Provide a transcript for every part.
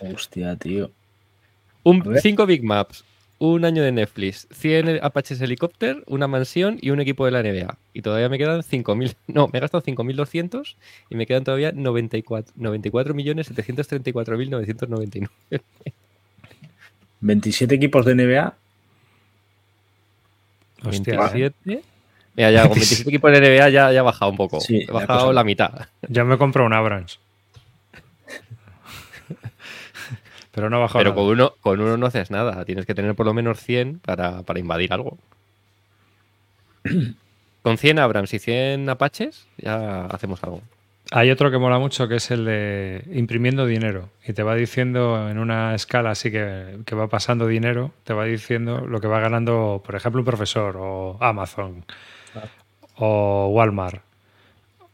Hostia, tío. Un, cinco Big Maps, un año de Netflix, 100 Apaches Helicopter, una mansión y un equipo de la NBA. Y todavía me quedan 5.000. No, me he gastado 5.200 y me quedan todavía 94 94.734.999. 27 equipos de NBA. Hostia, 27. Mira, ya con 27 equipos de NBA ya, ya ha bajado un poco. Sí, la bajado la mitad. ya me compro un Abrams. Pero no ha bajado Pero nada. con uno, con uno no haces nada. Tienes que tener por lo menos 100 para, para invadir algo. Con 100 Abrams y 100 Apaches ya hacemos algo. Hay otro que mola mucho que es el de imprimiendo dinero. Y te va diciendo en una escala así que, que va pasando dinero, te va diciendo lo que va ganando, por ejemplo, un profesor o Amazon o Walmart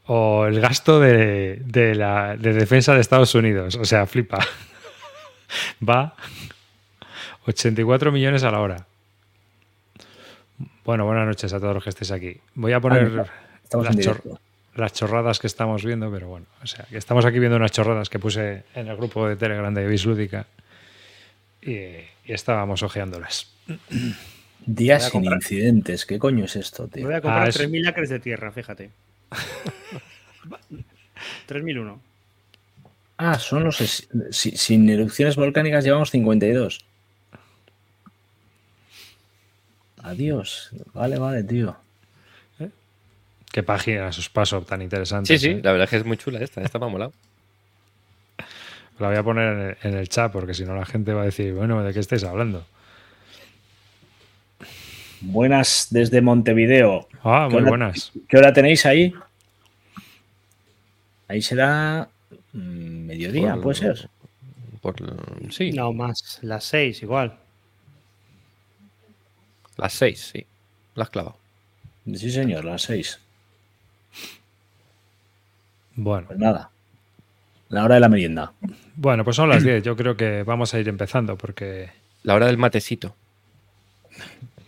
o el gasto de, de la de defensa de Estados Unidos. O sea, flipa. va 84 millones a la hora. Bueno, buenas noches a todos los que estéis aquí. Voy a poner Ah, las chor- chorradas que estamos viendo, pero bueno, o sea, que estamos aquí viendo unas chorradas que puse en el grupo de Telegram de Bislúdica y, y estábamos ojeándolas. Días sin comprar. incidentes. ¿Qué coño es esto, Me tío? voy a comprar Ah, es- 3.000 acres de tierra, fíjate. 3.001. Ah, son los. si- sin erupciones volcánicas llevamos 52. Adiós. Vale, vale, tío. Qué páginas os paso tan interesantes. Sí, sí, ¿eh? la verdad es que es muy chula esta. Esta me ha molado. La voy a poner en el, en el chat porque si no la gente va a decir, bueno, ¿de qué estáis hablando? Buenas desde Montevideo. Ah, ¿Qué muy hora- buenas. ¿Qué hora tenéis ahí? Ahí será mediodía, Por- puede ser. Por, sí, No, más. Las 6, igual. las 6, sí. La has clavado. Sí, señor, las seis. Bueno, Pues nada. La hora de la merienda. bueno, pues son las 10. Yo creo que vamos a ir empezando porque La hora del matecito.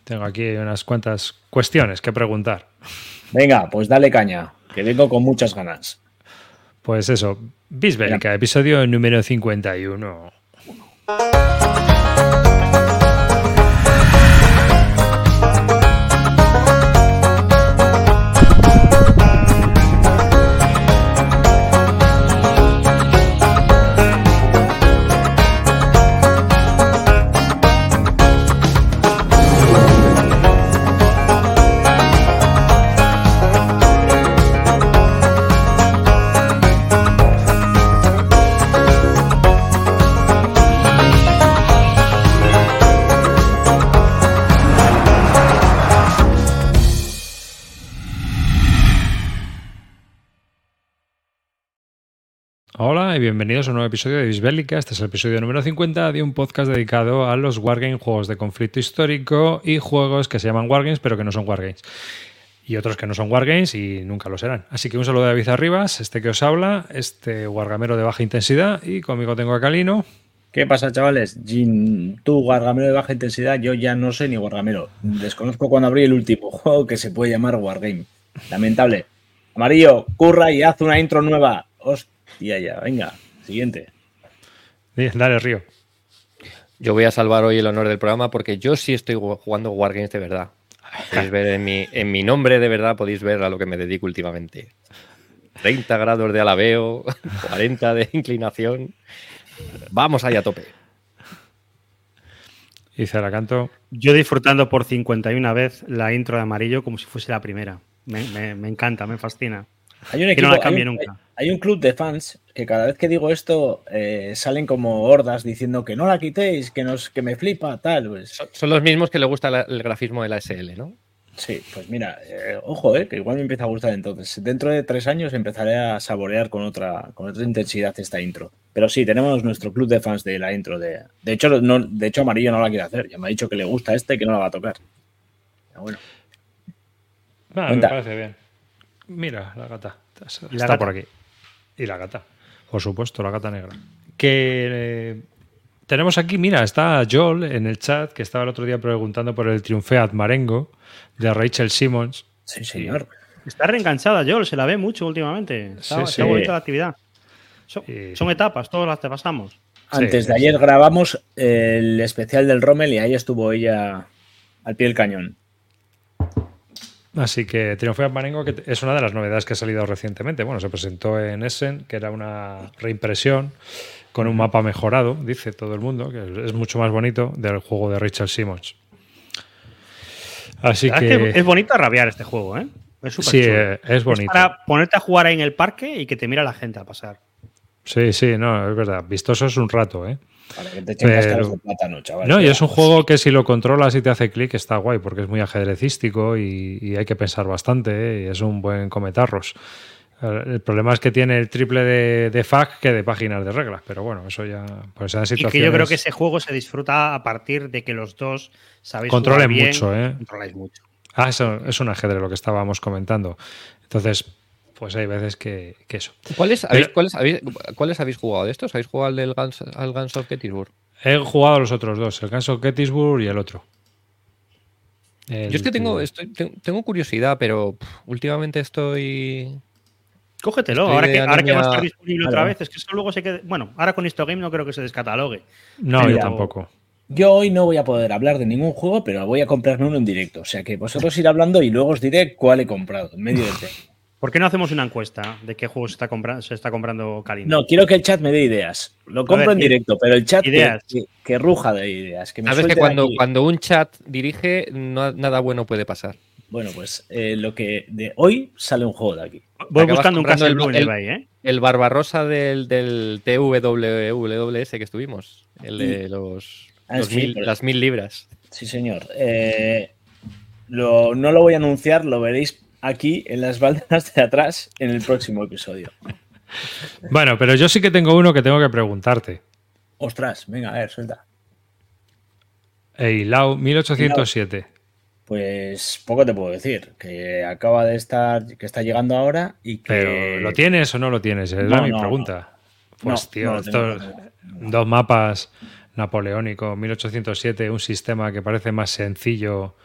tengo aquí unas cuantas cuestiones que preguntar. Venga, pues dale caña, que vengo con muchas ganas. Pues eso, Bisbélica, episodio número 51. Hola y bienvenidos a un nuevo episodio de Bisbélica. Este es el episodio número 50 de un podcast dedicado a los wargames, juegos de conflicto histórico y juegos que se llaman wargames pero que no son wargames. Y otros que no son wargames y nunca lo serán. Así que un saludo de David Arribas, este que os habla, este wargamero de baja intensidad y conmigo tengo a Calino. ¿Qué pasa, chavales? Jin, tú, guargamero de baja intensidad, yo ya no sé ni guargamero. Desconozco cuando abrí el último juego que se puede llamar Wargame. Lamentable. Amarillo, curra y haz una intro nueva. Ya, venga. Siguiente. Dale, Río. Yo voy a salvar hoy el honor del programa porque yo sí estoy jugando Wargames de verdad. Podéis ver en mi, en mi nombre de verdad, podéis ver a lo que me dedico últimamente. 30 grados de alabeo, 40 de inclinación. Vamos ahí a tope. Y Ceracanto. Yo disfrutando por 51 vez la intro de amarillo como si fuese la primera. Me, me- me encanta, me fascina. Hay un, Que no equipo, la cambie hay, un, nunca. hay un club de fans que cada vez que digo esto eh, salen como hordas diciendo que no la quitéis, que, nos, que me flipa, tal. Pues, Son, son los mismos que le gusta la- el grafismo de la SL, ¿no? sí, pues mira, eh, ojo, eh, que igual me empieza a gustar entonces. Dentro de tres años empezaré a saborear con otra, con otra intensidad esta intro. Pero sí, tenemos nuestro club de fans de la intro. De, de, hecho, no, de hecho, Amarillo no la quiere hacer. Ya me ha dicho que le gusta este y que no la va a tocar. Pero bueno. Me parece bien. Mira, la gata. Está, ¿Y la está gata? por aquí. Y la gata. Por supuesto, la gata negra. Que eh, tenemos aquí, mira, está Joel en el chat, que estaba el otro día preguntando por el Triunfeat Marengo de Rachel Simmons. Sí, señor. Está reenganchada, Joel, se la ve mucho últimamente. Está, Sí, está sí. bonita la actividad. Son, Y- son etapas, todas las que pasamos. Antes de ayer grabamos el especial del Rommel y ahí estuvo ella al pie del cañón. Así que Triumph of Marengo que es una de las novedades que ha salido recientemente. Bueno, se presentó en Essen, que era una reimpresión con un mapa mejorado, dice todo el mundo, que es mucho más bonito del juego de Richard Simmons. Así que... es bonito rabiar este juego, ¿eh? Es sí, eh, es bonito. Es para ponerte a jugar ahí en el parque y que te mira la gente a pasar. Sí, sí, no, es verdad. Vistoso es un rato, ¿eh? Para que te Pero... de plátano, chaval. No, y es un juego que si lo controlas y te hace clic está guay, porque es muy ajedrecístico y, hay que pensar bastante, ¿eh? y es un buen cometarros. El problema es que tiene el triple de, de FAQ que de páginas de reglas, pero bueno, eso ya. Pues Y que yo creo que ese juego se disfruta a partir de que los dos sabéis Controlen mucho, ¿eh? Controláis mucho. Ah, eso es un ajedrez lo que estábamos comentando. Entonces, pues hay veces que, eso. ¿Cuáles habéis, ¿cuáles, habéis, jugado de estos? ¿Habéis jugado al del Guns, al Guns of Gettysburg? He jugado a los otros dos, el Guns of Gettysburg y el otro. Yo es que tengo, tengo curiosidad, pero últimamente estoy Cógetelo, ahora que, ahora que va a estar disponible otra vez. Es que eso luego se quede. Bueno, ahora con Game no creo que se descatalogue. No, yo tampoco. Yo hoy no voy a poder hablar de ningún juego, pero voy a comprarme uno en directo. O sea que vosotros ir hablando y luego os diré cuál he comprado en medio del tema. ¿Por qué no hacemos una encuesta de qué juego se está, comprando, se está comprando No, quiero que el chat me dé ideas. Lo compro en directo, pero el chat Que, ruja de ideas. Que Sabes que cuando, cuando un chat dirige, nada bueno puede pasar. Bueno, pues eh, lo que de hoy sale un juego de aquí. Voy buscando un caso el, el, ¿eh? el Barbarosa del, del TWWS que estuvimos. El de los, ah, las mil libras. Sí, señor. Eh, no lo voy a anunciar, lo veréis aquí en las baldas de atrás en el próximo episodio. Bueno, pero yo sí que tengo uno que tengo que preguntarte. Ostras, venga, a ver, suelta. Eilau 1807. Pues poco te puedo decir, que acaba de estar, que está llegando ahora y que... Pero, ¿lo tienes o no lo tienes? Es mi pregunta. Pues tío, estos dos mapas napoleónicos, 1807, un sistema que parece más sencillo.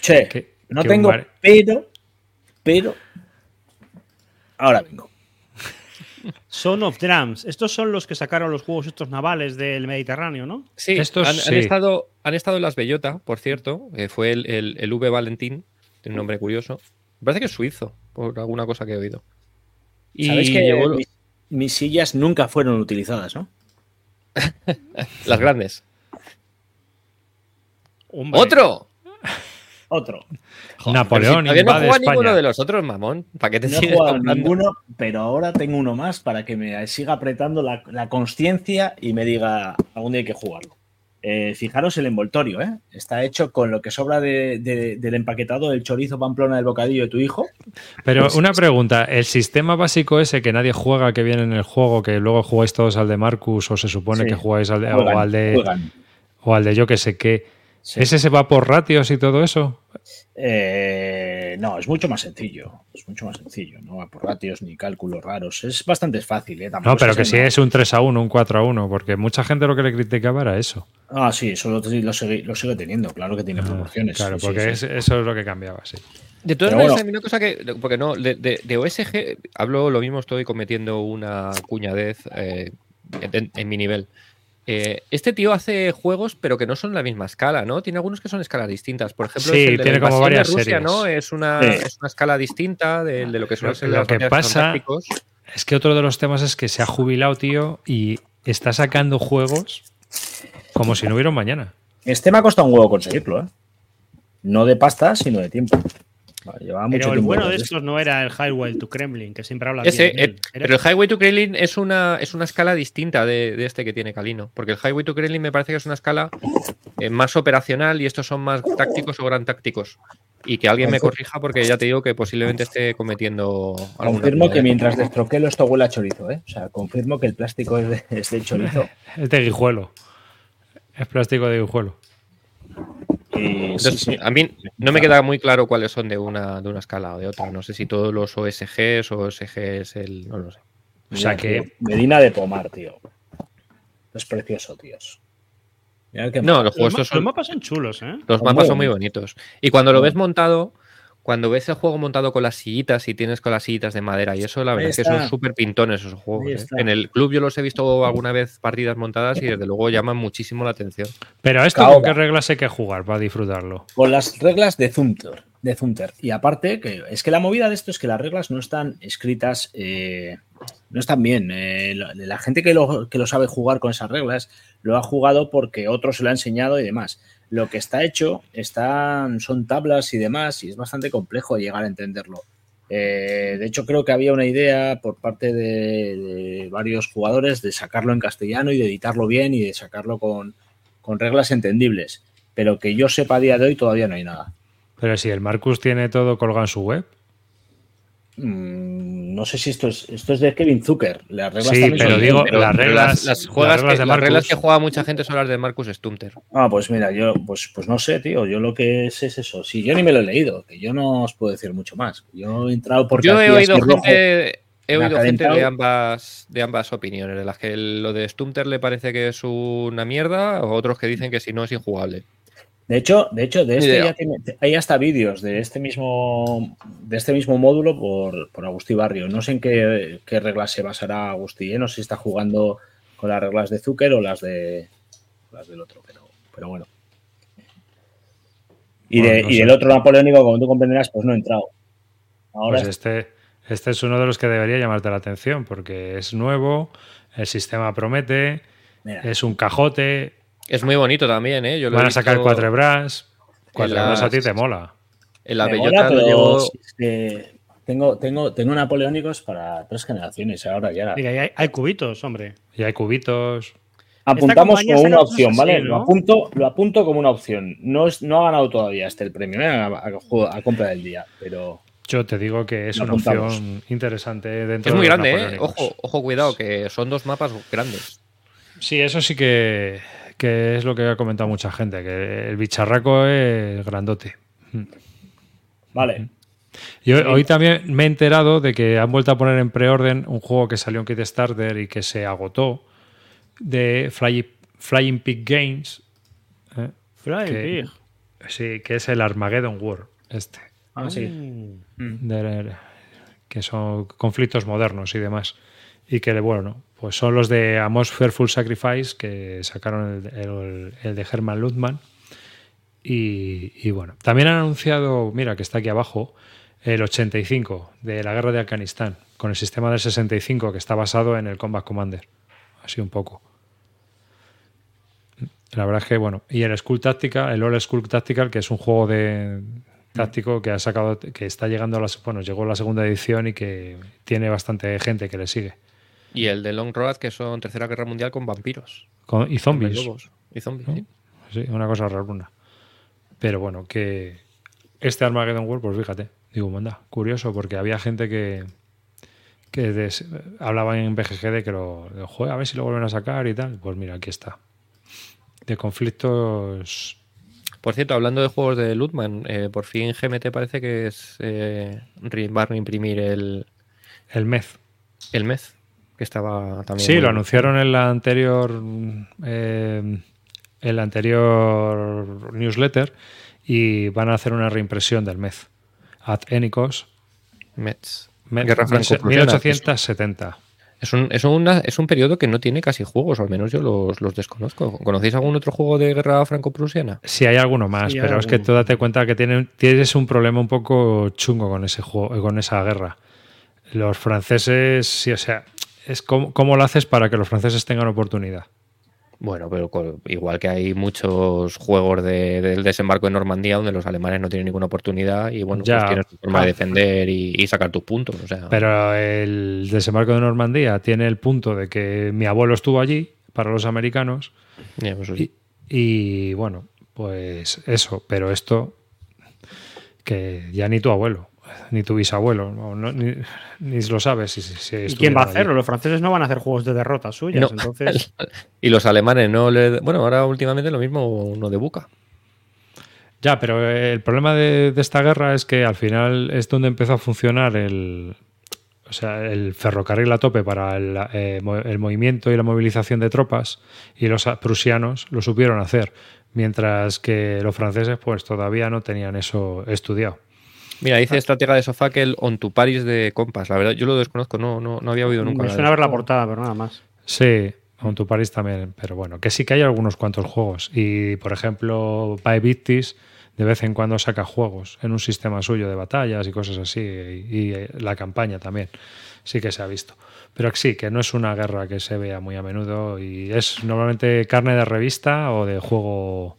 Che, no tengo, pero pero ahora vengo. Son of Drums. Estos son los que sacaron los juegos estos navales del Mediterráneo, ¿no? Sí, estos han, estado, han estado en las Bellota, por cierto. fue el, V Valentín, tiene un nombre curioso. Me parece que es suizo, por alguna cosa que he oído. Y ¿Sabes que mis, sillas nunca fueron utilizadas, ¿no? las grandes. ¡Otro! Otro. Napoleón. Todavía no juega ninguno de los otros, mamón. ¿Para qué te no sigues ninguno, pero ahora tengo uno más para que me siga apretando la, la conciencia y me diga algún día hay que jugarlo. Eh, fijaros el envoltorio, ¿eh? Está hecho con lo que sobra del empaquetado del chorizo pamplona del bocadillo de tu hijo. Pero pues una pregunta, ¿el sistema básico ese que nadie juega, que viene en el juego, que luego jugáis todos al de Marcus o se supone que jugáis al de, o al de, o al de yo que sé qué, ¿Ese se va por ratios y todo eso? Eh, no, es mucho más sencillo. Es mucho más sencillo. No va por ratios ni cálculos raros. Es bastante fácil. ¿eh? no, pero que si es un 3 a 1, un 4 a 1, porque mucha gente lo que le criticaba era eso. Ah, sí, eso lo, sigue, teniendo. Claro que tiene ah, proporciones. Claro, porque eso es lo que cambiaba, sí. De todas maneras, una cosa que. Porque no, de, OSG hablo lo mismo, estoy cometiendo una cuñadez eh, en mi nivel. Eh, este tío hace juegos, pero que no son la misma escala, ¿no? Tiene algunos que son escalas distintas. Por ejemplo, el de tiene como varias Rusia, series. ¿no? Es una, es una escala distinta de, lo que son Lo, lo que pasa es que otro de los temas es que se ha jubilado, tío, y está sacando juegos como si no hubiera un mañana. Este me ha costado un huevo conseguirlo, ¿eh? No de pasta, sino de tiempo. Pero el bueno de estos no era el Highway to Kremlin, que siempre habla Ese, bien eh, Pero el Highway to Kremlin es una, es una escala distinta de, este que tiene Calino. Porque el Highway to Kremlin me parece que es una escala eh, más operacional y estos son más tácticos o gran tácticos. Y que alguien me corrija porque ya te digo que posiblemente esté cometiendo. Confirmo que mientras destroquelo esto huele a chorizo, ¿eh? O sea, confirmo que el plástico es de, es de chorizo. es de guijuelo. Es plástico de guijuelo. A mí no me queda muy claro cuáles son de una, de una escala o de otra. No sé si todos los OSGs o OSG es el. No lo sé. O sea que. Medina de Pomar, tío. Es precioso, tíos. no, los, juegos los, mapas son chulos, ¿eh? Los mapas son muy bonitos. Y cuando lo ves montado, cuando ves el juego montado con las sillitas y tienes con las sillitas de madera y eso, la verdad es que son súper pintones esos juegos. ¿eh? En el club yo los he visto alguna vez partidas montadas y desde luego llaman muchísimo la atención. Pero esto con qué reglas hay que jugar para disfrutarlo? Con las reglas de Zunter. De Zunter. Y aparte, que es que la movida de esto es que las reglas no están escritas, eh, no están bien. Eh, la gente que lo, que lo sabe jugar con esas reglas lo ha jugado porque otro se lo ha enseñado y demás lo que está hecho están, son tablas y demás, y es bastante complejo llegar a entenderlo. Eh, de hecho, creo que había una idea por parte de, varios jugadores de sacarlo en castellano y de editarlo bien y de sacarlo con, con reglas entendibles. Pero que yo sepa a día de hoy todavía no hay nada. Pero si el Marcus tiene todo colgado en su web. Mm, no sé si esto es esto es de Kevin Zucker. Las reglas sí, pero digo, las reglas, las, reglas que, juega mucha gente son las de Marcus Stumter. Ah, pues mira, yo pues, pues no sé, tío. Yo lo que sé es eso. Si yo ni me lo he leído, que yo no os puedo decir mucho más. Yo he entrado porque. Yo he oído gente. He oído gente de ambas, de ambas opiniones, de las que lo de Stumter le parece que es una mierda, o otros que dicen que si no es injugable. De hecho, de hecho, de este ya tiene, hay hasta vídeos de este mismo de este mismo módulo por, por Agustí Barrio. No sé en qué, qué reglas se basará Agustí, ¿eh? no sé si está jugando con las reglas de Zucker o las de las del otro, pero, pero bueno. Y, del otro napoleónico, como tú comprenderás, pues no he entrado. Ahora pues este, este es uno de los que debería llamarte la atención, porque es nuevo, el sistema promete, es un cajote, es muy bonito también, ¿eh? Yo Van a sacar cuatro bras. Cuatro bras a ti te mola. En la bellota lo llevo... tengo, tengo, tengo napoleónicos para tres generaciones ahora ya. hay, cubitos, hombre. Y hay cubitos. Apuntamos como una opción, ¿vale? lo, apunto, lo apunto como una opción. No, es, no ha ganado todavía este el premio ¿eh? a, compra del día, pero. Yo te digo que es una opción interesante dentro Es muy grande, ¿eh? Ojo, ojo, cuidado, que son dos mapas grandes. Sí, eso sí que que es lo que ha comentado mucha gente, que el bicharraco es grandote. Vale. Yo hoy también me he enterado de que han vuelto a poner en preorden un juego que salió en Kickstarter y que se agotó de Flying Pig Games. ¿eh? Flying Pig. Sí, que es el Armageddon War. Este. Ah, sí. Mm. que son conflictos modernos y demás. Y que, bueno, pues son los de Amos Fearful Sacrifice que sacaron el, de Herman Ludman. Y, bueno, también han anunciado, mira, que está aquí abajo, el 85 de la guerra de Afganistán, con el sistema del 65 que está basado en el Combat Commander. Así un poco. La verdad es que, bueno, y el School Tactical, el All School Tactical, que es un juego de táctico que ha sacado, que está llegando a la, bueno, llegó a la segunda edición y que tiene bastante gente que le sigue. Y el de Long Road, que son Tercera Guerra Mundial con vampiros. y zombies. Y zombies, sí. una cosa rara. Pero bueno, que este Armageddon World, pues fíjate, digo, manda, curioso, porque había gente que, que hablaba en BGG de que lo, de, a ver si lo vuelven a sacar y tal. Pues mira, aquí está. De conflictos. Por cierto, hablando de juegos de Lootman, eh, por fin GMT parece que es eh, van a imprimir el. El MEZ. El MEZ que estaba también. Sí, lo anunciaron en la anterior. Eh, en la anterior newsletter y van a hacer una reimpresión del MEZ. Ad Enicos. MEZ. 1870. Es un, es, una, es un periodo que no tiene casi juegos, al menos yo los, los desconozco. ¿Conocéis algún otro juego de guerra franco-prusiana? Sí, hay alguno más, pero es que tú date cuenta que tienen, tienes un problema un poco chungo con ese juego, con esa guerra. Los franceses, sí, o sea, es cómo, lo haces para que los franceses tengan oportunidad. Bueno, pero igual que hay muchos juegos del desembarco de Normandía donde los alemanes no tienen ninguna oportunidad y bueno, pues tienes tu forma de defender y, sacar tus puntos. Pero el desembarco de Normandía tiene el punto de que mi abuelo estuvo allí para los americanos. Pues y, y, bueno, pues eso, pero esto que ya ni tu abuelo ni tu bisabuelo, ni, lo sabes. Si, ¿Y quién va a hacerlo? Los franceses no van a hacer juegos de derrotas suyas, entonces... y los alemanes no le... Bueno, ahora últimamente lo mismo uno de Buca. Ya, pero el problema de, esta guerra es que al final es donde empezó a funcionar el, o sea, el ferrocarril a tope para el, eh, el, movimiento y la movilización de tropas y los prusianos lo supieron hacer, mientras que los franceses pues todavía no tenían eso estudiado. Mira, dice estratega de sofá que el On to Paris de Compass. La verdad, yo lo desconozco, no, no, no había oído nunca. Me suena de ver la portada, pero nada más. Sí, On to Paris también, pero bueno, que sí que hay algunos cuantos juegos. Y por ejemplo, Victis de vez en cuando saca juegos en un sistema suyo de batallas y cosas así, y, y, eh, la campaña también, sí que se ha visto. Pero sí, que no es una guerra que se vea muy a menudo y es normalmente carne de revista o de juego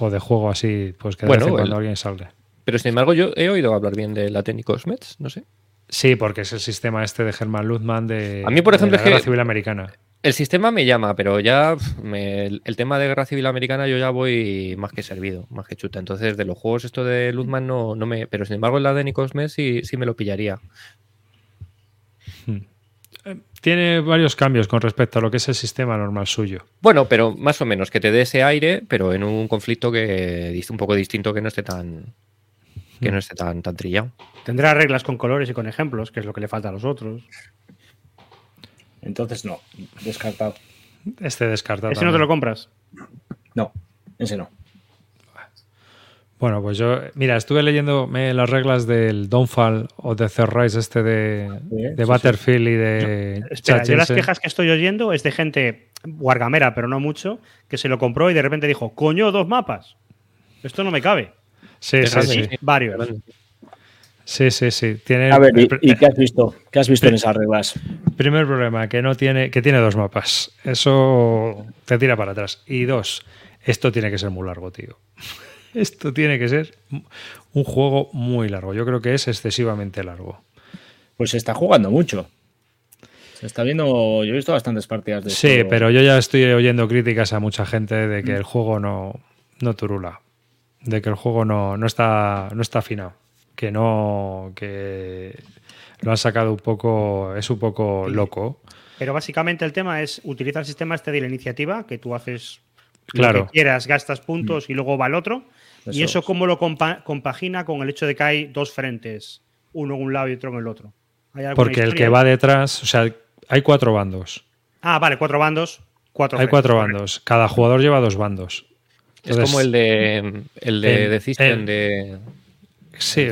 o de juego así, pues que de Bueno, vez en cuando el- alguien sale. Pero sin embargo, yo he oído hablar bien de la Técnicos Mets, no sé. Sí, porque es el sistema este de Germán Luzman de, A mí, por de ejemplo, la es que- Guerra Civil Americana. El sistema me llama, pero ya me- el, tema de guerra civil americana yo ya voy más que servido, más que chuta. Entonces, de los juegos esto de Luzman no, no me. Pero sin embargo, la de Nikos Mets sí, sí me lo pillaría. Tiene varios cambios con respecto a lo que es el sistema normal suyo. Bueno, pero más o menos que te dé ese aire, pero en un conflicto que un poco distinto que no esté tan que no esté tan, tan trillado. Tendrá reglas con colores y con ejemplos, que es lo que le falta a los otros. Entonces no, descartado. Este descartado. Ese no te lo compras. No, ese no. Bueno, pues yo, mira, estuve leyendo me, las reglas del Downfall o de Third Rise este de, Sí, de sí, Battlefield y de Espera, Chad yo las quejas que estoy oyendo es de gente guargamera, pero no mucho, que se lo compró y de repente dijo, coño, dos mapas. Esto no me cabe. Sí. Varios. Sí, sí, sí. Tiene A ver, ¿y, qué has visto? ¿Qué has visto en esas reglas? primer problema, que no tiene, que tiene dos mapas. Eso te tira para atrás. Y dos, esto tiene que ser muy largo, tío. Esto tiene que ser un juego muy largo. Yo creo que es excesivamente largo. Pues se está jugando mucho. Se está viendo. Yo he visto bastantes partidas de Sí, pero yo ya estoy oyendo críticas a mucha gente de que el juego no, no turula. De que el juego no, no está, no está afinado. Que no. que lo han sacado un poco. Es un poco loco. Pero básicamente el tema es utilizar el sistema este de la iniciativa, que tú haces Claro. lo que quieras, gastas puntos y luego va el otro. y Eso eso es. cómo lo compa- compagina con el hecho de que hay dos frentes, uno en un lado y otro en el otro. ¿Hay alguna Porque el que va detrás. O sea, hay cuatro bandos. Ah, vale, cuatro bandos, cuatro Hay frentes, cuatro correcto. bandos. Cada jugador lleva dos bandos. Es como el de el de en- Decision de Sí.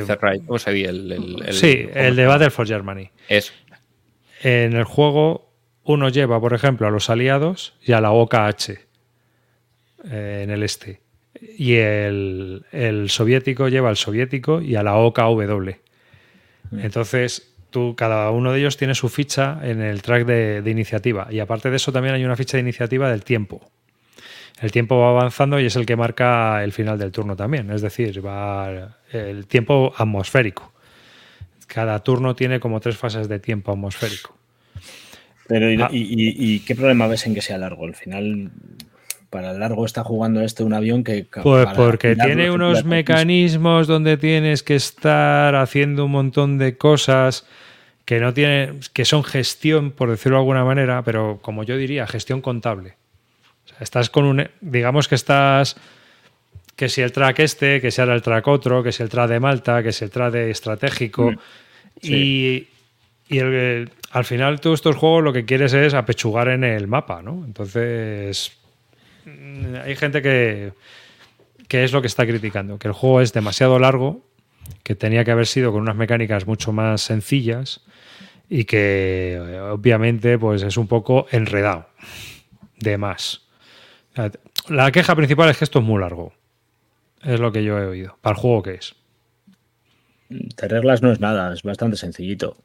¿Cómo se? El, el- el- sí, el de Battle for Germany. Eso. En el juego, uno lleva, por ejemplo, a los aliados y a la OKH eh, en el este. Y el, el soviético lleva al soviético y a la OKW. Entonces, tú, cada uno de ellos tiene su ficha en el track de, de iniciativa. Y aparte de eso, también hay una ficha de iniciativa del tiempo. El tiempo va avanzando y es el que marca el final del turno también. Es decir, va el tiempo atmosférico. Cada turno tiene como tres fases de tiempo atmosférico. Pero, ¿y, Ah. y- y- y qué problema ves en que sea largo? Al final, para el largo está jugando este un avión que. Pues porque tiene unos mecanismos donde tienes que estar haciendo un montón de cosas que no tienen, que son gestión, por decirlo de alguna manera, pero como yo diría, gestión contable. Estás con un, digamos que estás, que si el track este, que si ahora el track otro, que si el track de Malta, que si el track de estratégico. Mm, Y, y el- al final tú estos juegos lo que quieres es apechugar en el mapa, ¿no? Entonces, mm, hay gente que, que es lo que está criticando, que el juego es demasiado largo, que tenía que haber sido con unas mecánicas mucho más sencillas y que obviamente pues es un poco enredado de más. La queja principal es que esto es muy largo. Es lo que yo he oído, para el juego que es. De reglas no es nada, es bastante sencillito.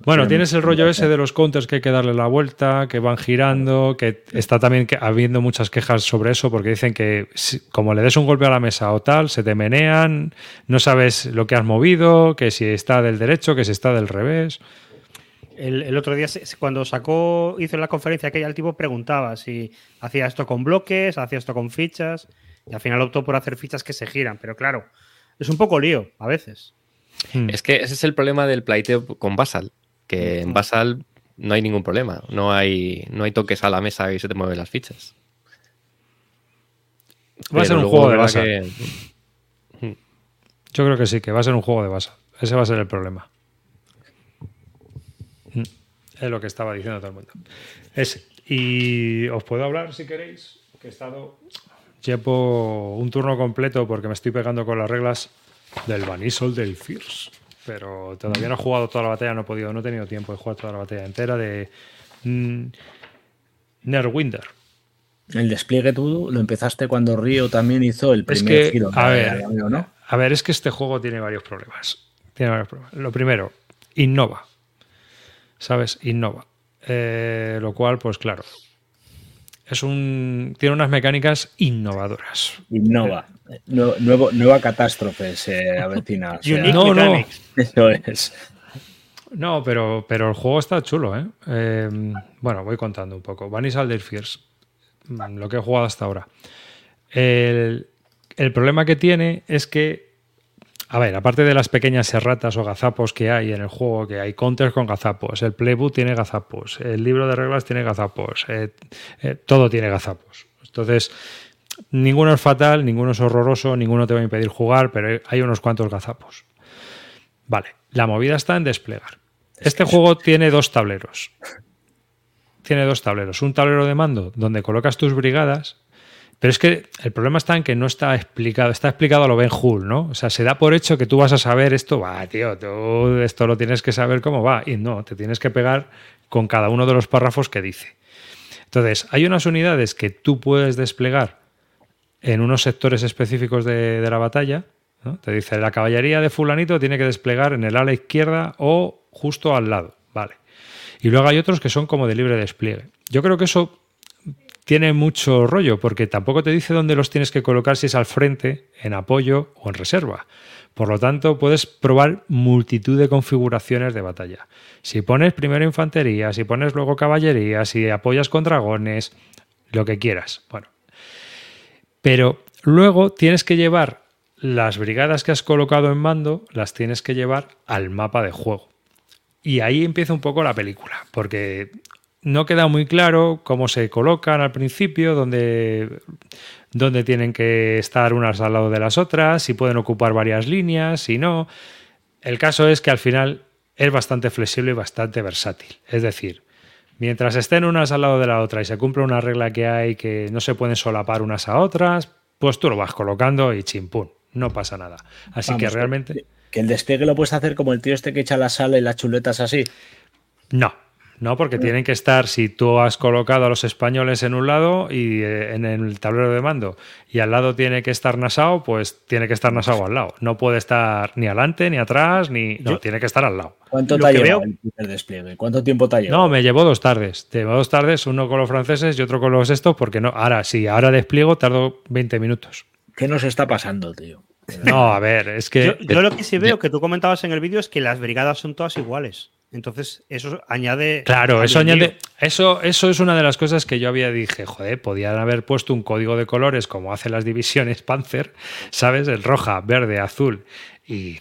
Bueno, Tiene tienes el rollo ese de los counters que hay que darle la vuelta, que van girando, que está también que- habiendo muchas quejas sobre eso, porque dicen que si- como le des un golpe a la mesa o tal, se te menean, no sabes lo que has movido, que si está del derecho, que si está del revés. El, el otro día, cuando sacó, hizo la conferencia aquella, el tipo preguntaba si hacía esto con bloques, hacía esto con fichas, y al final optó por hacer fichas que se giran. Pero claro, es un poco lío a veces. Hmm. Es que ese es el problema del plateo con Basal. Que en Basal no hay ningún problema. No hay, no hay toques a la mesa y se te mueven las fichas. Va a ser un luego, juego de base. que- Yo creo que sí, que va a ser un juego de base. Ese va a ser el problema. Es lo que estaba diciendo todo el mundo. Y os puedo hablar si queréis, que he estado. Llevo un turno completo porque me estoy pegando con las reglas del Vanisol del Fierce. Pero todavía no he jugado toda la batalla, no he podido, no he tenido tiempo de jugar toda la batalla entera de mm, Nerwinder. El despliegue tú lo empezaste cuando Río también hizo el Es primer que, giro. a ver, ¿no? a ver, es que este juego tiene varios problemas. Tiene varios problemas. Lo primero, innova. ¿Sabes? Innova. Eh, lo cual, pues claro, es un tiene unas mecánicas innovadoras. Innova. Nuevo- nueva catástrofe se avecina. o sea, no, no. Eso es. No, pero, pero el juego está chulo, ¿eh? Eh, Bueno, voy contando un poco. Vanisal del Fierce, mm, lo que he jugado hasta ahora. El, el problema que tiene es que, a ver, aparte de las pequeñas erratas o gazapos que hay en el juego, que hay counters con gazapos, el playbook tiene gazapos, el libro de reglas tiene gazapos, eh, eh, todo tiene gazapos. Entonces, ninguno es fatal, ninguno es horroroso, ninguno te va a impedir jugar, pero hay unos cuantos gazapos. Vale, la movida está en desplegar. Este juego tiene dos tableros. Tiene dos tableros. Un tablero de mando donde colocas tus brigadas, pero es que el problema está en que no está explicado. Está explicado a lo Ben Hur, ¿no? O sea, se da por hecho que tú vas a saber esto. Va, tío, tú esto lo tienes que saber cómo va. Y no, te tienes que pegar con cada uno de los párrafos que dice. Entonces, hay unas unidades que tú puedes desplegar en unos sectores específicos de, la batalla. Te dice, la caballería de fulanito tiene que desplegar en el ala izquierda o justo al lado. Vale. Y luego hay otros que son como de libre despliegue. Yo creo que eso tiene mucho rollo, porque tampoco te dice dónde los tienes que colocar, si es al frente, en apoyo o en reserva. Por lo tanto, puedes probar multitud de configuraciones de batalla. Si pones primero infantería, si pones luego caballería, si apoyas con dragones, lo que quieras. Bueno. Pero luego tienes que llevar las brigadas que has colocado en mando, las tienes que llevar al mapa de juego. Y ahí empieza un poco la película, porque no queda muy claro cómo se colocan al principio, dónde, dónde tienen que estar unas al lado de las otras, si pueden ocupar varias líneas, si no. El caso es que al final es bastante flexible y bastante versátil. Es decir, mientras estén unas al lado de la otra y se cumple una regla que hay que no se pueden solapar unas a otras, pues tú lo vas colocando y chimpún, no pasa nada. Así Vamos, que realmente... Que el despliegue lo puedes hacer como el tío este que echa la sal y las chuletas así. No, no, porque tienen que estar, si tú has colocado a los españoles en un lado y eh, en el tablero de mando y al lado tiene que estar Nasao, pues tiene que estar Nasao al lado. No puede estar ni adelante, ni atrás, ni... No, Yo- tiene que estar al lado. ¿Cuánto Lo te ha llevado veo- el despliegue? ¿Cuánto tiempo te ha llevado? No, me llevó dos tardes. Te llevó dos tardes, uno con los franceses y otro con los estos, porque no, ahora sí, ahora despliego, tardo 20 minutos. ¿Qué nos está pasando, tío? No, a ver, es que... Yo, yo lo que sí veo que tú comentabas en el vídeo es que las brigadas son todas iguales. Entonces, eso añade. Claro, eso añade. Eso, eso es una de las cosas que yo había dije, joder, podían haber puesto un código de colores como hacen las divisiones Panzer, ¿sabes? El roja, verde, azul. Y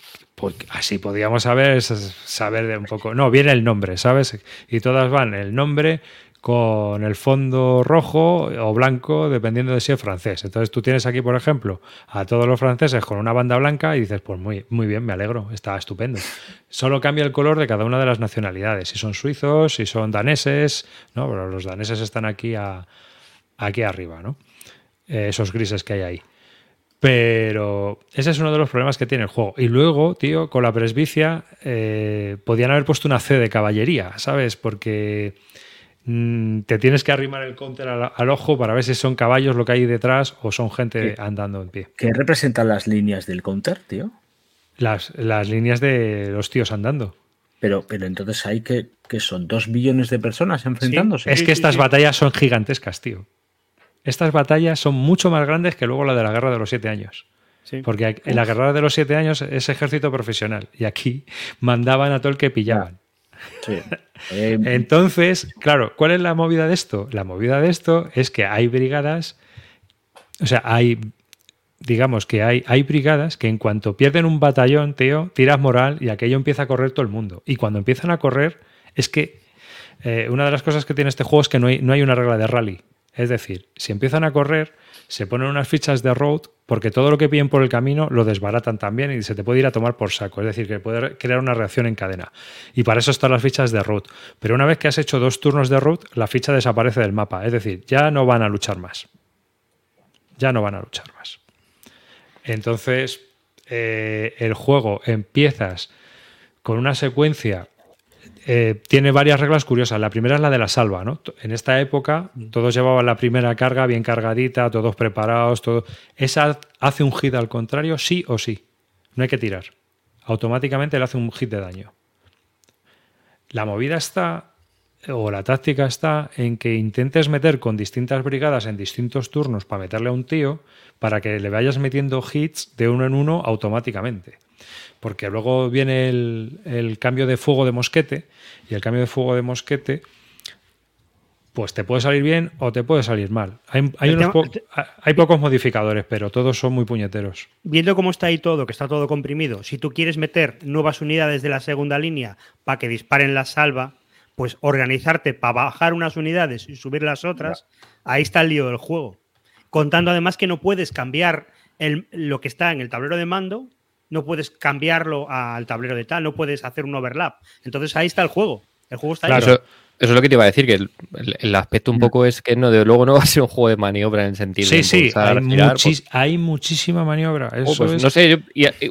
así podíamos saber, saber de un poco. No, viene el nombre, ¿sabes? Y todas van el nombre con el fondo rojo o blanco, dependiendo de si es francés. Entonces tú tienes aquí, por ejemplo, a todos los franceses con una banda blanca y dices, pues muy, muy bien, me alegro, está estupendo. Solo cambia el color de cada una de las nacionalidades, si son suizos, si son daneses, ¿no? Pero los daneses están aquí, aquí arriba, ¿no? Eh, esos grises que hay ahí. Pero ese es uno de los problemas que tiene el juego. Y luego, tío, con la presbicia, eh, podían haber puesto una C de caballería, ¿sabes? Porque mm, te tienes que arrimar el counter al, al ojo para ver si son caballos lo que hay detrás o son gente andando en pie. ¿Qué representan las líneas del counter, tío? Las, las líneas de los tíos andando. Pero, pero entonces hay que, que son dos billones de personas enfrentándose. Es que estas batallas son gigantescas, tío. Estas batallas son mucho más grandes que luego la de la Guerra de los Siete Años. Sí. Porque en la Guerra de los Siete Años es ejército profesional y aquí mandaban a todo el que pillaban. Sí. Eh, Entonces, claro, ¿cuál es la movida de esto? La movida de esto es que hay brigadas, o sea, hay, digamos que hay, hay brigadas que en cuanto pierden un batallón, tío, tiras moral y aquello empieza a correr todo el mundo. Y cuando empiezan a correr, es que eh, una de las cosas que tiene este juego es que no hay, no hay una regla de rally. Es decir, si empiezan a correr, se ponen unas fichas de road porque todo lo que piden por el camino lo desbaratan también y se te puede ir a tomar por saco. Es decir, que puede crear una reacción en cadena. Y para eso están las fichas de road. Pero una vez que has hecho dos turnos de road, la ficha desaparece del mapa. Es decir, ya no van a luchar más. Ya no van a luchar más. Entonces, eh, el juego empiezas con una secuencia eh, tiene varias reglas curiosas. La primera es la de la salva, ¿no? En esta época todos llevaban la primera carga bien cargadita, todos preparados, todo. Esa hace un hit al contrario, sí o sí. No hay que tirar. Automáticamente le hace un hit de daño. La movida está, o la táctica está, en que intentes meter con distintas brigadas en distintos turnos para meterle a un tío, para que le vayas metiendo hits de uno en uno automáticamente porque luego viene el, cambio de fuego de mosquete y el cambio de fuego de mosquete pues te puede salir bien o te puede salir mal. Hay, hay, pocos modificadores, pero todos son muy puñeteros. Viendo cómo está ahí todo, que está todo comprimido, si tú quieres meter nuevas unidades de la segunda línea para que disparen la salva, pues organizarte para bajar unas unidades y subir las otras, ahí está el lío del juego. Contando además que no puedes cambiar lo que está en el tablero de mando no puedes cambiarlo al tablero de tal, no puedes hacer un overlap. Entonces ahí está el juego. El juego está ahí. Eso, eso, es lo que te iba a decir, que el, aspecto un poco es que no, de luego no va a ser un juego de maniobra en el sentido sí, sí, hay, muchísima maniobra. Oh, pues no sé,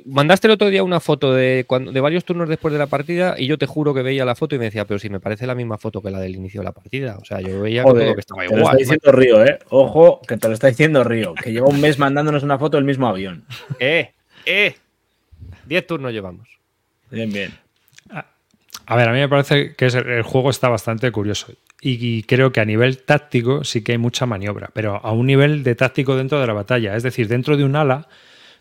mandaste el otro día una foto de, cuando, de varios turnos después de la partida y yo te juro que veía la foto y me decía, pero si me parece la misma foto que la del inicio de la partida. O sea, yo veía que, que estaba igual. Te lo está diciendo Río, ¿eh? Ojo, que te lo está diciendo Río, que lleva un mes mandándonos una foto del mismo avión. Eh, eh. Diez turnos llevamos. Bien, bien. A ver, a mí me parece que el juego está bastante curioso. Y, creo que a nivel táctico sí que hay mucha maniobra, pero a un nivel de táctico dentro de la batalla. Es decir, dentro de un ala,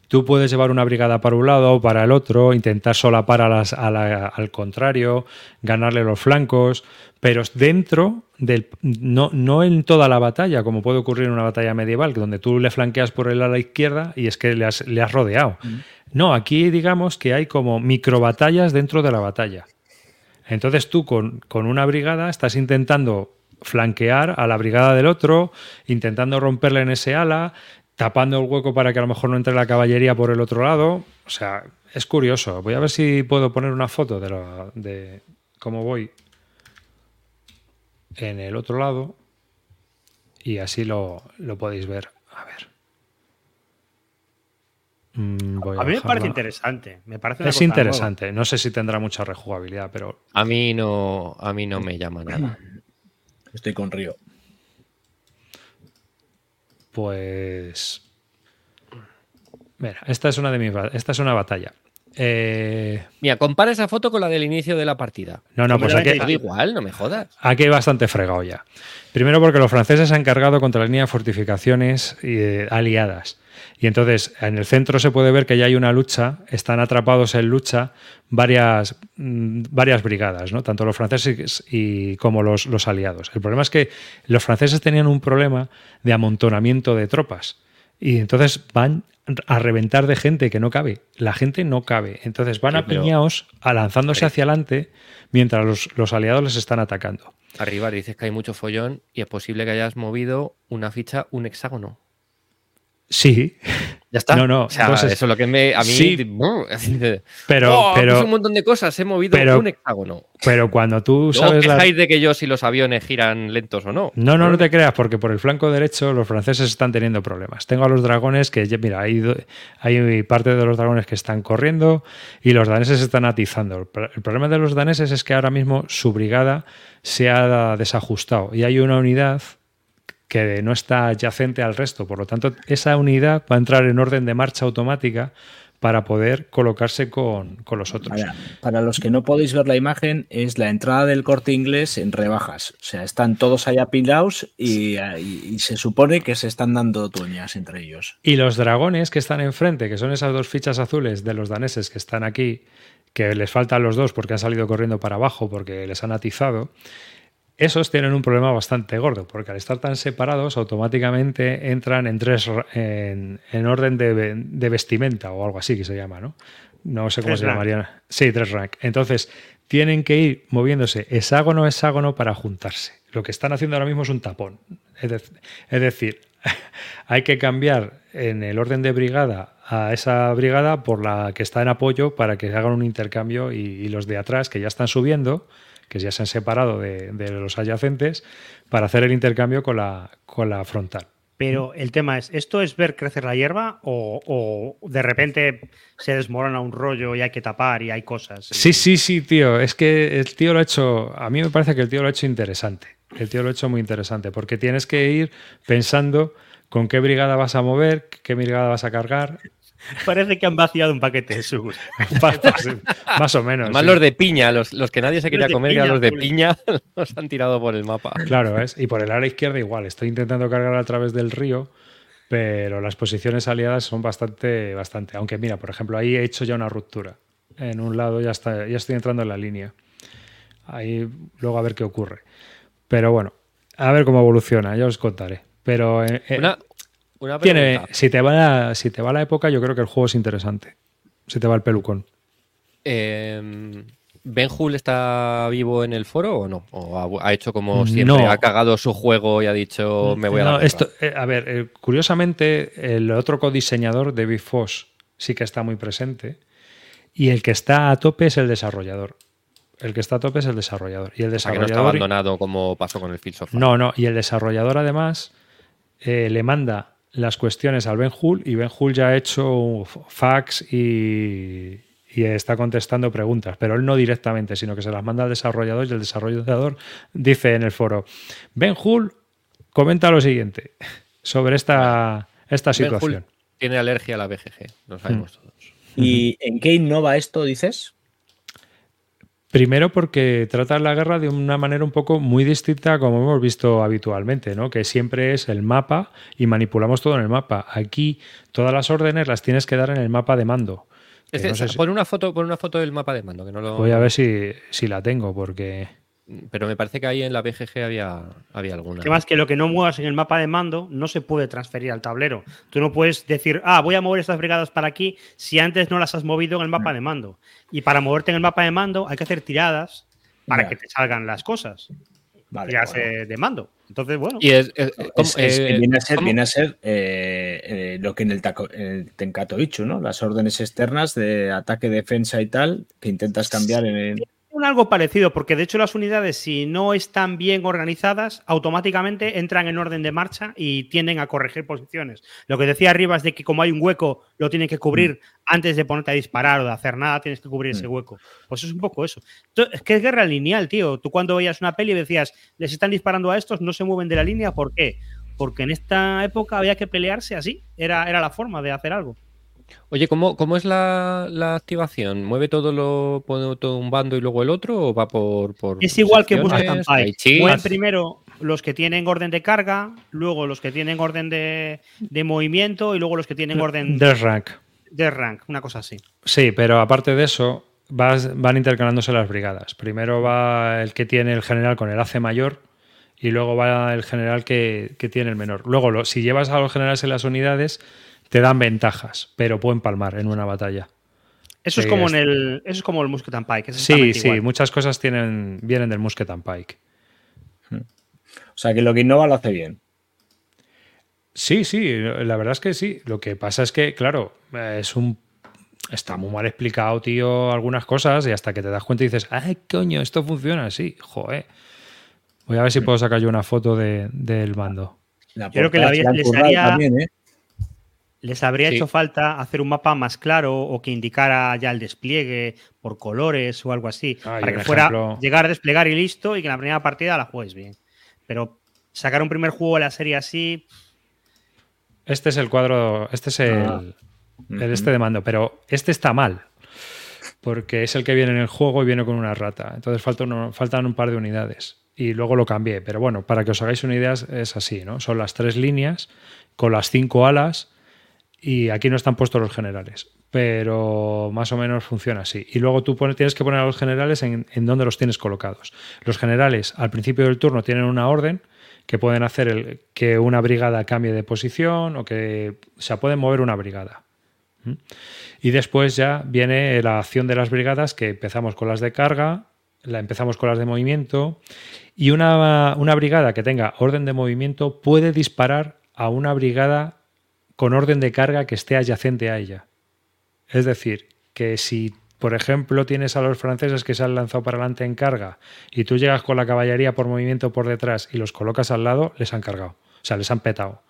tú puedes llevar una brigada para un lado o para el otro, intentar solapar a las, al contrario, ganarle los flancos, pero dentro del. No, no en toda la batalla, como puede ocurrir en una batalla medieval, donde tú le flanqueas por el ala izquierda y es que le has, le has rodeado. No, aquí digamos que hay como micro batallas dentro de la batalla. Entonces tú con, una brigada estás intentando flanquear a la brigada del otro, intentando romperle en ese ala, tapando el hueco para que a lo mejor no entre la caballería por el otro lado. O sea, es curioso. Voy a ver si puedo poner una foto de, de cómo voy en el otro lado y así lo, lo podéis ver. A ver. Mm, a, mí me parece interesante. Me parece es interesante. No sé si tendrá mucha rejugabilidad, pero. A mí no, a mí no me llama nada. Estoy con Río. Pues. Mira, esta es una de mis. Esta es una batalla. Eh... Mira, compara esa foto con la del inicio de la partida. No, no, pues aquí. igual, no me jodas. Aquí hay bastante fregado ya. Primero porque los franceses han cargado contra la línea de fortificaciones eh, aliadas. Y entonces en el centro se puede ver que ya hay una lucha, están atrapados en lucha varias, mm, varias brigadas, ¿no? tanto los franceses y como los, los aliados. El problema es que los franceses tenían un problema de amontonamiento de tropas. Y entonces van a reventar de gente que no cabe. La gente no cabe. Entonces van a piñaos lanzándose hacia adelante mientras los, los, aliados les están atacando. Arriba dices que hay mucho follón y es posible que hayas movido una ficha, un hexágono. Sí. Ya está. No, no. eso es lo que me. A mí. Sí, pero. Oh, pero un montón de cosas. He movido un hexágono. Pero cuando tú sabes. No de que yo si los aviones giran lentos o no. No, no, no te creas, porque por el flanco derecho los franceses están teniendo problemas. Tengo a los dragones que. Mira, hay, hay parte de los dragones que están corriendo y los daneses están atizando. El problema de los daneses es que ahora mismo su brigada se ha desajustado y hay una unidad que no está adyacente al resto. Por lo tanto, esa unidad va a entrar en orden de marcha automática para poder colocarse con, los otros. Para, los que no podéis ver la imagen, es la entrada del corte inglés en rebajas. O sea, están todos allá apilados y, y, se supone que se están dando tuñas entre ellos. Y los dragones que están enfrente, que son esas dos fichas azules de los daneses que están aquí, que les faltan los dos porque han salido corriendo para abajo porque les han atizado, esos tienen un problema bastante gordo, porque al estar tan separados, automáticamente entran en tres en, orden de, vestimenta o algo así que se llama, ¿no? No sé cómo se llamaría. Sí, tres rank. Entonces, tienen que ir moviéndose hexágono a hexágono para juntarse. Lo que están haciendo ahora mismo es un tapón. Es, decir, hay que cambiar en el orden de brigada a esa brigada por la que está en apoyo para que hagan un intercambio y los de atrás que ya están subiendo que ya se han separado de, los adyacentes, para hacer el intercambio con la, con la frontal. Pero el tema es, ¿esto es ver crecer la hierba o, o de repente se desmorona un rollo y hay que tapar y hay cosas? Sí, sí, sí, tío. Es que el tío lo ha hecho, a mí me parece que el tío lo ha hecho interesante. El tío lo ha hecho muy interesante porque tienes que ir pensando con qué brigada vas a mover, qué brigada vas a cargar. Parece que han vaciado un paquete de sur. Más o menos. Más los de piña, los, los, que nadie se quería comer, piña, los de piña, los han tirado por el mapa. Claro, ¿ves? Y por el área izquierda igual. Estoy intentando cargar a través del río, pero las posiciones aliadas son bastante, bastante. Aunque mira, por ejemplo, ahí he hecho ya una ruptura. En un lado ya, está, ya estoy entrando en la línea. Ahí luego a ver qué ocurre. Pero bueno, a ver cómo evoluciona, ya os contaré. Pero eh, una, una tiene, si, te va la, si te va la época, yo creo que el juego es interesante. Si te va el pelucón. Eh, ¿Ben Hull está vivo en el foro o no? ¿O ha, hecho como siempre? No. ¿Ha cagado su juego y ha dicho me voy a la esto, eh, A ver, eh, curiosamente, el otro codiseñador, David Foss, sí que está muy presente. Y el que está a tope es el desarrollador. El que está a tope es el desarrollador. Y el desarrollador. O sea, que no está abandonado como pasó con el Field No, no. Y el desarrollador, además, eh, le manda las cuestiones al Ben Hull y Ben Hull ya ha hecho fax y, y, está contestando preguntas, pero él no directamente, sino que se las manda al desarrollador y el desarrollador dice en el foro, Ben Hull comenta lo siguiente sobre esta, esta situación. Ben Hull tiene alergia a la BGG, lo sabemos mm. todos. ¿Y en qué innova esto, dices? Primero porque trata la guerra de una manera un poco muy distinta como hemos visto habitualmente, ¿no? que siempre es el mapa y manipulamos todo en el mapa. Aquí todas las órdenes las tienes que dar en el mapa de mando. Es no sé si... pon, una foto, pon una foto del mapa de mando. Que no lo... Voy a ver si, si la tengo porque... Pero me parece que ahí en la BGG había, había alguna. Además que lo que no muevas en el mapa de mando no se puede transferir al tablero. Tú no puedes decir, ah, voy a mover estas brigadas para aquí si antes no las has movido en el mapa de mando. Y para moverte en el mapa de mando hay que hacer tiradas para que te salgan las cosas. Vale, tiradas bueno. de mando. Entonces, bueno. Y es, es, es, es eh, viene a ser, viene a ser eh, eh, lo que en el, taco, el Tenkato Ichu, ¿no? Las órdenes externas de ataque, defensa y tal, que intentas cambiar en el algo parecido, porque de hecho las unidades, si no están bien organizadas, automáticamente entran en orden de marcha y tienden a corregir posiciones. Lo que decía arriba es de que como hay un hueco, lo tienen que cubrir mm. antes de ponerte a disparar o de hacer nada, tienes que cubrir mm. ese hueco. Pues es un poco eso. Es que es guerra lineal, tío. Tú cuando veías una peli decías, les están disparando a estos, no se mueven de la línea, ¿por qué? Porque en esta época había que pelearse así, era, era la forma de hacer algo. Oye, ¿cómo, cómo es la, la, activación? ¿Mueve todo lo pone todo un bando y luego el otro o va por, por Es igual que Busca Campaign. Mueven primero los que tienen orden de carga, luego los que tienen orden de, de movimiento y luego los que tienen orden de rank. De rank, una cosa así. Sí, pero aparte de eso, vas, van intercalándose las brigadas. Primero va el que tiene el general con el AC mayor y luego va el general que, que tiene el menor. Luego, lo, si llevas a los generales en las unidades te dan ventajas, pero pueden palmar en una batalla. Eso es como en el. Eso es como el Musket and Pike. sí, sí, igual. muchas cosas tienen, vienen del Musket and Pike. O sea que lo que innova lo hace bien. Sí, sí, la verdad es que sí. Lo que pasa es que, claro, es un. Está muy mal explicado, tío, algunas cosas, y hasta que te das cuenta y dices, ¡ay, coño! Esto funciona así, joder. Voy a ver si puedo sacar yo una foto de, del mando. La Creo que la, les haría. También, ¿eh? ¿Les habría sí. hecho falta hacer un mapa más claro o que indicara ya el despliegue por colores o algo así? Ah, para que fuera ejemplo... llegar a desplegar y listo y que en la primera partida la juegues bien. Pero sacar un primer juego de la serie así. Este es el cuadro. Este es el, ah. el este de mando, pero este está mal. Porque es el que viene en el juego y viene con una rata. Entonces faltan, uno, faltan un par de unidades. Y luego lo cambié. Pero bueno, para que os hagáis una idea, es así, ¿no? Son las tres líneas con las cinco alas y aquí no están puestos los generales, pero más o menos funciona así. Y luego tú tienes que poner a los generales en, en donde los tienes colocados. Los generales al principio del turno tienen una orden que pueden hacer que una brigada cambie de posición o que o sea, pueden mover una brigada. Y después ya viene la acción de las brigadas que empezamos con las de carga, la empezamos con las de movimiento y una, una brigada que tenga orden de movimiento puede disparar a una brigada con orden de carga que esté adyacente a ella. Es decir, que si, por ejemplo, tienes a los franceses que se han lanzado para adelante en carga y tú llegas con la caballería por movimiento por detrás y los colocas al lado, les han cargado. O sea, les han petado.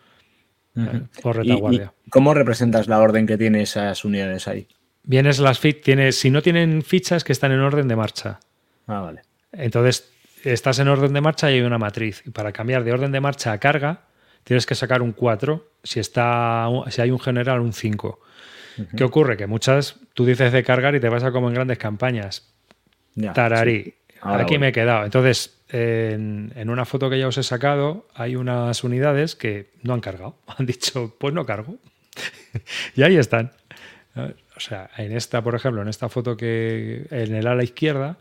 por ¿Y- y retaguardia. ¿Cómo representas la orden que tiene esas unidades ahí? Vienes las tienes, si no tienen fichas que están en orden de marcha. Ah, vale. Entonces, estás en orden de marcha y hay una matriz. Y para cambiar de orden de marcha a carga, tienes que sacar un 4. Si, está, si hay un general, un 5. ¿Qué ocurre? Que muchas, tú dices de cargar y te vas a como en grandes campañas. Ya, Tararí. sí. Aquí voy. me he quedado. Entonces, en, en una foto que ya os he sacado, hay unas unidades que no han cargado. Han dicho, pues no cargo. y ahí están. O sea, en esta, por ejemplo, en esta foto que en el ala izquierda,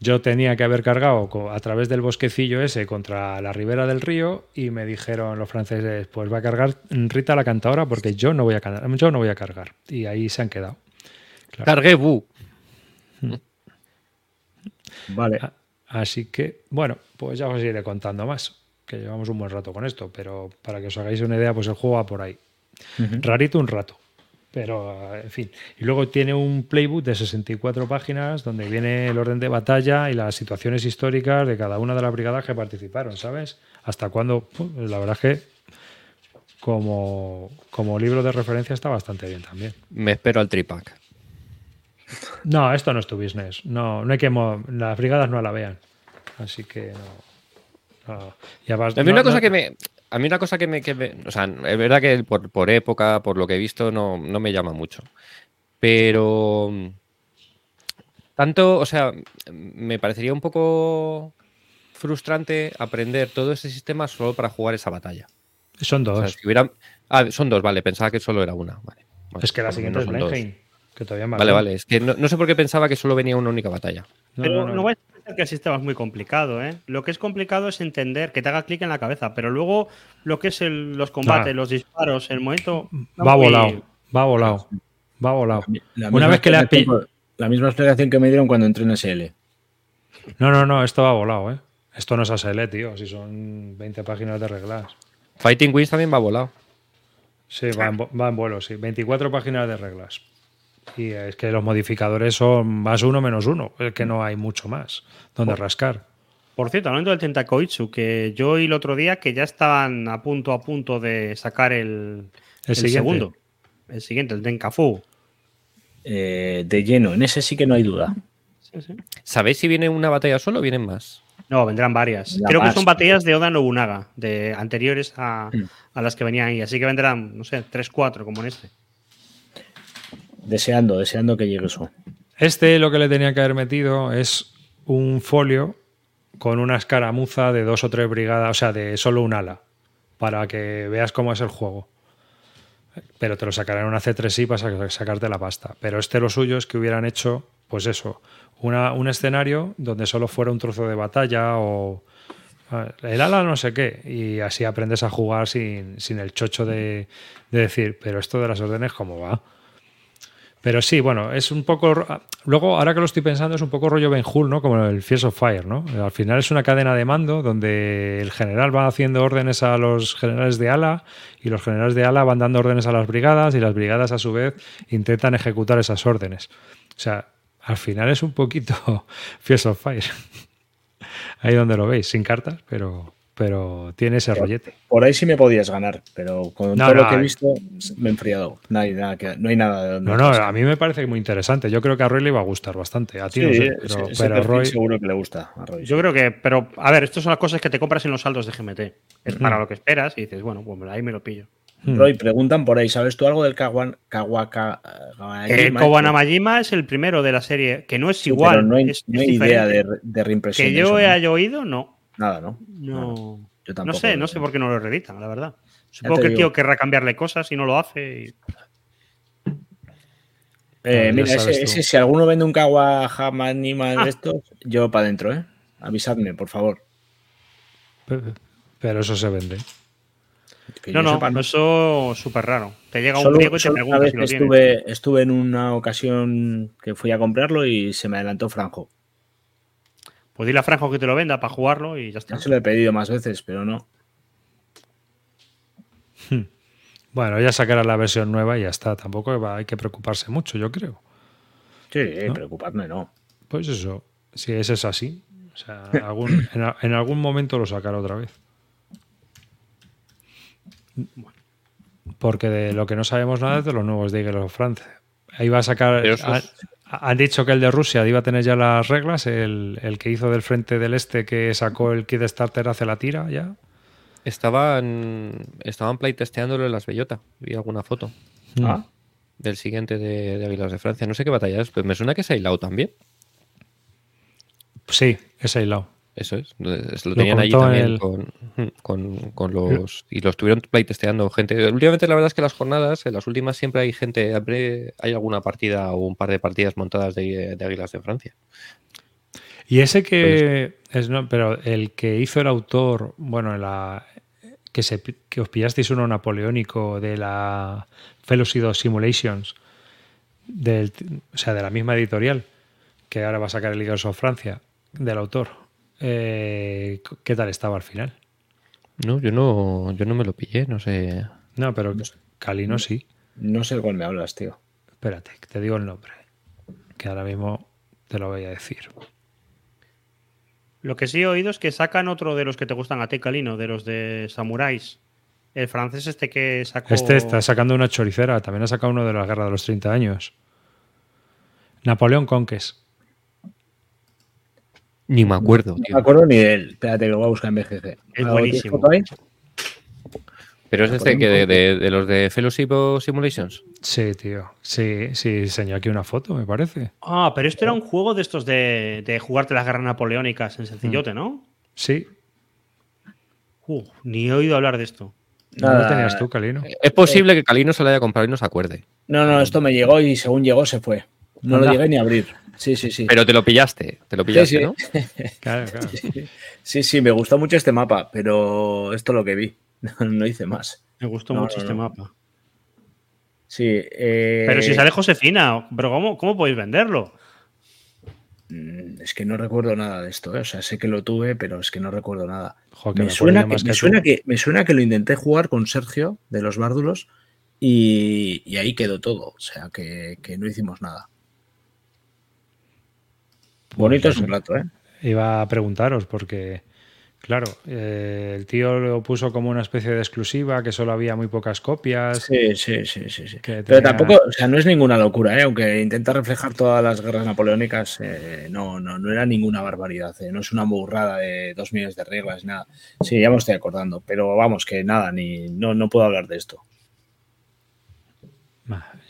yo tenía que haber cargado a través del bosquecillo ese contra la ribera del río y me dijeron los franceses, pues va a cargar Rita la cantadora porque yo no voy a, can- yo no voy a cargar. Y ahí se han quedado. Cargué Bu. Vale. A- Así que, bueno, pues ya os iré contando más, que llevamos un buen rato con esto, pero para que os hagáis una idea, pues el juego va por ahí. Rarito un rato. Pero, eh, en fin. Y luego tiene un playbook de 64 páginas donde viene el orden de batalla y las situaciones históricas de cada una de las brigadas que participaron, ¿sabes? Hasta cuándo. La verdad es que como, como libro de referencia está bastante bien también. Me espero al tripack. No, esto no es tu business. No, no hay que. Las brigadas no la vean. Así que no. no. Ya vas- A mí no- una cosa no- que me. A mí una cosa que me, que me- O sea, es verdad que por, por época, por lo que he visto, no, no me llama mucho. Pero. Tanto, o sea, me parecería un poco frustrante aprender todo ese sistema solo para jugar esa batalla. Son O dos. sea, si hubiera- Ah, son dos, vale, pensaba que solo era una. Vale, Vale, es que la siguiente es son dos. Blenheim. Que todavía más Vale, bien. vale. Es que no, no sé por qué pensaba que solo venía una única batalla. No, pero no, no, que el sistema es muy complicado, ¿eh? Lo que es complicado es entender, que te haga clic en la cabeza, pero luego lo que es el- los combates, Ah. los disparos, el momento. Va muy- volado. Va volado. Va volado. La Una vez que le has La misma explicación que me dieron cuando entré en SL. No, no, no, esto va volado, ¿eh? Esto no es ASL, tío, si son 20 páginas de reglas. Fighting Wings también va volado. Sí, va en, va en vuelo, sí. 24 páginas de reglas. Y es que los modificadores son más uno menos uno. Es que no hay mucho más donde rascar. Por cierto, hablando del Tentakoitsu, que yo oí el otro día que ya estaban a punto a punto de sacar el, El siguiente. segundo. El siguiente, el Tenkafu. Eh, de lleno, en ese sí que no hay duda. Sí, sí. ¿Sabéis si viene una batalla solo o vienen más? No, vendrán varias. Creo que son batallas de Oda Nobunaga, de anteriores a, Mm. a las que venían ahí. Así que vendrán, no sé, 3, 4 como en este. Deseando, deseando que llegue eso. Este lo que le tenía que haber metido es un folio con una escaramuza de dos o tres brigadas, o sea, de solo un ala, para que veas cómo es el juego. Pero te lo sacarán una C3i para sa- sacarte la pasta. Pero este lo suyo es que hubieran hecho, pues eso, un escenario donde solo fuera un trozo de batalla o ah, el ala no sé qué. Y así aprendes a jugar sin, sin el chocho de, de decir, pero esto de las órdenes, ¿cómo va? Pero sí, bueno, es un poco. Luego, ahora que lo estoy pensando, es un poco rollo Ben Hur, ¿no? Como el Fierce of Fire, ¿no? Al final es una cadena de mando donde el general va haciendo órdenes a los generales de ala y los generales de ala van dando órdenes a las brigadas y las brigadas, a su vez, intentan ejecutar esas órdenes. O sea, al final es un poquito Fierce of Fire. Ahí donde lo veis, sin cartas, pero, pero tiene ese rollete. Por ahí sí me podías ganar, pero con No, todo no, lo que he hay- visto me he enfriado. No hay nada, que, no hay nada de donde No, no, a mí me parece muy interesante. Yo creo que a Roy le iba a gustar bastante. A ti Sí, no sé, pero, ese pero perfil Roy. seguro que le gusta a Roy. Yo creo que, pero a ver, estas son las cosas que te compras en los saldos de GMT. Es para Mm. lo que esperas y dices, bueno, pues ahí me lo pillo. Hmm. Roy, preguntan por ahí, ¿sabes tú algo del Kawan, Kawaka? El Koban Amajima es el primero de la serie, que no es Sí, igual. pero no hay, es- no es hay idea de, de reimpresión. Que yo eso, ¿no? haya oído, no. Nada, ¿no? No, Yo no tampoco. sé, no sé por qué no lo reeditan, la verdad. Supongo que el tío querrá cambiarle cosas y no lo hace. y- Eh, mira, ese, si alguno vende un Kawahama Anima Ah. de estos, yo para adentro, ¿eh? Avisadme, por favor. Pe- Pero eso se vende. Que No, yo no, sepa, no, eso súper raro. Te llega un Solo, griego y te solo una pregunta vez si lo estuve, estuve en una ocasión que fui a comprarlo y se me adelantó Franjo. Pues dile a Franjo que te lo venda para jugarlo y ya está. Ya se lo he pedido más veces, pero no. Bueno, ya sacará la versión nueva y ya está. Tampoco hay que preocuparse mucho, yo creo. Sí, preocupadme, no. Pues eso, si ese es así. O sea, algún- en, algún momento lo sacará otra vez. porque de lo que no sabemos nada es de los nuevos de Eagle of France. Ahí va a sacar. Eso es- Han dicho que el de Rusia iba a tener ya las reglas, el, el que hizo del frente del este que sacó el kit starter hace la tira ya. Estaban, estaban playtesteándolo en las Bellota. Vi alguna foto Ah, del siguiente de, de Águilas de Francia. No sé qué batalla es, pero me suena que es aislado también. Sí, es aislado. Eso es. Lo Lo tenían allí también el- con, con- con los. Y lo estuvieron playtesteando gente. Últimamente, la verdad es que las jornadas, en las últimas siempre hay gente. Hay alguna partida o un par de partidas montadas de, de Águilas de Francia. Y ese que es no, pero el que hizo el autor, bueno, en la que se que os pillasteis uno napoleónico de la Fellowship Simulations del, o sea, de la misma editorial que ahora va a sacar el Eagles of Francia del autor. Eh, ¿Qué tal estaba al final? No, yo no, yo no me lo pillé, no sé. No, pero Calino sí. no sé de cuál me hablas, tío. Espérate, te digo el nombre. Que ahora mismo te lo voy a decir. Lo que sí he oído es que sacan otro de los que te gustan a ti, Calino, de los de Samuráis. El francés este que sacó. Este está sacando una choricera, también ha sacado uno de la guerra de los 30 años. Napoleón Conques. Ni me acuerdo, No tío. me acuerdo ni de él. Espérate, que lo voy a buscar en BGG. Es Ah, ¿tienes buenísimo. Pero es este que de, de- de los de Fellowship Simulations. Sí, tío. Sí, sí, enseñó aquí una foto, me parece. Ah, pero esto era un juego de estos de, de jugarte las guerras napoleónicas en sencillote, ¿no? Sí, ni he oído hablar de esto. no lo tenías tú, Calino. Es posible que Calino se lo haya comprado y no se acuerde. No, no, esto me llegó y según llegó se fue. No lo llegué ni a abrir. Sí, sí, sí. Pero te lo pillaste, te lo pillaste, sí. ¿no? Claro, claro. Sí, sí, me gustó mucho este mapa, pero esto es lo que vi. No hice más. Me gustó No, mucho no, este no. mapa. Sí. eh, Pero si sale Josefina, ¿pero cómo, cómo podéis venderlo? mm, Es que no recuerdo nada de esto, ¿eh? o sea, sé que lo tuve, pero es que no recuerdo nada. Jo, que Me me suena, que, me, suena que, me suena que lo intenté jugar con Sergio de los Bárdulos y, y ahí quedó todo. O sea, que, que no hicimos nada. Bonito es un sé. rato, ¿eh? Iba a preguntaros porque, claro, eh, el tío lo puso como una especie de exclusiva, que solo había muy pocas copias. Sí, sí, sí, sí. Pero tenía- tampoco, o sea, no es ninguna locura, ¿eh? aunque intenta reflejar todas las guerras napoleónicas, eh, no, no, no era ninguna barbaridad, ¿eh? no es una burrada de dos millones de reglas, nada. Sí, ya me estoy acordando, pero vamos, que nada, ni no, no puedo hablar de esto.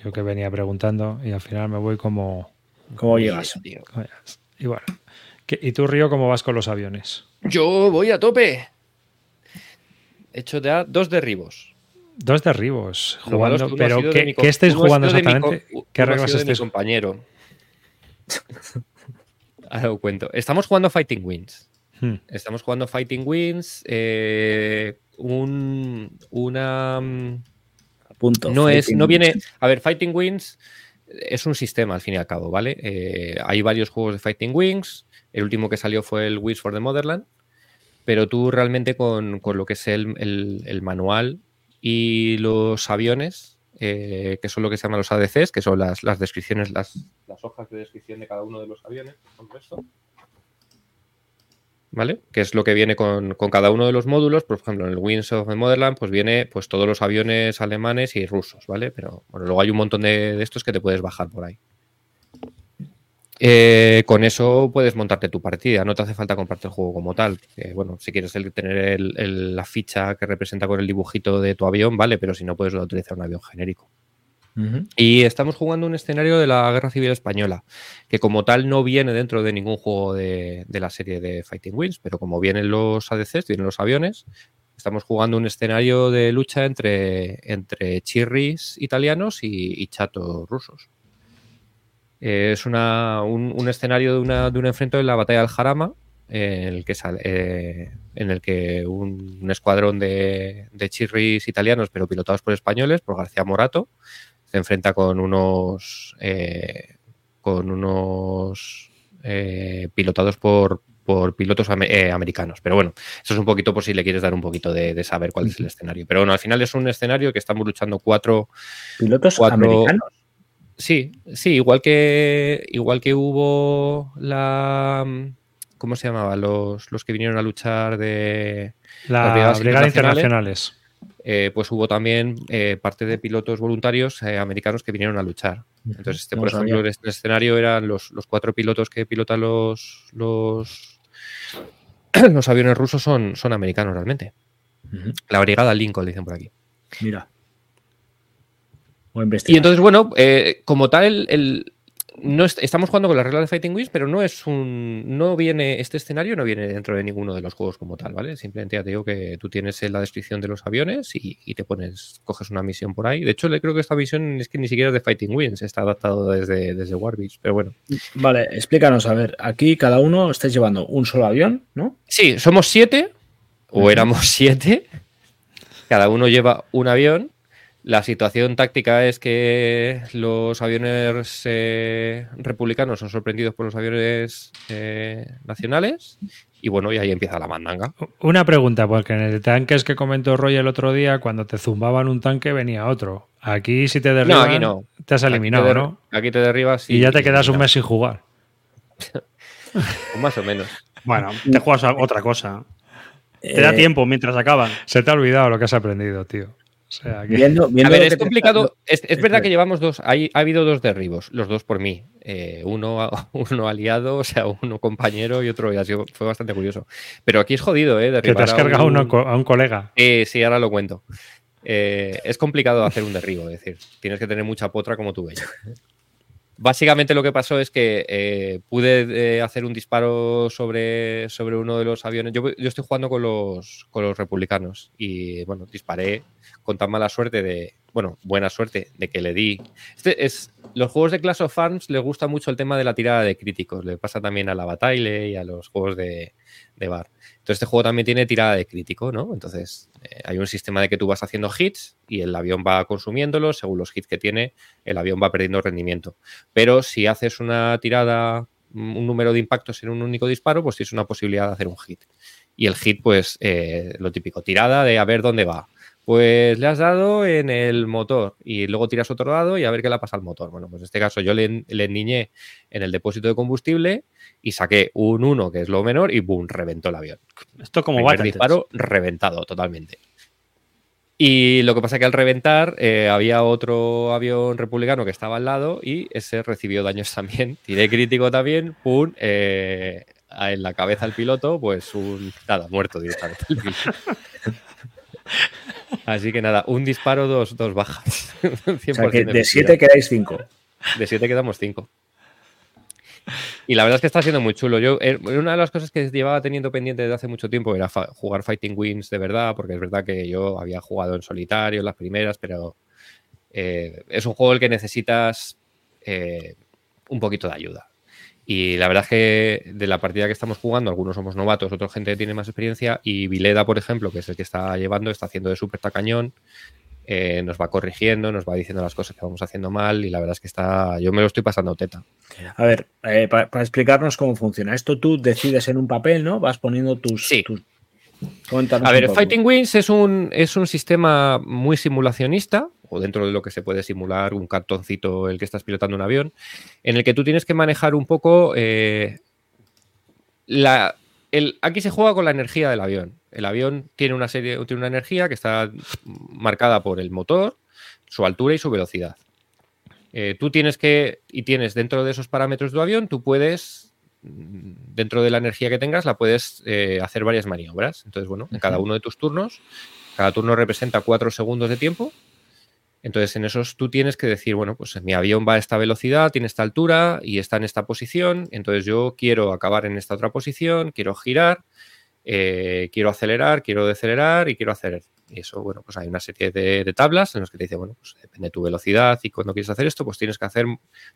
Yo que venía preguntando y al final me voy como... ¿Cómo llegas? Igual. ¿Qué- ¿Y tú, Río, cómo vas con los aviones? Yo voy a tope. He hecho ya dos derribos. Dos derribos, jugando, uno pero ¿qué, qué estáis jugando sido de mi exactamente? ¿Qué reglas estáis compañero. Ahora os cuento. Estamos jugando Fighting Wins. Hmm. Estamos jugando Fighting Wins. eh, un, una. mm, Punto. No es, no viene. A ver, Fighting Wings es un sistema al fin y al cabo, ¿vale? Eh, hay varios juegos de Fighting Wings. El último que salió fue el Wings for the Motherland. Pero tú realmente con, con lo que es el, el- manual y los aviones, eh, que son lo que se llaman los ADCs, que son las, las descripciones, las, las hojas de descripción de cada uno de los aviones, por esto. ¿Vale? Que es lo que viene con, con cada uno de los módulos. Por ejemplo, en el Wings of the Motherland, pues viene pues todos los aviones alemanes y rusos, ¿vale? Pero bueno, luego hay un montón de, de estos que te puedes bajar por ahí. Eh, con eso puedes montarte tu partida, no te hace falta comprarte el juego como tal. Eh, bueno, si quieres tener la ficha que representa con el dibujito de tu avión, vale, pero si no puedes utilizar un avión genérico. Y estamos jugando un escenario de la Guerra Civil Española, que como tal no viene dentro de ningún juego de, de la serie de Fighting Wings, pero como vienen los ADCs, vienen los aviones, estamos jugando un escenario de lucha entre, entre chirris italianos y, y chatos rusos. Es una- un, escenario de, una, de un enfrentamiento en la batalla del Jarama, en el que, sale- eh, en el que un, un escuadrón de, de chirris italianos, pero pilotados por españoles, por García Morato, se enfrenta con unos eh, con unos eh, pilotados por, por pilotos ame- eh, americanos. Pero bueno, eso es un poquito por si le quieres dar un poquito de, de saber cuál es el escenario. Pero bueno, al final es un escenario que estamos luchando cuatro. Pilotos Cuatro- americanos. Sí, sí, igual que igual que hubo la ¿cómo se llamaba? Los, los que vinieron a luchar de La Las brigadas Brigada internacionales. Internacionales. Eh, pues hubo también eh, parte de pilotos voluntarios eh, americanos que vinieron a luchar. Entonces, este, No por lo ejemplo, en este escenario eran los, los cuatro pilotos que pilotan los, los, los aviones rusos son, son americanos realmente. La brigada Lincoln, dicen por aquí. Mira. Y entonces, bueno, como tal, el, el- no est- estamos jugando con las reglas de Fighting Wings, pero no es un. No viene. Este escenario no viene dentro de ninguno de los juegos como tal, ¿vale? Simplemente ya te digo que tú tienes en la descripción de los aviones y, y te pones. Coges una misión por ahí. De hecho, le creo que esta misión es que ni siquiera es de Fighting Wings, está adaptado desde, desde Warbeach, pero bueno. Vale, explícanos, a ver, aquí cada uno estáis llevando un solo avión, ¿no? Sí, somos siete, o éramos siete. Cada uno lleva un avión. La situación táctica es que los aviones eh, republicanos son sorprendidos por los aviones eh, nacionales. Y bueno, y ahí empieza la mandanga. Una pregunta, porque en el tanques que comentó Roy el otro día, cuando te zumbaban un tanque venía otro. Aquí si te derriban, aquí no. te has eliminado, aquí te, der- ¿no? Aquí te derribas Y ya te quedas un mes sin jugar. Más o menos. Bueno, te juegas a otra cosa. Te da Eh, tiempo mientras acaban. Se te ha olvidado lo que has aprendido, tío. O sea, que... Viendo, viendo A ver, es que te- complicado. Es, es verdad que llevamos dos. Hay, ha habido dos derribos, los dos por mí. Eh, uno, uno aliado, o sea, uno compañero y otro. Y ha sido, fue bastante curioso. Pero aquí es jodido, ¿eh? que te has a cargado un- uno co- a un colega. Eh, sí, ahora lo cuento. Eh, es complicado hacer un derribo, es decir, tienes que tener mucha potra como tú ves. Básicamente lo que pasó es que eh, pude eh, hacer un disparo sobre, sobre uno de los aviones. Yo, yo estoy jugando con los, con los republicanos y bueno, disparé con tan mala suerte de, bueno, buena suerte de que le di. Este es, los juegos de Clash of Arms les gusta mucho el tema de la tirada de críticos. Le pasa también a la Bataille y a los juegos de, de bar. Entonces este juego también tiene tirada de crítico, ¿no? Entonces eh, hay un sistema de que tú vas haciendo hits y el avión va consumiéndolos. Según los hits que tiene, el avión va perdiendo rendimiento. Pero si haces una tirada, mm, un número de impactos en un único disparo, pues tienes una posibilidad de hacer un hit. Y el hit, pues eh, lo típico, tirada de a ver dónde va. Pues le has dado en el motor y luego tiras otro dado y a ver qué le pasa al motor. Bueno, pues en este caso yo le, le enniñé en el depósito de combustible y saqué un 1, que es lo menor, y ¡boom! reventó el avión. Esto como Battletech. disparo reventado totalmente. Y lo que pasa es que al reventar eh, había otro avión republicano que estaba al lado y ese recibió daños también. Tiré crítico también, pum, eh, en la cabeza al piloto, pues un nada, muerto directamente. Así que nada, un disparo, dos, dos bajas. O sea, 100% que de efectividad. 7 quedáis 5. De 7 quedamos 5. Y la verdad es que está siendo muy chulo. Yo, eh, una de las cosas que llevaba teniendo pendiente desde hace mucho tiempo era jugar Fighting Wins de verdad, porque es verdad que yo había jugado en solitario las primeras, pero eh, es un juego el que necesitas eh, un poquito de ayuda. Y la verdad es que de la partida que estamos jugando, algunos somos novatos, otra gente tiene más experiencia. Y Vileda, por ejemplo, que es el que está llevando, está haciendo de súper tacañón. eh, nos va corrigiendo, nos va diciendo las cosas que vamos haciendo mal. Y la verdad es que está. Yo me lo estoy pasando teta. A ver, eh, pa- para explicarnos cómo funciona. Esto tú decides en un papel, ¿no? Vas poniendo tus. Sí. tus- A ver. Fighting Wings es un, es un sistema muy simulacionista, o dentro de lo que se puede simular un cartoncito el que estás pilotando un avión, en el que tú tienes que manejar un poco eh, la. El, aquí se juega con la energía del avión. El avión tiene una serie, tiene una energía que está marcada por el motor, su altura y su velocidad. Eh, tú tienes que, y tienes dentro de esos parámetros de tu avión, tú puedes, dentro de la energía que tengas, la puedes eh, hacer varias maniobras. Entonces, bueno, en cada uno de tus turnos, cada turno representa cuatro segundos de tiempo. Entonces, en esos tú tienes que decir, bueno, pues mi avión va a esta velocidad, tiene esta altura y está en esta posición. Entonces, yo quiero acabar en esta otra posición, quiero girar, eh, quiero acelerar, quiero decelerar y quiero hacer. Y eso, bueno, pues hay una serie de, de tablas en las que te dice, bueno, pues depende de tu velocidad y cuando quieres hacer esto, pues tienes que hacer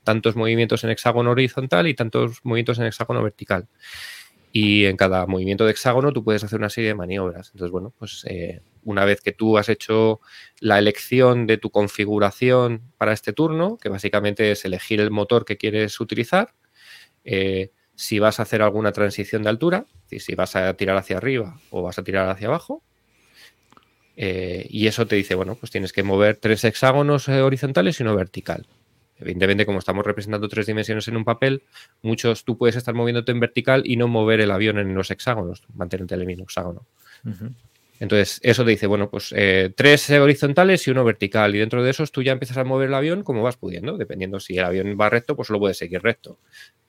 tantos movimientos en hexágono horizontal y tantos movimientos en hexágono vertical. Y en cada movimiento de hexágono tú puedes hacer una serie de maniobras. Entonces, bueno, pues eh, una vez que tú has hecho la elección de tu configuración para este turno, que básicamente es elegir el motor que quieres utilizar, eh, si vas a hacer alguna transición de altura, si vas a tirar hacia arriba o vas a tirar hacia abajo, eh, y eso te dice, bueno, pues tienes que mover tres hexágonos horizontales y uno vertical. Evidentemente, como estamos representando tres dimensiones en un papel, muchos tú puedes estar moviéndote en vertical y no mover el avión en los hexágonos, mantenerte en el mismo hexágono. Ujú. Entonces, eso te dice, bueno, pues eh, tres horizontales y uno vertical. Y dentro de esos tú ya empiezas a mover el avión como vas pudiendo. Dependiendo si el avión va recto, pues lo puedes seguir recto.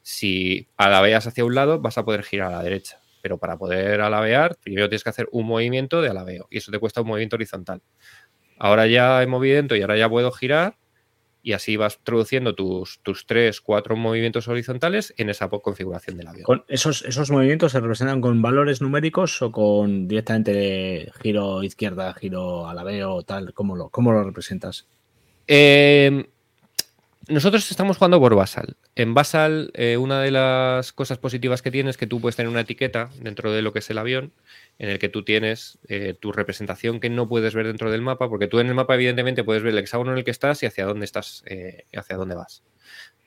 Si alabeas hacia un lado, vas a poder girar a la derecha. Pero para poder alabear, primero tienes que hacer un movimiento de alabeo. Y eso te cuesta un movimiento horizontal. Ahora ya he movido y ahora ya puedo girar y así vas introduciendo tus, tus tres, cuatro movimientos horizontales en esa configuración del avión. ¿Con esos, ¿Esos movimientos se representan con valores numéricos o con directamente giro izquierda, giro alabeo, tal? ¿Cómo lo, cómo lo representas? Eh, nosotros estamos jugando por Basal. En Basal, eh, una de las cosas positivas que tienes es que tú puedes tener una etiqueta dentro de lo que es el avión, en el que tú tienes eh, tu representación que no puedes ver dentro del mapa, porque tú en el mapa, evidentemente, puedes ver el hexágono en el que estás y hacia dónde estás, eh, hacia dónde vas.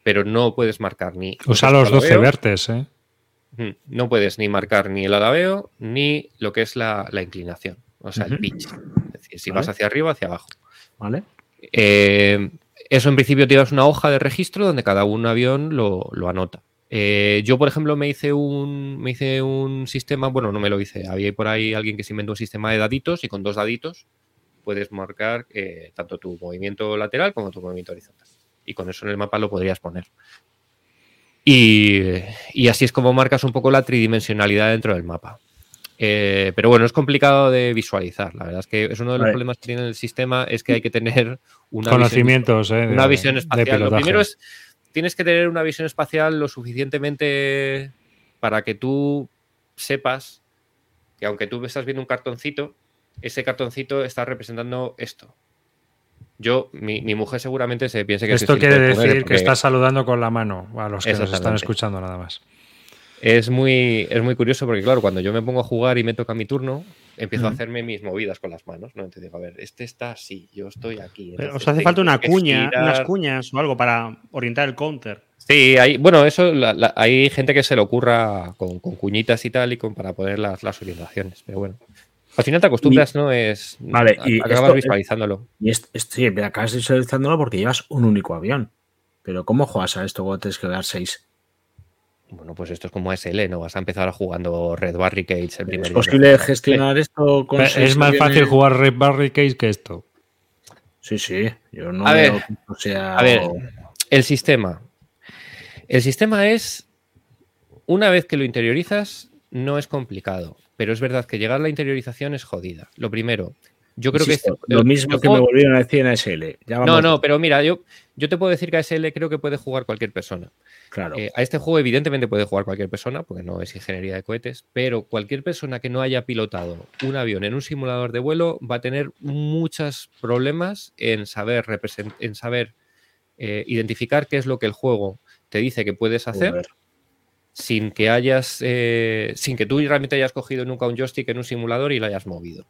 Pero no puedes marcar ni. Usa los 12 vertes, ¿eh? No puedes ni marcar ni el alabeo ni lo que es la, inclinación, o sea, el pitch. Es decir, si vas hacia arriba o hacia abajo. Vale. Eh, eso en principio tienes una hoja de registro donde cada un avión lo, anota. Eh, yo, por ejemplo, me hice un me hice un sistema, bueno, no me lo hice, había por ahí alguien que se inventó un sistema de daditos y con dos daditos puedes marcar eh, tanto tu movimiento lateral como tu movimiento horizontal. Y con eso en el mapa lo podrías poner. Y, y así es como marcas un poco la tridimensionalidad dentro del mapa. Eh, pero bueno, es complicado de visualizar. La verdad es que es uno de los problemas que tiene el sistema, es que hay que tener una conocimientos, visión, eh, una visión espacial. Lo primero es tienes que tener una visión espacial lo suficientemente para que tú sepas que aunque tú estás viendo un cartoncito, ese cartoncito está representando esto. Yo, mi, mujer seguramente se piense que esto quiere decir que está saludando con la mano a los que nos están escuchando nada más. Es muy, es muy curioso porque, claro, cuando yo me pongo a jugar y me toca mi turno, empiezo a hacerme mis movidas con las manos, ¿no? Entonces digo, a ver, este está así, yo estoy aquí. os hace falta una cuña, unas cuñas o algo para orientar el counter. Sí, hay, bueno, eso hay gente que se lo ocurra con, cuñitas y tal y con, para poner las, orientaciones, pero bueno. Al final te acostumbras, ¿no? Es, vale, y acabas visualizándolo. Y esto, sí, acabas visualizándolo porque llevas un único avión. Pero ¿cómo juegas a esto cuando tienes que dar seis? Bueno, pues esto es como SL, ¿no? Vas a empezar jugando Red Barricades el primer ¿Es posible gestionar esto con Es más fácil jugar Red Barricades que esto. Sí, sí. Yo no a ver, sea... a ver, el sistema. El sistema es, una vez que lo interiorizas, no es complicado. Pero es verdad que llegar a la interiorización es jodida. Lo primero, yo creo que lo mismo que me volvieron a decir en ASL. no, no, pero mira, yo, yo te puedo decir que ASL creo que puede jugar cualquier persona. Claro. Eh, a este juego, evidentemente, puede jugar cualquier persona, porque no es ingeniería de cohetes, pero cualquier persona que no haya pilotado un avión en un simulador de vuelo va a tener muchos problemas en saber, en saber eh, identificar qué es lo que el juego te dice que puedes hacer. Sin que hayas, eh, sin que tú realmente hayas cogido nunca un joystick en un simulador y lo hayas movido.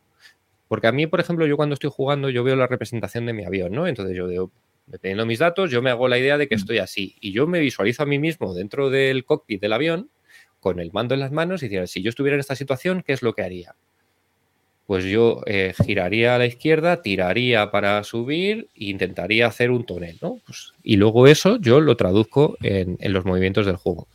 Porque a mí, por ejemplo, yo cuando estoy jugando, yo veo la representación de mi avión, ¿no? Entonces yo veo, dependiendo de mis datos, yo me hago la idea de que mm. estoy así. Y yo me visualizo a mí mismo dentro del cockpit del avión, con el mando en las manos, y decir, si yo estuviera en esta situación, ¿qué es lo que haría? Pues yo eh, giraría a la izquierda, tiraría para subir e intentaría hacer un tonel, ¿no? Pues, y luego eso yo lo traduzco en los movimientos del juego.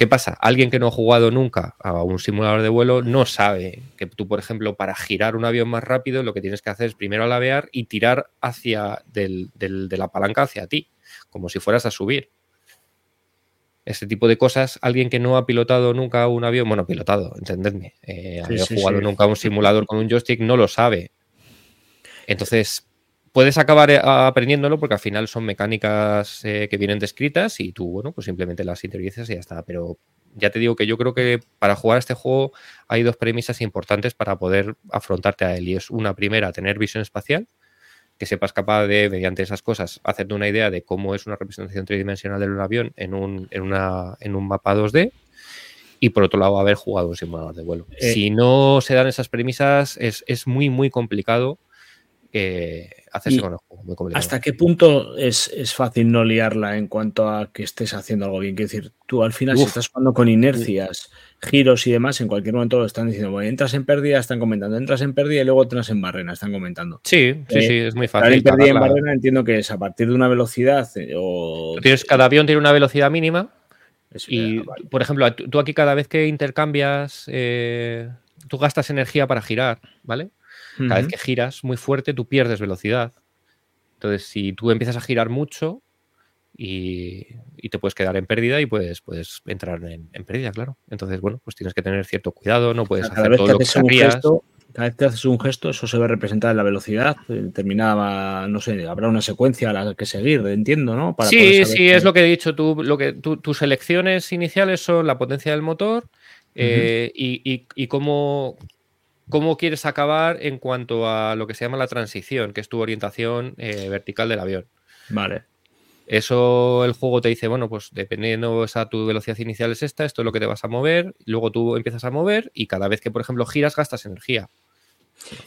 ¿Qué pasa? Alguien que no ha jugado nunca a un simulador de vuelo no sabe que tú, por ejemplo, para girar un avión más rápido, lo que tienes que hacer es primero alabear y tirar hacia de la palanca hacia ti, como si fueras a subir. Este tipo de cosas, alguien que no ha pilotado nunca un avión, bueno, pilotado, entendedme, eh, ha jugado nunca un simulador con un joystick, no lo sabe. Entonces, puedes acabar eh, aprendiéndolo porque al final son mecánicas eh, que vienen descritas y tú, bueno, pues simplemente las interiorizas y ya está. Pero ya te digo que yo creo que para jugar a este juego hay dos premisas importantes para poder afrontarte a él. Y es una primera, tener visión espacial, que sepas capaz de, mediante esas cosas, hacerte una idea de cómo es una representación tridimensional de un avión en un, en una, en un mapa 2D. Y por otro lado, haber jugado un simulador de vuelo. Eh, si no se dan esas premisas, es, es muy, muy complicado hacerse con el juego. ¿Hasta qué punto es, fácil no liarla en cuanto a que estés haciendo algo bien? Quiero decir, tú al final, si estás jugando con inercias, giros y demás, en cualquier momento lo están diciendo. Bueno, entras en pérdida, están comentando. Entras en pérdida y luego entras en barrena, están comentando. Sí, sí, eh, sí, es muy fácil. En pérdida en barrena entiendo que es a partir de una velocidad eh, o... Tienes, cada avión tiene una velocidad mínima. y, por ejemplo, tú aquí cada vez que intercambias. Eh, tú gastas energía para girar, ¿vale? Cada vez que giras muy fuerte, tú pierdes velocidad. Entonces, si tú empiezas a girar mucho y, te puedes quedar en pérdida y puedes, puedes entrar en, pérdida, claro. Entonces, bueno, pues tienes que tener cierto cuidado, no puedes hacer todo lo que cada vez que haces un gesto, eso se ve representado en la velocidad. Determinada, no sé, habrá una secuencia a la que seguir, entiendo, ¿no? sí, sí, es lo que he dicho. Tú, lo que, tus elecciones iniciales son la potencia del motor eh, y, cómo, cómo, quieres acabar en cuanto a lo que se llama la transición, que es tu orientación eh, vertical del avión. Vale. Eso el juego te dice, bueno, pues dependiendo esa tu velocidad inicial es esta, esto es lo que te vas a mover, luego tú empiezas a mover y cada vez que, por ejemplo, giras, gastas energía.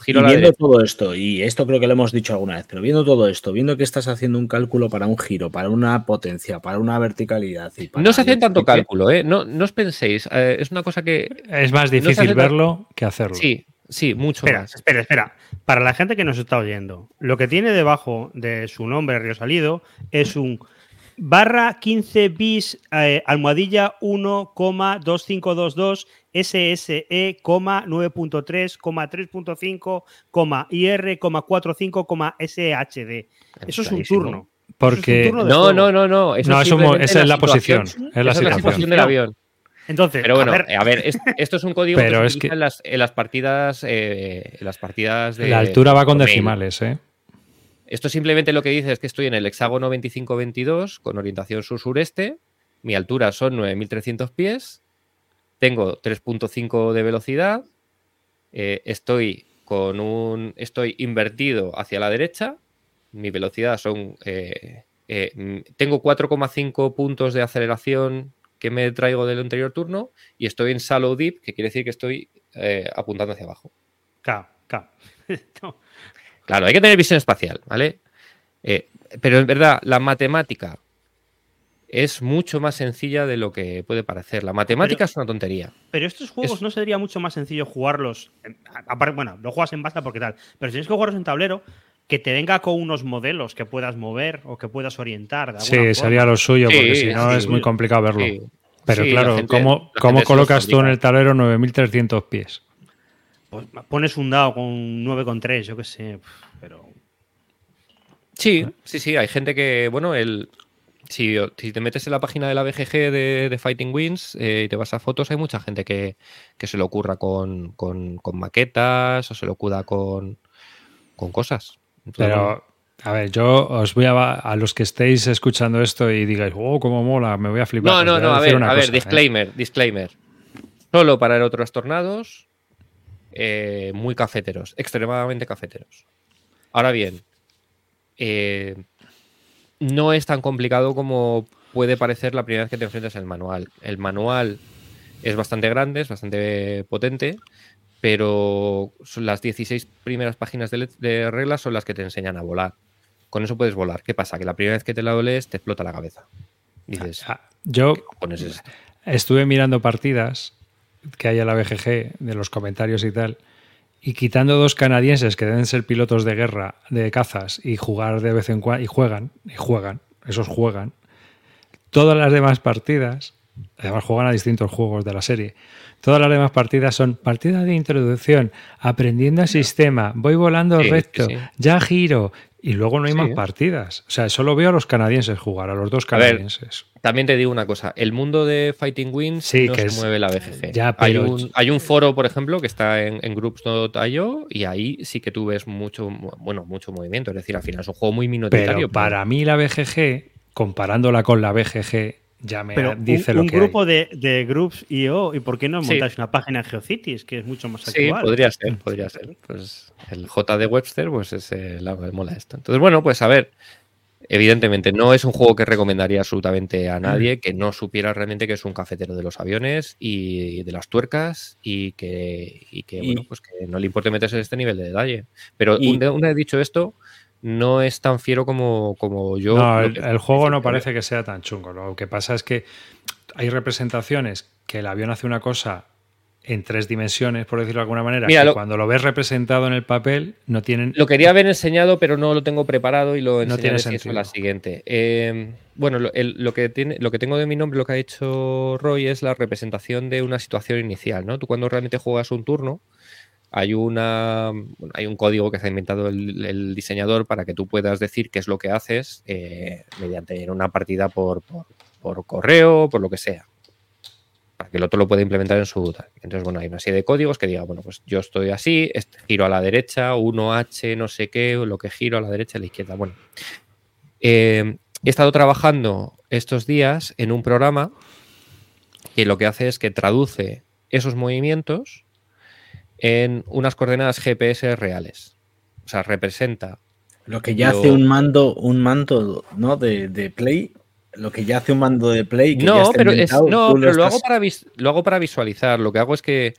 y viendo todo esto, y esto creo que lo hemos dicho alguna vez, pero viendo todo esto, viendo que estás haciendo un cálculo para un giro, para una potencia, para una verticalidad. Y no se hace tanto cálculo, ¿eh? No, no os penséis, eh, es una cosa que... Es más difícil verlo que hacerlo. Sí, sí, mucho espera, más. Espera, espera. Para la gente que nos está oyendo, lo que tiene debajo de su nombre Río Salido es un barra 15 bis eh, almohadilla 1,2522 SSE, 9.3, 3.5, IR, 45, SHD. Eso es un turno. Porque no, no, no, no, Eso no, esa es la, posición. Es la, situación del avión. Entonces, pero bueno, a ver, esto es un código que se utiliza en, las, en, las, partidas, eh, en las partidas de. La altura va con decimales, ¿eh? Esto simplemente lo que dice es que estoy en el hexágono 2522 con orientación sur-sureste. Mi altura son 9300 pies. Tengo 3.5 de velocidad. Eh, estoy con un. Estoy invertido hacia la derecha. Mi velocidad son. Eh, tengo 4,5 puntos de aceleración que me traigo del anterior turno y estoy en shallow deep, que quiere decir que estoy eh, apuntando hacia abajo. Claro, claro. Claro, hay que tener visión espacial, ¿vale? Eh, pero en verdad, la matemática es mucho más sencilla de lo que puede parecer. La matemática es una tontería. Pero estos juegos no sería mucho más sencillo jugarlos. bueno, lo juegas en basta porque tal. Pero si tienes que jugarlos en tablero, que te venga con unos modelos que puedas mover o que puedas orientar. sí, sería lo suyo, porque si no es muy complicado verlo. Pero claro, ¿cómo, colocas tú en el tablero 9300 pies? Pues pones un dado con 9,3, yo qué sé, pero... Sí, sí, sí, hay gente que, bueno, el, si, te metes en la página de la BGG de, Fighting Wins eh, y te vas a fotos, hay mucha gente que, se lo ocurra con, maquetas o se lo ocurra con, con cosas. Pero, a ver, yo os voy a, a los que estéis escuchando esto y digáis, oh, cómo mola, me voy a flipar. No, no, no, a, ver, a ver, ¿eh? disclaimer, disclaimer. Solo para aerotrastornados, eh, muy cafeteros, extremadamente cafeteros. Ahora bien, eh, no es tan complicado como puede parecer la primera vez que te enfrentas al manual. El manual es bastante grande, es bastante potente, pero las 16 primeras páginas de, reglas son las que te enseñan a volar. Con eso puedes volar. ¿Qué pasa? Que la primera vez que te la lees te explota la cabeza. Dices, ah, yo estuve mirando partidas que hay a la BGG de los comentarios y tal, y quitando dos canadienses que deben ser pilotos de guerra, de cazas, y jugar de vez en cuando, y juegan, y juegan, esos juegan, todas las demás partidas, además juegan a distintos juegos de la serie, Todas las demás partidas son partidas de introducción, aprendiendo el sistema, voy volando recto, ya giro, y luego no hay más partidas. O sea, solo veo a los canadienses jugar, a los dos canadienses. también te digo una cosa, el mundo de Fighting Wins no se mueve la BGG. Ya, hay, un, hay, un, foro, por ejemplo, que está en, en groups.io y ahí sí que tú ves mucho, bueno, mucho movimiento. Es decir, al final es un juego muy minoritario. Pero para mí la BGG, comparándola con la BGG, ya me dice un, lo un grupo de, de groups IO, ¿y por qué no montáis una página en GeoCities, que es mucho más actual? Sí, podría ser, podría ser. Pues el JD Webster, pues es el que mola esto. Entonces, bueno, pues a ver, evidentemente no es un juego que recomendaría absolutamente a nadie que no supiera realmente que es un cafetero de los aviones y de las tuercas y que, y que bueno, pues que no le importe meterse en este nivel de detalle. Pero una vez dicho esto, no es tan fiero como, como yo. No, el, juego no parece que sea tan chungo. Lo que pasa es que hay representaciones que el avión hace una cosa en tres dimensiones, por decirlo de alguna manera, Mira, que lo- cuando lo ves representado en el papel no tienen... Lo quería haber enseñado, pero no lo tengo preparado y lo No tiene sentido. la siguiente. Eh, bueno, lo, el- lo que tiene, lo que tengo de mi nombre, lo que ha hecho Roy, es la representación de una situación inicial, ¿no? Tú cuando realmente juegas un turno, hay una bueno, hay un código que se ha inventado el, diseñador para que tú puedas decir qué es lo que haces eh, mediante una partida por, correo, por lo que sea. Para que el otro lo pueda implementar en su tal. Entonces, bueno, hay una serie de códigos que diga, bueno, pues yo estoy así, este giro a la derecha, 1H, no sé qué, lo que giro a la derecha, a la izquierda. Bueno, eh, he estado trabajando estos días en un programa que lo que hace es que traduce esos movimientos en unas coordenadas GPS reales. O sea, representa. Lo que ya Lo- hace un mando, un mando, ¿no? De, de Play. Lo que ya hace un mando de Play. Que ya No, está pero, es, no, pero lo, estás- hago para lo hago para visualizar. Lo que hago es que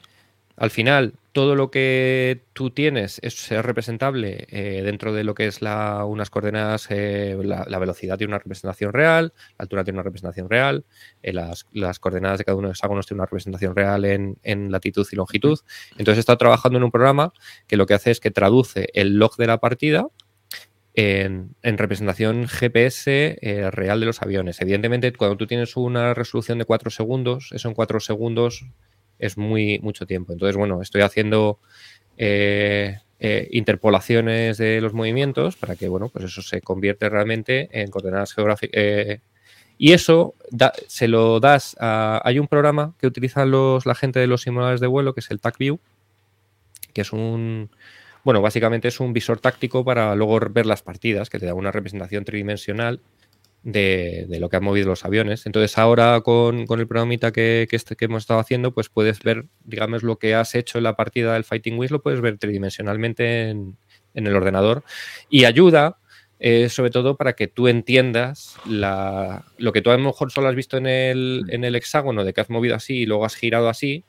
al final todo lo que tú tienes es, es representable eh, dentro de lo que es la, unas coordenadas, eh, la, velocidad tiene una representación real, la altura tiene una representación real, eh, las, las coordenadas de cada uno de los hexágonos tiene una representación real en, en latitud y longitud. Entonces he estado trabajando en un programa que lo que hace es que traduce el log de la partida en, en representación GPS real de los aviones. Evidentemente, cuando tú tienes una resolución de 4 segundos, eso en 4 segundos es muy mucho tiempo. Entonces, bueno, estoy haciendo eh, eh, interpolaciones de los movimientos para que, bueno, pues eso se convierte realmente en coordenadas geográficas. eh, y eso se lo das a... Hay un programa que utilizan los, la gente de los simuladores de vuelo, que es el TacView, que es un... Bueno, básicamente es un visor táctico para luego ver las partidas, que te da una representación tridimensional de, lo que han movido los aviones. Entonces ahora con, con el programita que, que, este- que hemos estado haciendo, pues puedes ver, digamos, lo que has hecho en la partida del Fighting Wings, lo puedes ver tridimensionalmente en, en el ordenador. Y ayuda, eh, sobre todo, para que tú entiendas la, lo que tú a lo mejor solo has visto en el, en el hexágono, de que has movido así y luego has girado así,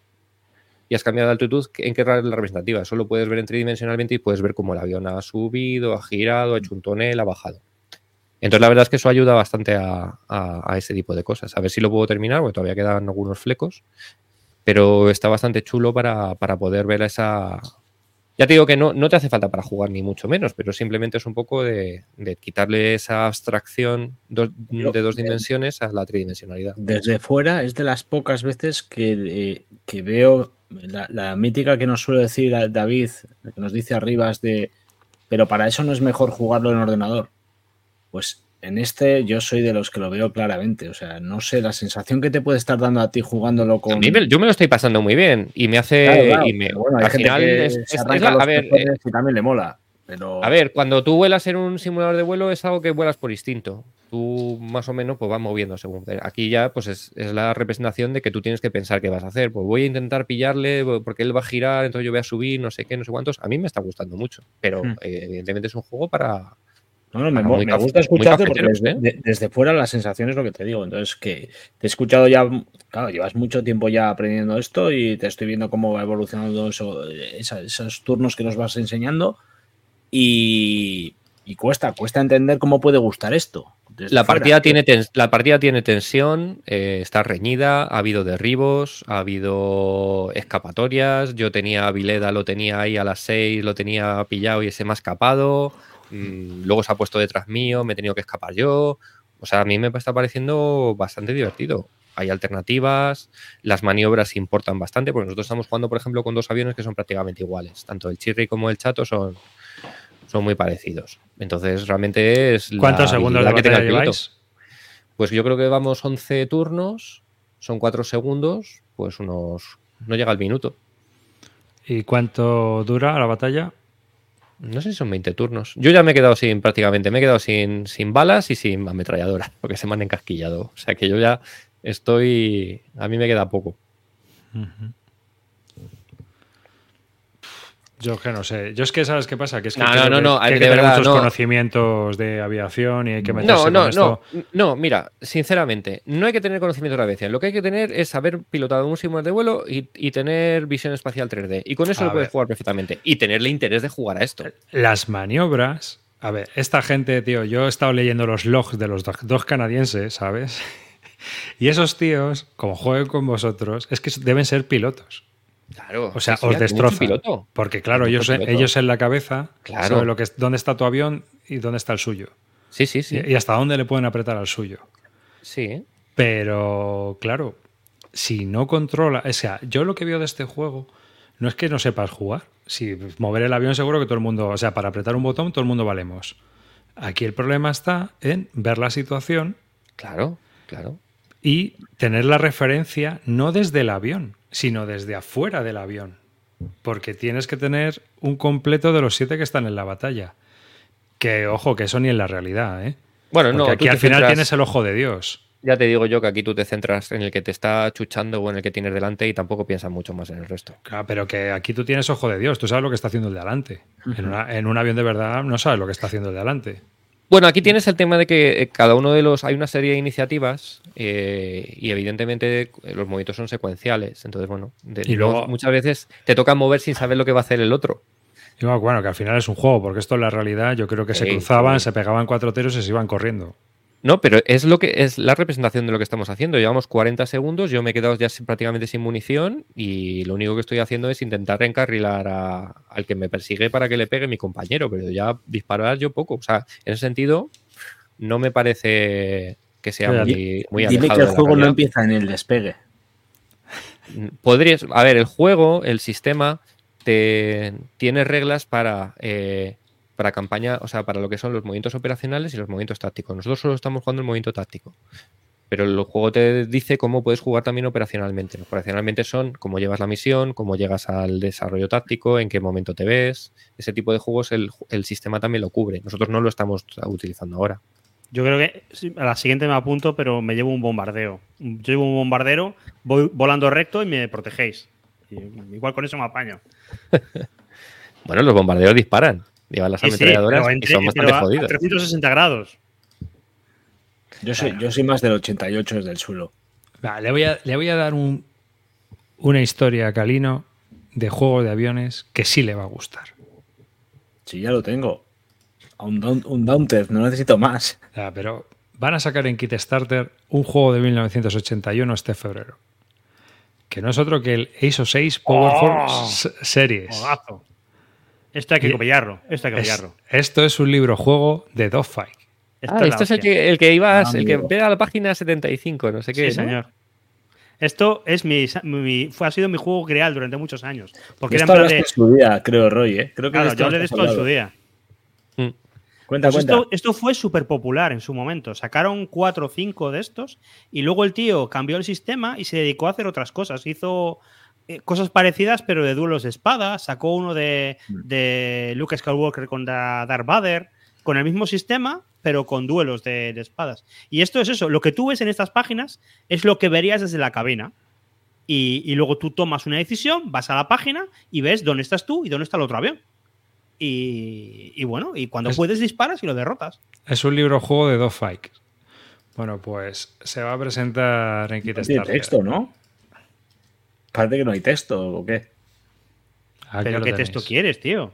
y has cambiado de altitud, ¿en qué es la representativa? Eso lo puedes ver en tridimensionalmente y puedes ver cómo el avión ha subido, ha girado, ha hecho un tonel, ha bajado. Entonces, la verdad es que eso ayuda bastante a, a- a ese tipo de cosas. A ver si lo puedo terminar, porque todavía quedan algunos flecos, pero está bastante chulo para, para poder ver esa... Ya te digo que no, no te hace falta para jugar ni mucho menos, pero simplemente es un poco de, de quitarle esa abstracción de dos dimensiones a la tridimensionalidad. Desde fuera es de las pocas veces que, eh, que veo la, la mítica que nos suele decir David, que nos dice arriba es de, pero para eso no es mejor jugarlo en ordenador. Pues en este yo soy de los que lo veo claramente. O sea, no sé, la sensación que te puede estar dando a ti jugándolo con... A mí me- yo me lo estoy pasando muy bien y me hace... Claro, claro, y me- bueno, al final es- la- a ver, y también le mola. Pero... A ver, cuando tú vuelas en un simulador de vuelo es algo que vuelas por instinto. Tú más o menos pues vas moviendo según. Aquí ya pues es, es la representación de que tú tienes que pensar qué vas a hacer. Pues voy a intentar pillarle porque él va a girar, entonces yo voy a subir, no sé qué, no sé cuántos. A mí me está gustando mucho, pero Hmm. eh, evidentemente es un juego para... No, no, me, caf- gusta escucharte porque cafeteros, desde, ¿eh? de- desde fuera la sensación es lo que te digo. Entonces, que te he escuchado ya, claro, llevas mucho tiempo ya aprendiendo esto y te estoy viendo cómo va evolucionando eso, esa- esos turnos que nos vas enseñando y, y cuesta, cuesta entender cómo puede gustar esto. fuera. tiene tens- la partida tiene tensión, eh, está reñida, ha habido derribos, ha habido escapatorias. Yo tenía a Vileda, lo tenía ahí a las 6, lo tenía pillado y se me ha escapado. Mm, luego se ha puesto detrás mío, me he tenido que escapar yo. O sea, a mí me está pareciendo bastante divertido. Hay alternativas, las maniobras importan bastante, porque nosotros estamos jugando, por ejemplo, con dos aviones que son prácticamente iguales. Tanto el Chirri como el Chato son, son muy parecidos. Entonces, realmente es. la ¿Cuántos segundos de que tenga el piloto. Pues yo creo que vamos 11 turnos, son 4 segundos, pues unos. No llega al minuto. ¿Y cuánto dura la batalla? No sé si son 20 turnos. Yo ya me he quedado sin, prácticamente, me he quedado sin, sin balas y sin ametralladora, porque se me han encasquillado. O sea que yo ya estoy. A mí me queda poco. Yo que no sé. Yo es que, ¿sabes qué pasa? Que es que, No, no, no, que- no, que hay que tener verdad, muchos no. conocimientos de aviación y hay que meterse No, con no, esto. no, no, mira, sinceramente, no hay que tener conocimiento de aviación. Lo que hay que tener es saber pilotado un simulador de vuelo y, y tener visión espacial 3D. Y con eso A lo puedes jugar perfectamente. Y tenerle interés de jugar a esto. Las maniobras. A ver, esta gente, tío, yo he estado leyendo los logs de los do- dos canadienses, ¿sabes? Y esos tíos, como jueguen con vosotros, es que deben ser pilotos. Claro. O sea, sí, os destroza. piloto. Porque claro, ellos, en la cabeza Claro. saben lo que es, dónde está tu avión y dónde está el suyo. Sí, sí, sí. Y, y hasta dónde le pueden apretar al suyo. Sí. Pero, claro, si no controla. O sea, yo lo que veo de este juego no es que no sepas jugar. Si mover el avión, seguro que todo el mundo. O sea, para apretar un botón, todo el mundo valemos. Aquí el problema está en ver la situación Claro, claro. y tener la referencia no desde el avión, sino desde afuera del avión. Porque tienes que tener un completo de los siete que están en la batalla. Que, ojo, que eso ni en la realidad, ¿eh? Bueno, Porque no, aquí al final centras- tienes el ojo de Dios. Ya te digo yo que aquí tú te centras en el que te está chuchando o en el que tienes delante y tampoco piensas mucho más en el resto. Claro, pero que aquí tú tienes ojo de Dios, tú sabes lo que está haciendo el de adelante. en, una- en un avión de verdad no sabes lo que está haciendo el de adelante. Bueno, aquí tienes el tema de que eh, cada uno de los. Hay una serie de iniciativas eh, y, evidentemente, los movimientos son secuenciales. Entonces, bueno, de- Y luego- muchas veces te toca mover sin saber lo que va a hacer el otro. Y bueno, bueno, que al final es un juego, porque esto en la realidad yo creo que se cruzaban, sí. se pegaban cuatro tiros y se iban corriendo. No, pero es lo que es la representación de lo que estamos haciendo. Llevamos 40 segundos, yo me he quedado ya sin- prácticamente sin munición y lo único que estoy haciendo es intentar reencarrilar a- al que me persigue para que le pegue mi compañero, pero ya disparar yo poco. O sea, en ese sentido, no me parece que sea muy, muy Dime que el juego no empieza en el despegue. Podrías, a ver, el juego, el sistema, te, tiene reglas para, eh, para campaña, o sea, para lo que son los movimientos operacionales y los movimientos tácticos. Nosotros solo estamos jugando el movimiento táctico. Pero el juego te dice cómo puedes jugar también operacionalmente. Operacionalmente son cómo llevas la misión, cómo llegas al desarrollo táctico, en qué momento te ves. Ese tipo de juegos el, el sistema también lo cubre. Nosotros no lo estamos utilizando ahora. Yo creo que a la siguiente me apunto, pero me llevo un bombardeo. Yo llevo un bombardero, voy volando recto y me protegéis. Y igual con eso me apaño. Bueno, los bombarderos disparan. Llevan las Sí, sí, ametralladoras y son bastante pero a- a jodidos. 360 grados. Yo soy, yo soy más del 88 desde el suelo. Va, le, voy a, le voy a dar un- una historia a Calino de juego de aviones que sí le va a gustar. Si ya lo tengo. A un, Daun- un Daunted, no necesito más. Ya, pero van a sacar en Kickstarter un juego de 1981 este febrero. Que no es otro que el ASO 6 Powerful ¡Oh! Series. Esto hay que. Esto hay que Es- esto es un libro juego de Dogfight. Esto Ah, la este es el que, el que ibas, Ah, el que ve a la página 75, no sé qué. Sí, ¿no? señor. Esto es mi, mi- fue, ha sido mi juego real durante muchos años. Porque era en Esto plan hablaste de. en su día, creo, Roy, ¿eh? Creo que Claro, esto yo hablé de esto en su día. Mm. Cuenta, Pues cuenta. esto, esto fue súper popular en su momento. Sacaron cuatro o cinco de estos y luego el tío cambió el sistema y se dedicó a hacer otras cosas. Hizo cosas parecidas, pero de duelos de espada. Sacó uno de, de Luke Skywalker con Da- Darth Vader, con el mismo sistema, pero con duelos de, de espadas. Y esto es eso. Lo que tú ves en estas páginas es lo que verías desde la cabina. Y, y luego tú tomas una decisión, vas a la página y ves dónde estás tú y dónde está el otro avión. Y, y bueno, y cuando Es- puedes disparas y lo derrotas. Es un libro juego de Dogfight. Bueno, pues se va a presentar en Kickstarter. texto, ¿no? Parece que no hay texto, ¿o qué? Aquí ¿Pero qué tenéis. texto quieres, tío?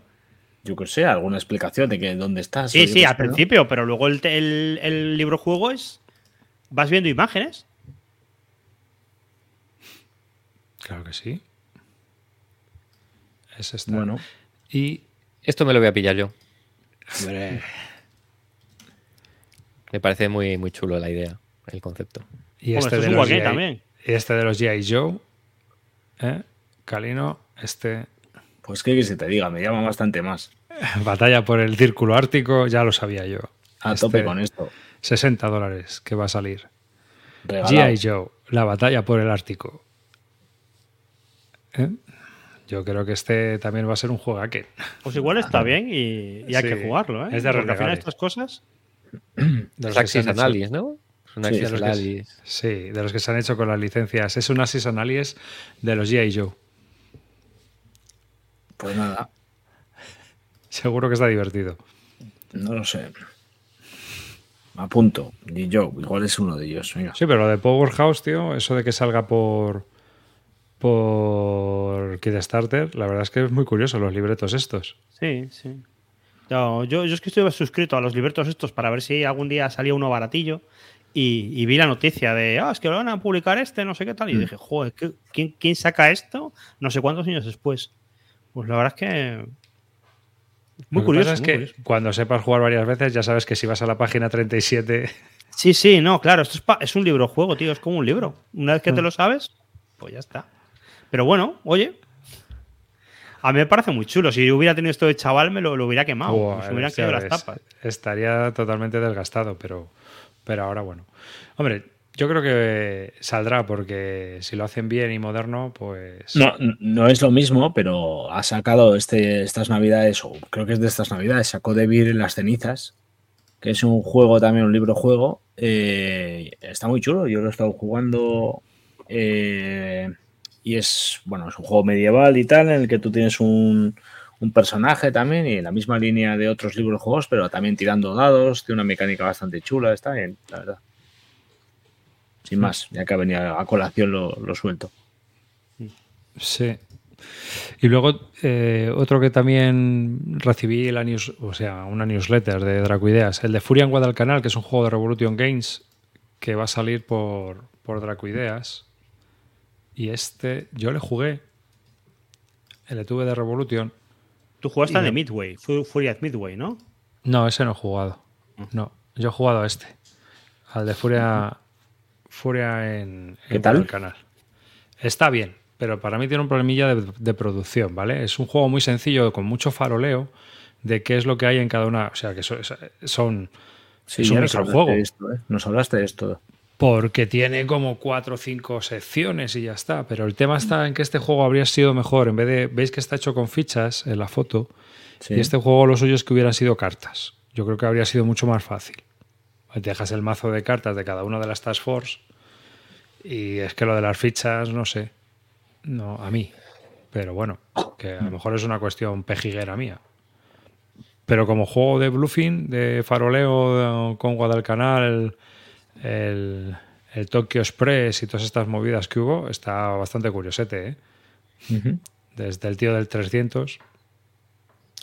Yo que sé, alguna explicación de que dónde estás. Sí, sí, al principio, pero luego el, el- el libro juego es. Vas viendo imágenes. Claro que sí. Es esta. Bueno, Y. Esto me lo voy a pillar yo. hombre, Me parece muy, muy chulo la idea, el concepto. y este esto es de los G.I. también. y este de los G.I. Joe. ¿Eh? Calino, este. pues qué que se te diga, me llama bastante más. Batalla por el círculo ártico, ya lo sabía yo. A Este, tope con esto. 60 dólares que va a salir. G.I. Joe, la batalla por el Ártico. ¿Eh? Yo creo que este también va a ser un juegaque. Pues igual está bien y, y hay Sí, que jugarlo, ¿eh? es de Porque al final estas cosas. ¿no? Sí, de los que- sí, de los que se han hecho con las licencias. Es un Axis Analysis de los G.I. Joe. Pues nada, Seguro que está divertido. no lo sé. Me apunto. Y yo, igual es uno de ellos. Venga. Sí, pero lo de Powerhouse, tío, eso de que salga por por Kickstarter, la verdad es que es muy curioso los libretos estos. Sí, sí. No, yo, yo es que estoy suscrito a los libretos estos para ver si algún día salía uno baratillo y, vi la noticia de, ah, es que lo van a publicar este, no sé qué tal. Y Mm. dije, joder, ¿qué- ¿quién, ¿quién saca esto? No sé cuántos años después. Pues la verdad es que. Muy Lo que curioso. pasa es muy que curioso. cuando sepas jugar varias veces, ya sabes que si vas a la página 37, Sí, sí, no, claro, esto es, es un libro juego, tío, es como un libro. Una vez que Mm. te lo sabes, pues ya está. Pero bueno, oye. A mí me parece muy chulo. Si hubiera tenido esto de chaval, me lo, lo hubiera quemado. Me hubieran caído las tapas. estaría totalmente desgastado, pero, pero ahora bueno. Hombre, yo creo que saldrá porque si lo hacen bien y moderno, pues... No, no es lo mismo, pero ha sacado este, estas navidades, o creo que es de estas navidades, sacó Devil en las cenizas, que es un juego también, un libro juego. eh, está muy chulo, yo lo he estado jugando. eh, y es, bueno, es un juego medieval y tal, en el que tú tienes un, un personaje también, y en la misma línea de otros libros juegos, pero también tirando dados, tiene una mecánica bastante chula, está bien, la verdad. Sin más, ya que venido a colación lo, lo suelto. Sí. Y luego eh, otro que también recibí la news, o sea, una newsletter de Dracuideas, el de Furia en Guadalcanal, que es un juego de Revolution Games que va a salir por, por Dracuideas. Y este, yo le jugué. El tuve de Revolution. Tú jugaste al de no- Midway, Fu- Fury at Midway, ¿no? No, ese no he jugado. No, yo he jugado a este. Al de Furia, Furia en, ¿Qué en tal? Guadalcanal. Está bien, pero para mí tiene un problemilla de, de producción, ¿vale? Es un juego muy sencillo, con mucho faroleo de qué es lo que hay en cada una. O sea, que son. Sí, es un nos hablaste microjuego. de esto, ¿eh? Nos hablaste de esto. Porque tiene como cuatro o cinco secciones y ya está. Pero el tema está en que este juego habría sido mejor. En vez de. ¿Veis que está hecho con fichas en la foto? Sí. Y este juego lo suyo es que hubieran sido cartas. Yo creo que habría sido mucho más fácil. Te dejas el mazo de cartas de cada una de las Task Force. Y es que lo de las fichas, no sé. No, a mí. Pero bueno, que a lo mejor es una cuestión pejiguera mía. Pero como juego de bluffing, de faroleo eh, con Guadalcanal, el, el, Tokyo Express y todas estas movidas que hubo, está bastante curiosete, ¿eh? Desde el tío del 300.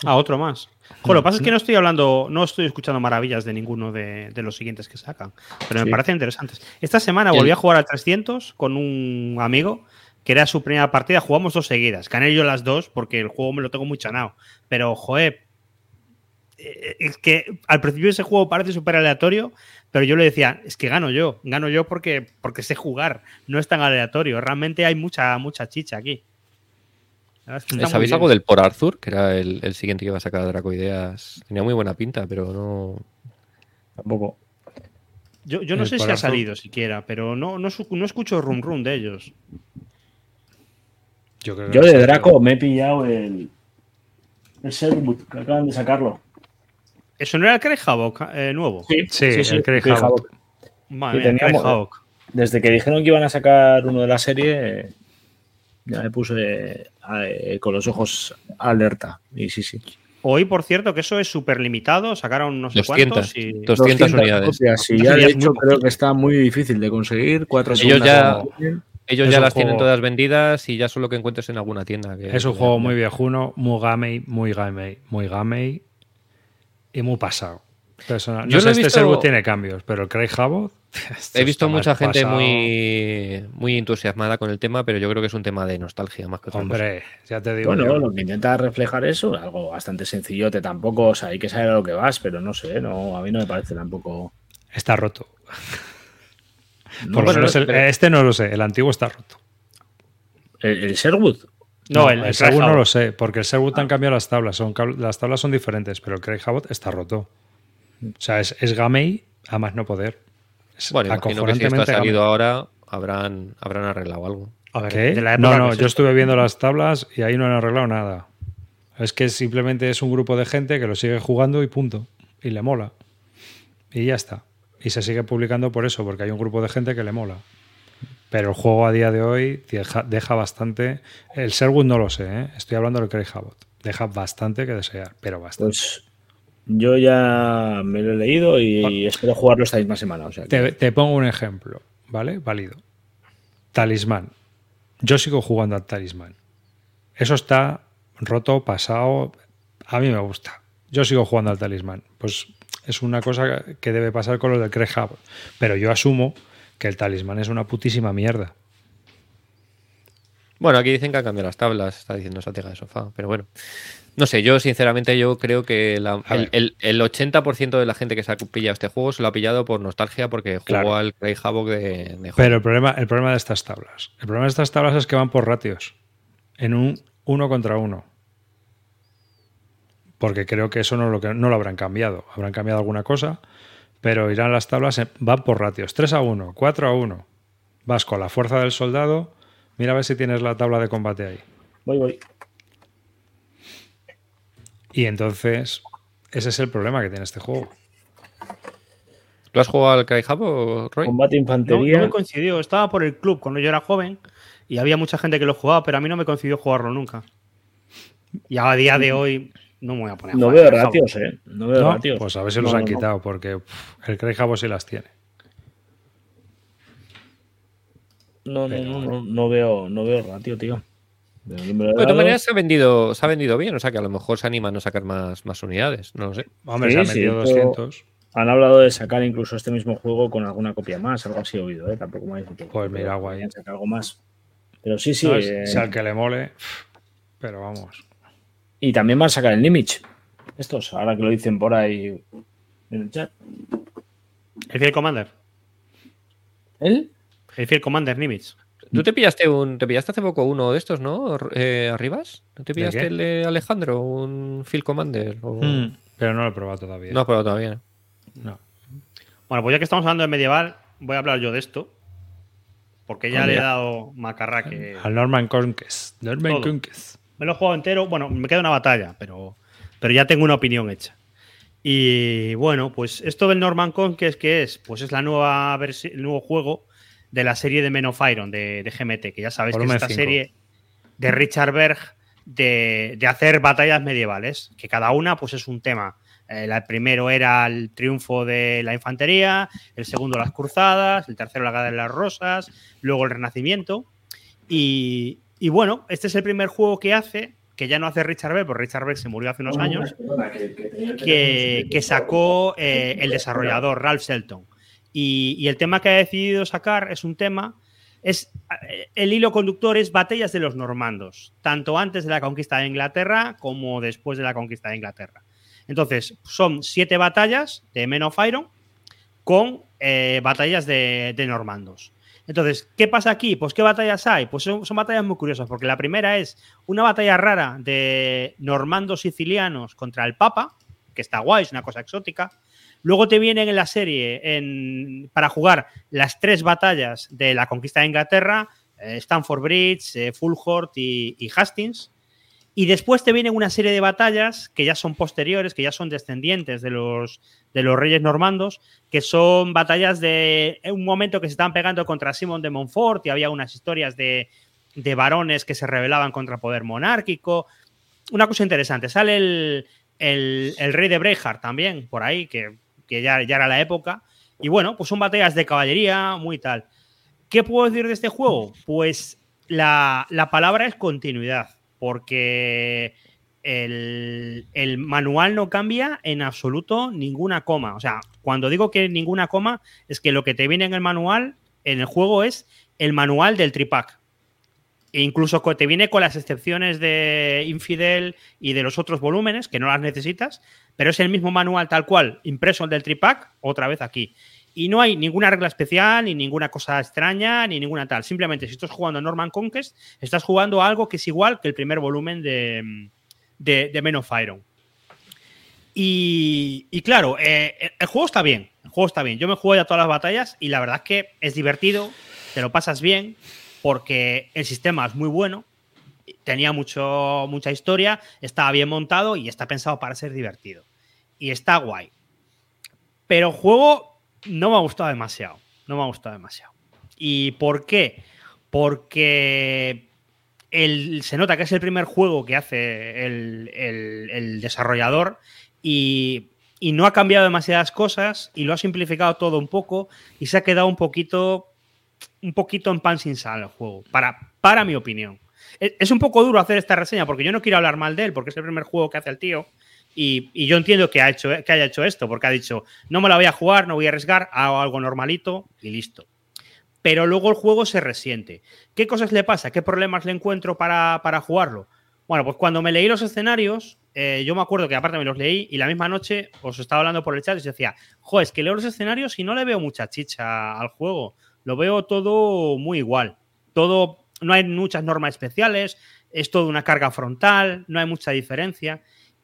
Ah, otro más. Jo, lo que pasa es que no estoy hablando, no estoy escuchando maravillas de ninguno de, de los siguientes que sacan, pero me Sí. parecen interesantes. Esta semana volví a jugar al 300 con un amigo que era su primera partida. Jugamos dos seguidas. Gané yo las dos porque el juego me lo tengo muy chanado. Pero, joder, es que al principio ese juego parece súper aleatorio, pero yo le decía, es que gano yo, gano yo porque, porque sé jugar, no es tan aleatorio. Realmente hay mucha, mucha chicha aquí. ¿Sabéis algo del Por Arthur? Que era el, el siguiente que iba a sacar Dracoideas. Tenía muy buena pinta, pero no. Tampoco. Yo, yo no El sé si ha salido siquiera, pero no, no, no escucho rum rum de ellos. Yo, creo que Yo de Draco me he pillado el. El Sherwood, que acaban de sacarlo. ¿Eso no era el Craig Havoc eh, nuevo? Sí, el Craig Craig Havoc. Havoc. Madre Sí, mía, Craig Havoc. Desde que dijeron que iban a sacar uno de la serie, ya me puse eh, con los ojos alerta. Y sí, sí. Oí, por cierto, que eso es súper limitado. Sacaron no sé 200. cuántos. Y... 200 unidades. copias, y Eso ya de hecho creo que está muy difícil de conseguir. Cuatro Ellos ya-. Ellos ya un las tienen todas vendidas y ya solo que encuentres en alguna tienda. que- Es un juego muy viejuno, muy gamey, muy gamey, muy gamey y muy pasado. Personal. No Yo sé, este visto- Sherwood tiene cambios, pero el Craig Havoc. He visto mucha gente pasado. muy, muy entusiasmada con el tema, pero yo creo que es un tema de nostalgia más que otra. Hombre, ya te digo. Bueno, yo. lo que intenta reflejar eso, algo bastante sencillote tampoco, o sea, hay que saber a lo que vas, pero no sé, no, a mí no me parece tampoco. Está roto. No, Por lo bueno, menos el- pero- este no lo sé, el antiguo está roto. el, el Sherwood. No, el, el no lo sé, porque el Sherwood han cambiado las tablas. Son, las tablas son diferentes, pero el Craig Havoc está roto. O sea, es, es gamey a más no poder. Es Bueno, imagino que si esto ha salido gamey. ahora, habrán, habrán arreglado algo. A ver, ¿Qué? de la No, no, yo es estuve viendo las tablas y ahí no han arreglado nada. Es que simplemente es un grupo de gente que lo sigue jugando y punto. Y le mola. Y ya está. Y se sigue publicando por eso, porque hay un grupo de gente que le mola. Pero el juego a día de hoy deja, deja bastante. El Sherwood no lo sé, ¿eh? estoy hablando del Craig Havoc. Deja bastante que desear, pero bastante. Pues yo ya me lo he leído y espero jugarlo esta misma semana. O sea, que- Te, te pongo un ejemplo, ¿vale? Válido. Talismán. Yo sigo jugando al talismán. Eso está roto, pasado. A mí me gusta. Yo sigo jugando al talismán. Pues es una cosa que debe pasar con lo del Craig Hub. Pero yo asumo que el talismán es una putísima mierda. Bueno, aquí dicen que han cambiado las tablas, está diciendo Satega de Sofá, pero bueno. No sé, yo sinceramente yo creo que el, 80% de la gente que se ha pillado este juego se lo ha pillado por nostalgia porque jugó al Craig Havoc de, de Pero el problema, el problema de estas tablas, el problema de estas tablas es que van por ratios, en un uno contra uno. Porque creo que eso no lo, no lo habrán cambiado. Habrán cambiado alguna cosa, pero irán las tablas, van por ratios. 3 a 1, 4 a 1. Vas con la fuerza del soldado. Mira a ver si tienes la tabla de combate ahí. Voy, voy. Y entonces, ese es el problema que tiene este juego. ¿Lo has jugado al Cry o Roy? Combate infantería. No, me coincidió. Estaba por el club cuando yo era joven y había mucha gente que lo jugaba, pero a mí no me coincidió jugarlo nunca. Y a día de hoy no me voy a poner. no veo ratios, ¿eh? No veo ratios. Pues a ver si los han quitado, porque el Cry sí las tiene. No, no, no, no, veo, no veo ratio, tío. De, todas maneras se ha vendido, se ha vendido bien, o sea que a lo mejor se animan a sacar más, más unidades, no lo sé. Hombre, se han vendido 200. Han hablado de sacar incluso este mismo juego con alguna copia más, algo así oído, ¿eh? Tampoco me ha dicho Pues mira, guay. sacar algo más. Pero sí, sí. Eh, si al que le mole, pero vamos. Y también van a sacar el Nimich. Estos, ahora que lo dicen por ahí en el chat. El Field Commander. ¿El? El Field Commander Nimitz. Tú te pillaste un, te pillaste hace poco uno de estos, ¿no? Eh, ¿Arribas? ¿No te pillaste el de Alejandro? Un Field Commander. Hmm, pero no lo he probado todavía. No lo he probado todavía. No. Bueno, pues ya que estamos hablando de medieval, voy a hablar yo de esto. Porque ya le he dado macarraque. Al Norman Conquest. Norman Conquest. Me lo he jugado entero. Bueno, me queda una batalla, pero, pero ya tengo una opinión hecha. Y bueno, pues esto del Norman Conquest, ¿qué es? Pues es la nueva el nuevo juego de la serie de Men of Iron de, GMT, que ya sabéis que es esta serie de Richard Berg de, hacer batallas medievales, que cada una pues es un tema. el primero era el triunfo de la infantería, el segundo las cruzadas, el tercero la guerra de las rosas, luego el renacimiento. Y, bueno, este es el primer juego que hace, que ya no hace Richard Berg, porque Richard Berg se murió hace unos años, que, sacó eh, el desarrollador Ralph Shelton. Y, el tema que ha decidido sacar es un tema, es el hilo conductor es batallas de los normandos, tanto antes de la conquista de Inglaterra como después de la conquista de Inglaterra. Entonces, son siete batallas de Men of Iron con eh, batallas de, normandos. Entonces, ¿qué pasa aquí? Pues, ¿qué batallas hay? Pues son, batallas muy curiosas, porque la primera es una batalla rara de normandos sicilianos contra el Papa, que está guay, es una cosa exótica. Luego te vienen en la serie para jugar las tres batallas de la conquista de Inglaterra, eh, Stanford Bridge, eh, Fulhort y, Hastings. Y después te vienen una serie de batallas que ya son posteriores, que ya son descendientes de los, de los reyes normandos, que son batallas de un momento que se estaban pegando contra Simón de Montfort y había unas historias de, de varones que se rebelaban contra poder monárquico. Una cosa interesante. Sale el, el, rey de Brehart también por ahí, que que ya, ya era la época. Y bueno, pues son batallas de caballería, muy tal. ¿Qué puedo decir de este juego? Pues la, palabra es continuidad, porque el, manual no cambia en absoluto ninguna coma. O sea, cuando digo que ninguna coma, es que lo que te viene en el manual, en el juego, es el manual del tripack. E incluso te viene con las excepciones de Infidel y de los otros volúmenes, que no las necesitas, pero es el mismo manual tal cual, impreso el del tripack, otra vez aquí. Y no hay ninguna regla especial, ni ninguna cosa extraña, ni ninguna tal. Simplemente, si estás jugando Norman Conquest, estás jugando algo que es igual que el primer volumen de, de, Men of Iron. Y, claro, eh, el juego está bien. El juego está bien. Yo me juego ya todas las batallas y la verdad es que es divertido, te lo pasas bien, porque el sistema es muy bueno tenía mucho, mucha historia, estaba bien montado y está pensado para ser divertido. Y está guay. Pero juego no me ha gustado demasiado. No me ha gustado demasiado. ¿Y por qué? Porque se nota que es el primer juego que hace el, desarrollador y, y, no ha cambiado demasiadas cosas y lo ha simplificado todo un poco y se ha quedado un poquito un poquito en pan sin sal el juego, para, para mi opinión. Es un poco duro hacer esta reseña porque yo no quiero hablar mal de él porque es el primer juego que hace el tío Y, yo entiendo que, ha hecho, que haya hecho esto, porque ha dicho, no me la voy a jugar, no voy a arriesgar, hago algo normalito y listo. Pero luego el juego se resiente. ¿Qué cosas le pasa? ¿Qué problemas le encuentro para, para jugarlo? Bueno, pues cuando me leí los escenarios, eh, yo me acuerdo que aparte me los leí y la misma noche os estaba hablando por el chat y os decía, joder, es que leo los escenarios y no le veo mucha chicha al juego. Lo veo todo muy igual. Todo, no hay muchas normas especiales, es todo una carga frontal, no hay mucha diferencia.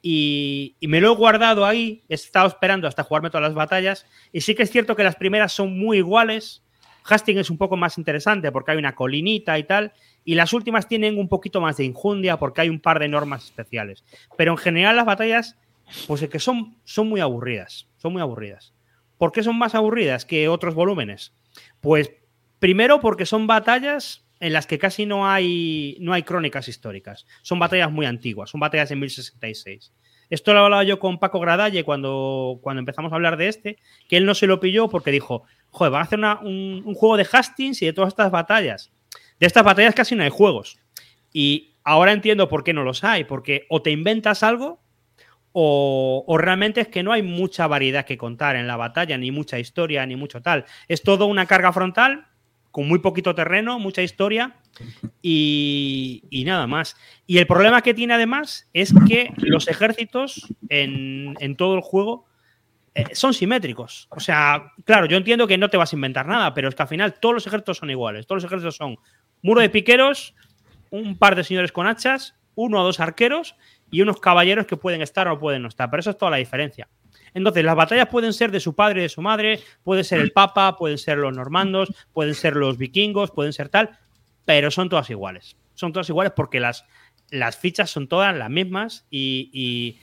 Y, me lo he guardado ahí, he estado esperando hasta jugarme todas las batallas. Y sí que es cierto que las primeras son muy iguales. Hastings es un poco más interesante porque hay una colinita y tal. Y las últimas tienen un poquito más de injundia porque hay un par de normas especiales. Pero en general las batallas, pues es que son, son muy aburridas. Son muy aburridas. ¿Por qué son más aburridas que otros volúmenes? Pues primero porque son batallas en las que casi no hay, no hay crónicas históricas. Son batallas muy antiguas, son batallas de 1066. Esto lo hablaba yo con Paco Gradalle cuando, cuando empezamos a hablar de este, que él no se lo pilló porque dijo, joder, van a hacer un, un, juego de Hastings y de todas estas batallas. De estas batallas casi no hay juegos. Y ahora entiendo por qué no los hay, porque o te inventas algo o, o, realmente es que no hay mucha variedad que contar en la batalla, ni mucha historia, ni mucho tal. Es todo una carga frontal con muy poquito terreno, mucha historia y, nada más. Y el problema que tiene además es que los ejércitos en, en todo el juego eh, son simétricos. O sea, claro, yo entiendo que no te vas a inventar nada, pero es que al final todos los ejércitos son iguales. Todos los ejércitos son muro de piqueros, un par de señores con hachas, uno o dos arqueros y unos caballeros que pueden estar o pueden no estar. Pero eso es toda la diferencia. Entonces, las batallas pueden ser de su padre de su madre, puede ser el papa, pueden ser los normandos, pueden ser los vikingos, pueden ser tal, pero son todas iguales. Son todas iguales porque las, las fichas son todas las mismas y, y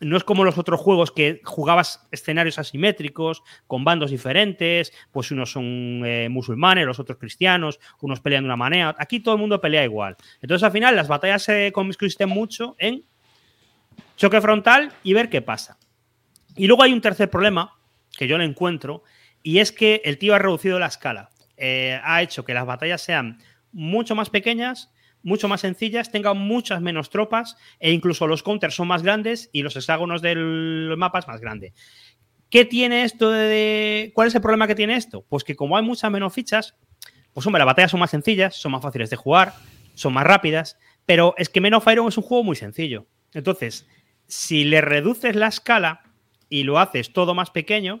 no es como los otros juegos que jugabas escenarios asimétricos, con bandos diferentes, pues unos son eh, musulmanes, los otros cristianos, unos pelean de una manera. Aquí todo el mundo pelea igual. Entonces, al final, las batallas se consisten mucho en choque frontal y ver qué pasa. Y luego hay un tercer problema que yo le encuentro, y es que el tío ha reducido la escala. Eh, ha hecho que las batallas sean mucho más pequeñas mucho más sencillas, tengan muchas menos tropas e incluso los counters son más grandes y los hexágonos del mapa es más grande. ¿Qué tiene esto de, ¿Cuál es el problema que tiene esto? Pues que como hay muchas menos fichas, pues hombre, las batallas son más sencillas, son más fáciles de jugar, son más rápidas, pero es que Men of Iron es un juego muy sencillo. Entonces, si le reduces la escala y lo haces todo más pequeño,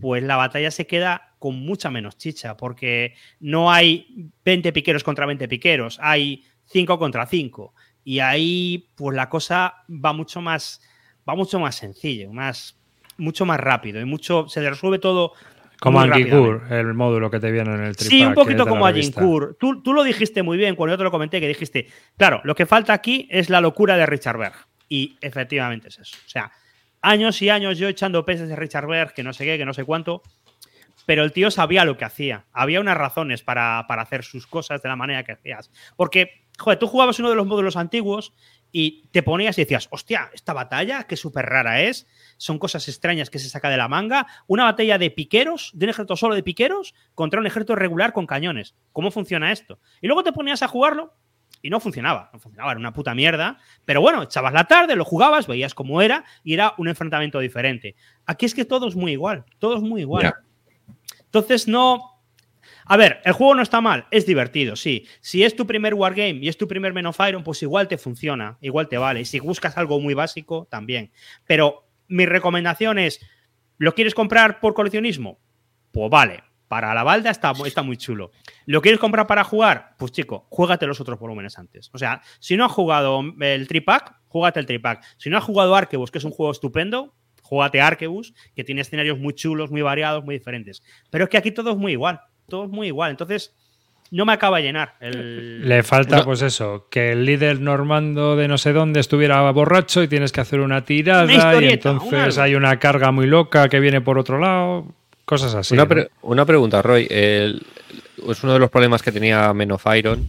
pues la batalla se queda con mucha menos chicha, porque no hay 20 piqueros contra 20 piqueros, hay 5 contra 5. Y ahí, pues la cosa va mucho más, va mucho más sencillo, más, mucho más rápido y mucho, se resuelve todo. Como Angikur, el módulo que te viene en el tripack. Sí, un poquito como Angikur. Tú, tú lo dijiste muy bien cuando yo te lo comenté, que dijiste, claro, lo que falta aquí es la locura de Richard Berg. Y efectivamente es eso. O sea, años y años yo echando peces de Richard Berg, que no sé qué, que no sé cuánto, pero el tío sabía lo que hacía. Había unas razones para, para hacer sus cosas de la manera que hacías. Porque joder, tú jugabas uno de los módulos antiguos y te ponías y decías, hostia, esta batalla, qué súper rara es, son cosas extrañas que se saca de la manga, una batalla de piqueros, de un ejército solo de piqueros, contra un ejército regular con cañones. ¿Cómo funciona esto? Y luego te ponías a jugarlo y no funcionaba, no funcionaba, era una puta mierda, pero bueno, echabas la tarde, lo jugabas, veías cómo era y era un enfrentamiento diferente. Aquí es que todo es muy igual, todo es muy igual. Yeah. Entonces no, a ver, el juego no está mal, es divertido, sí. Si es tu primer Wargame y es tu primer Men of Iron, pues igual te funciona, igual te vale. Y si buscas algo muy básico, también. Pero mi recomendación es, ¿lo quieres comprar por coleccionismo? Pues vale, para la balda está, está, muy chulo. ¿Lo quieres comprar para jugar? Pues chico, juégate los otros volúmenes antes. O sea, si no has jugado el tripack, júgate el tripack. Si no has jugado Arquebus, que es un juego estupendo, júgate Arquebus, que tiene escenarios muy chulos, muy variados, muy diferentes. Pero es que aquí todo es muy igual todo es muy igual. Entonces, no me acaba de llenar. El... Le falta, no. pues eso, que el líder normando de no sé dónde estuviera borracho y tienes que hacer una tirada una y entonces hay una carga muy loca que viene por otro lado, cosas así. Una, pre ¿no? una pregunta, Roy. El, es uno de los problemas que tenía Men of Iron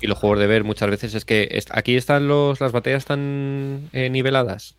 y los juegos de ver muchas veces es que est aquí están los, las batallas tan eh, niveladas.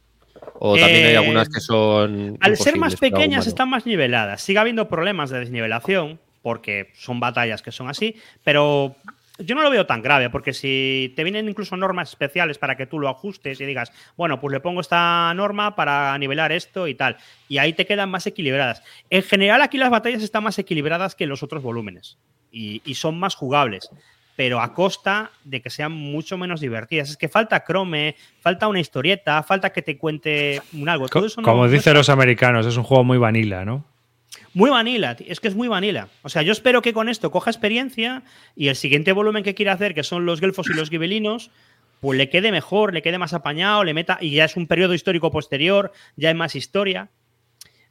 O también eh, hay algunas que son. Al ser más pequeñas están más niveladas. Sigue habiendo problemas de desnivelación, porque son batallas que son así, pero yo no lo veo tan grave, porque si te vienen incluso normas especiales para que tú lo ajustes y digas, bueno, pues le pongo esta norma para nivelar esto y tal, y ahí te quedan más equilibradas. En general, aquí las batallas están más equilibradas que en los otros volúmenes y, son más jugables, pero a costa de que sean mucho menos divertidas. Es que falta Chrome, falta una historieta, falta que te cuente un algo. Como dicen los americanos, es un juego muy vanilla, ¿no? Muy vanilla, es que es muy vanilla. O sea, yo espero que con esto coja experiencia y el siguiente volumen que quiera hacer, que son los gelfos y los gibelinos, pues le quede mejor, le quede más apañado, le meta. Y ya es un periodo histórico posterior, ya hay más historia.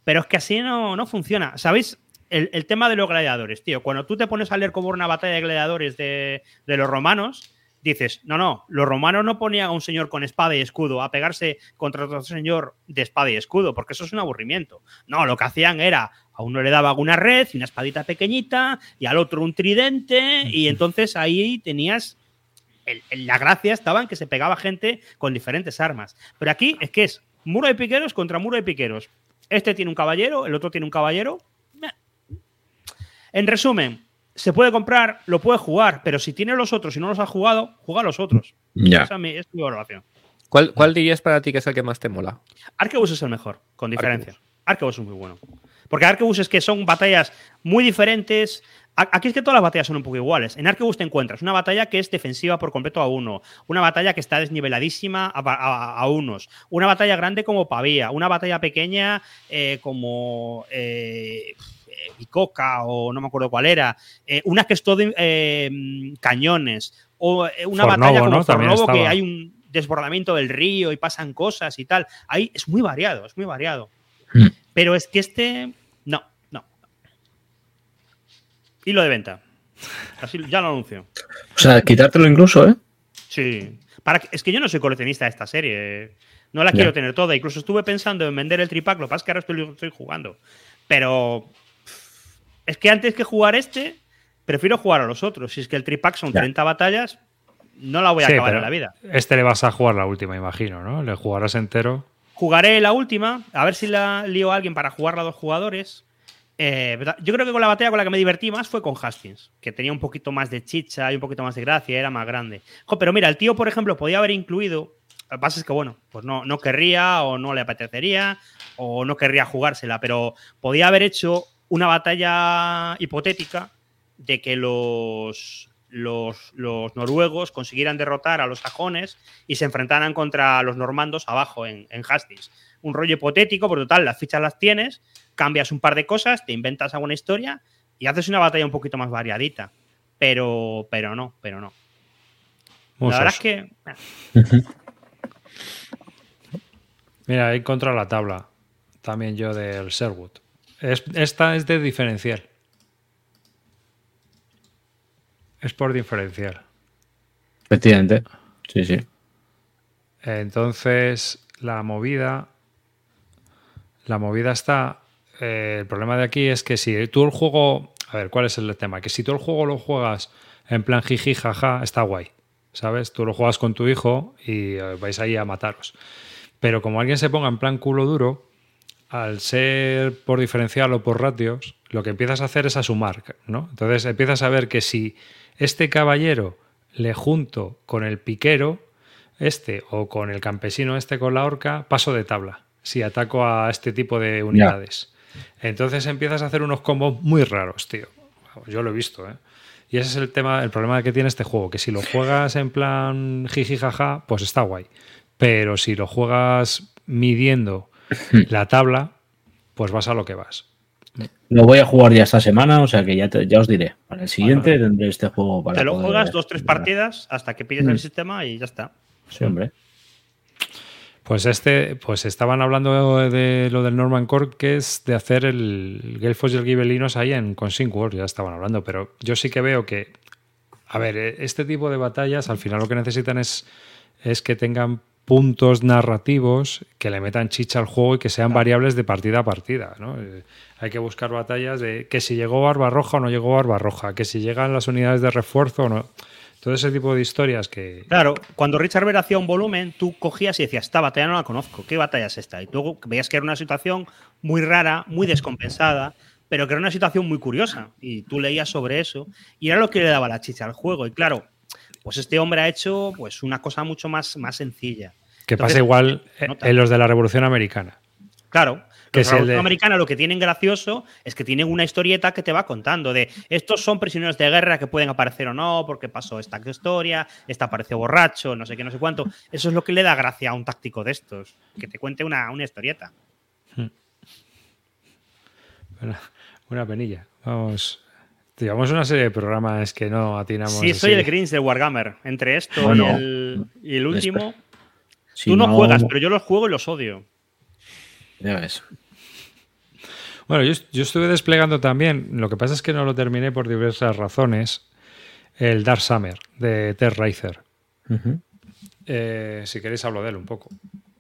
Pero es que así no, no funciona. ¿Sabéis? El, tema de los gladiadores, tío. Cuando tú te pones a leer como una batalla de gladiadores de, de los romanos, dices, no, no, los romanos no ponían a un señor con espada y escudo a pegarse contra otro señor de espada y escudo, porque eso es un aburrimiento. No, lo que hacían era a uno le daba una red y una espadita pequeñita y al otro un tridente y entonces ahí tenías la gracia estaba en que se pegaba gente con diferentes armas. Pero aquí es que es muro de piqueros contra muro de piqueros. Este tiene un caballero, el otro tiene un caballero. En resumen, se puede comprar, lo puede jugar, pero si tiene los otros y no los ha jugado, juega a los otros. Ya. Esa es mi valoración. ¿Cuál, ¿Cuál, dirías para ti que es el que más te mola? Arquebus es el mejor, con diferencia. Arquebus es muy bueno. Porque Arquebus es que son batallas muy diferentes. Aquí es que todas las batallas son un poco iguales. En Arquebus te encuentras una batalla que es defensiva por completo a uno, una batalla que está desniveladísima a, unos, una batalla grande como Pavía, una batalla pequeña eh, como eh, Bicoca o no me acuerdo cuál era, eh, una que es todo eh, cañones, o una batalla como ¿no? que hay un desbordamiento del río y pasan cosas y tal. Ahí es muy variado, es muy variado. Hmm. Pero es que este, no, no. Y lo de venta. Así ya lo anuncio. O sea, quitártelo incluso, ¿eh? Sí. Para es que yo no soy coleccionista de esta serie. No la quiero tener toda. Incluso estuve pensando en vender el tripack. Lo que pasa es que ahora estoy, estoy jugando. Pero es que antes que jugar este, prefiero jugar a los otros. Si es que el tripack son 30 batallas, no la voy a acabar en la vida. Este le vas a jugar la última, imagino, ¿no? Le jugarás entero. Jugaré la última, a ver si la lío a alguien para jugarla a dos jugadores. Eh, yo creo que con la batalla con la que me divertí más fue con Hastings, que tenía un poquito más de chicha y un poquito más de gracia, era más grande. pero mira, el tío, por ejemplo, podía haber incluido. Lo que pasa es que, bueno, pues no, no querría o no le apetecería o no querría jugársela, pero podía haber hecho una batalla hipotética de que los, los, noruegos consiguieran derrotar a los sajones y se enfrentaran contra los normandos abajo en, Hastings. Un rollo hipotético, por total, las fichas las tienes, cambias un par de cosas, te inventas alguna historia y haces una batalla un poquito más variadita. Pero, pero no, pero no. La verdad es que. Mira, he encontrado la tabla también yo del Sherwood. esta es de diferencial. Es por diferencial. Efectivamente. Sí, sí. Entonces, la movida. La movida está. Eh, el problema de aquí es que si tú el juego. A ver, ¿cuál es el tema? Que si tú el juego lo juegas en plan jiji, jaja, está guay. ¿Sabes? Tú lo juegas con tu hijo y eh, vais ahí a mataros. Pero como alguien se ponga en plan culo duro, al ser por diferencial o por ratios, lo que empiezas a hacer es a sumar, ¿no? Entonces empiezas a ver que si este caballero le junto con el piquero, este, o con el campesino este con la horca, paso de tabla si ataco a este tipo de unidades. Entonces empiezas a hacer unos combos muy raros, tío. Yo lo he visto, ¿eh? Y ese es el tema, el problema que tiene este juego, que si lo juegas en plan jiji jaja, pues está guay. Pero si lo juegas midiendo la tabla, pues vas a lo que vas. Lo voy a jugar ya esta semana, o sea que ya, ya os diré. Para el siguiente tendré este juego para. Te lo juegas dos, tres partidas hasta que pilles el mm. sistema y ya está. Sí, hombre. Pues este, pues estaban hablando de lo del Norman Core, que es de hacer el Gelfos y el Gibelinos ahí en Consing Wars, ya estaban hablando, pero yo sí que veo que, a ver, este tipo de batallas al final lo que necesitan es, es que tengan puntos narrativos que le metan chicha al juego y que sean variables de partida a partida. ¿no? Eh, hay que buscar batallas de que si llegó Barbarroja o no llegó Barbarroja, que si llegan las unidades de refuerzo o no. Todo ese tipo de historias que. Claro, cuando Richard Ver hacía un volumen, tú cogías y decías, esta batalla no la conozco, ¿qué batalla es esta? Y tú veías que era una situación muy rara, muy descompensada, pero que era una situación muy curiosa. Y tú leías sobre eso y era lo que le daba la chicha al juego. Y claro, pues este hombre ha hecho pues una cosa mucho más, más sencilla. Que pasa igual en los de la Revolución Americana. Claro, que los de americana lo que tienen gracioso es que tienen una historieta que te va contando de estos son prisioneros de guerra que pueden aparecer o no, porque pasó esta historia, esta apareció borracho, no sé qué, no sé cuánto. Eso es lo que le da gracia a un táctico de estos, que te cuente una, una historieta. Hmm. Una, penilla. Vamos. Llevamos una serie de programas que no atinamos. Sí, soy el Grinch de Wargammer. Entre esto y, el, último. Tú no, juegas, pero yo los juego y los odio. Ya ves. Bueno, yo, estuve desplegando también, lo que pasa es que no lo terminé por diversas razones, el Dark Summer de Ter Racer. Eh, si queréis hablo de él un poco.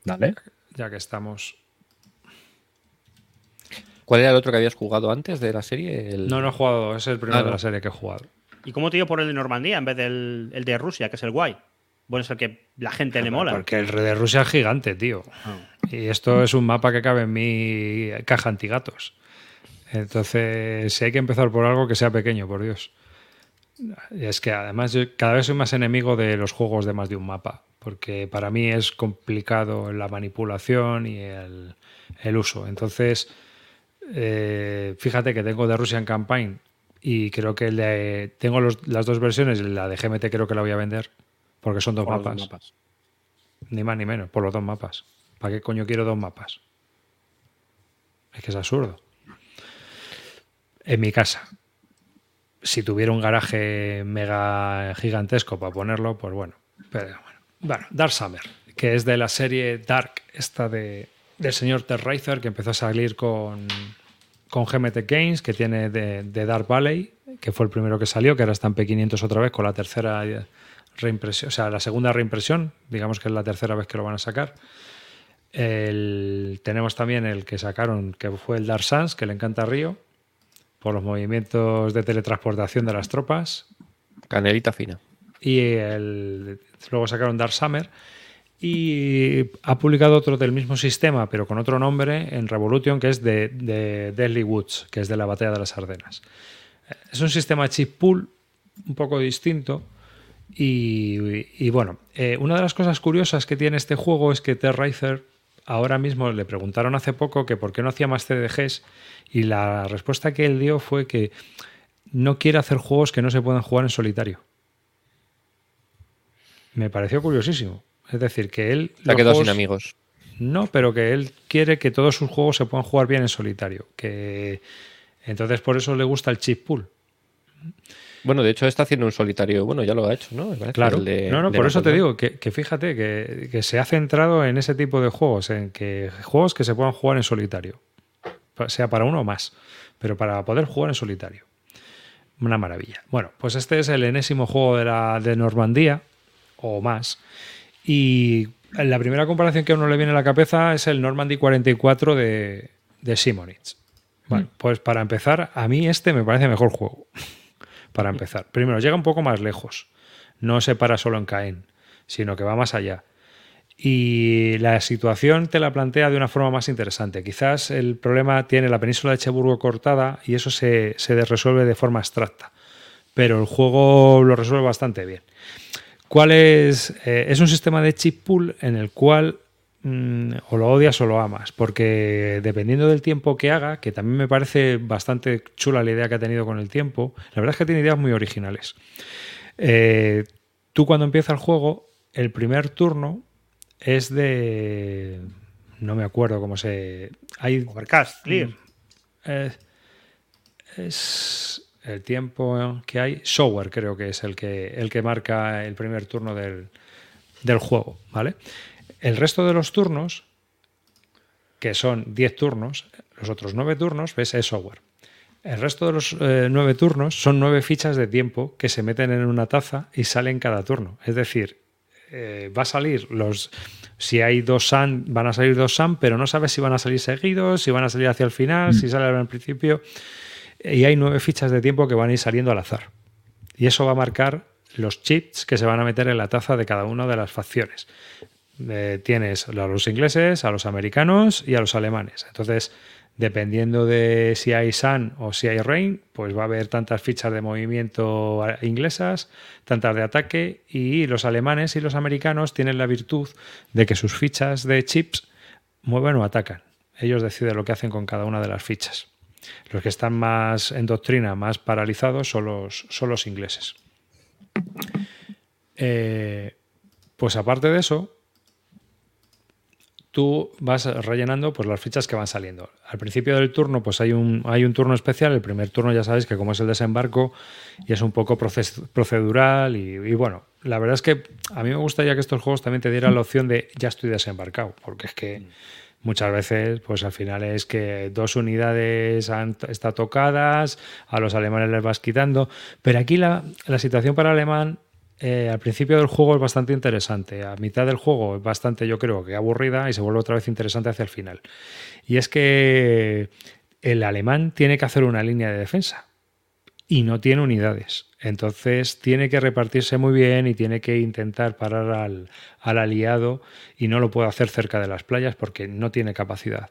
Dale. Ya que estamos. ¿Cuál era el otro que habías jugado antes de la serie? No, no he jugado, es el primero ah, de la serie que he jugado. ¿Y cómo te dio por el de Normandía en vez del el de Rusia, que es el guay? Bueno, es el que la gente le mola. Porque el de Rusia es gigante, tío. Ah. Y esto es un mapa que cabe en mi caja antigatos. Entonces, si hay que empezar por algo que sea pequeño, por Dios. Y es que además yo cada vez soy más enemigo de los juegos de más de un mapa, porque para mí es complicado la manipulación y el, uso. Entonces, eh, fíjate que tengo de Russian Campaign y creo que el tengo las dos versiones, la de GMT creo que la voy a vender porque son dos mapas. Ni más ni menos, por los dos mapas. ¿Para qué coño quiero dos mapas? Es que es absurdo. En mi casa, si tuviera un garaje mega gigantesco para ponerlo, pues bueno. Pero bueno. Bueno, Dark Summer, que es de la serie Dark, esta de, del señor Terraizer, que empezó a salir con, con GMT Games, que tiene de, de, Dark Valley, que fue el primero que salió, que ahora está en P500 otra vez con la tercera reimpresión, o sea, la segunda reimpresión, digamos que es la tercera vez que lo van a sacar. tenemos también el que sacaron, que fue el Dark Sans, que le encanta a Río, por los movimientos de teletransportación de las tropas. Canelita fina. Y el, luego sacaron Dark Summer. Y ha publicado otro del mismo sistema, pero con otro nombre, en Revolution, que es de, de Deadly Woods, que es de la batalla de las Ardenas. Es un sistema chip pool un poco distinto y, bueno, eh, una de las cosas curiosas que tiene este juego es que Terraizer ahora mismo le preguntaron hace poco que por qué no hacía más CDGs y la respuesta que él dio fue que no quiere hacer juegos que no se puedan jugar en solitario. Me pareció curiosísimo. Es decir, que él... Se ha quedado sin amigos. No, pero que él quiere que todos sus juegos se puedan jugar bien en solitario. Que entonces por eso le gusta el chip pool. Bueno, de hecho está haciendo un solitario, bueno, ya lo ha hecho, ¿no? Claro, no, no, por eso te digo que, fíjate que, se ha centrado en ese tipo de juegos, en que juegos que se puedan jugar en solitario, sea para uno o más, pero para poder jugar en solitario. Una maravilla. Bueno, pues este es el enésimo juego de, la, de Normandía, o más, y la primera comparación que a uno le viene a la cabeza es el Normandy 44 de, de Simonitz. Bueno, mm. pues para empezar, a mí este me parece mejor juego para empezar. Primero, llega un poco más lejos. No se para solo en Caen, sino que va más allá. Y la situación te la plantea de una forma más interesante. Quizás el problema tiene la península de Cheburgo cortada y eso se, resuelve de forma abstracta. Pero el juego lo resuelve bastante bien. ¿Cuál es? Eh, es un sistema de chip pool en el cual Mm, o lo odias o lo amas, porque dependiendo del tiempo que haga, que también me parece bastante chula la idea que ha tenido con el tiempo, la verdad es que tiene ideas muy originales. Eh, tú cuando empieza el juego, el primer turno es de... No me acuerdo cómo se... Hay... Overcast, clear. Mm, es el tiempo que hay. Shower creo que es el que, el que marca el primer turno del, del juego, ¿vale? El resto de los turnos, que son 10 turnos, los otros 9 turnos, ves, es software. El resto de los 9 eh, turnos son 9 fichas de tiempo que se meten en una taza y salen cada turno. Es decir, eh, va a salir los. Si hay dos SAN, van a salir dos SAN, pero no sabes si van a salir seguidos, si van a salir hacia el final, si salen al principio. Y hay nueve fichas de tiempo que van a ir saliendo al azar. Y eso va a marcar los chips que se van a meter en la taza de cada una de las facciones. Eh, tienes a los ingleses, a los americanos y a los alemanes. Entonces, Dependiendo de si hay sun o si hay rain, pues va a haber tantas fichas de movimiento inglesas, tantas de ataque y los alemanes y los americanos tienen la virtud de que sus fichas de chips mueven o atacan. Ellos deciden lo que hacen con cada una de las fichas. Los que están más en doctrina, más paralizados, son los, son los ingleses. Eh, pues aparte de eso, tú vas rellenando pues, las fichas que van saliendo. Al principio del turno, pues hay un, hay un turno especial. El primer turno ya sabéis que como es el desembarco y es un poco procedural y, bueno, la verdad es que a mí me gustaría que estos juegos también te dieran la opción de ya estoy desembarcado, porque es que muchas veces, pues al final es que dos unidades han tocadas, a los alemanes les vas quitando, pero aquí la, la situación para alemán eh, al principio del juego es bastante interesante. A mitad del juego es bastante, yo creo, que aburrida y se vuelve otra vez interesante hacia el final. Y es que el alemán tiene que hacer una línea de defensa y no tiene unidades. Entonces tiene que repartirse muy bien y tiene que intentar parar al, al, aliado y no lo puede hacer cerca de las playas porque no tiene capacidad.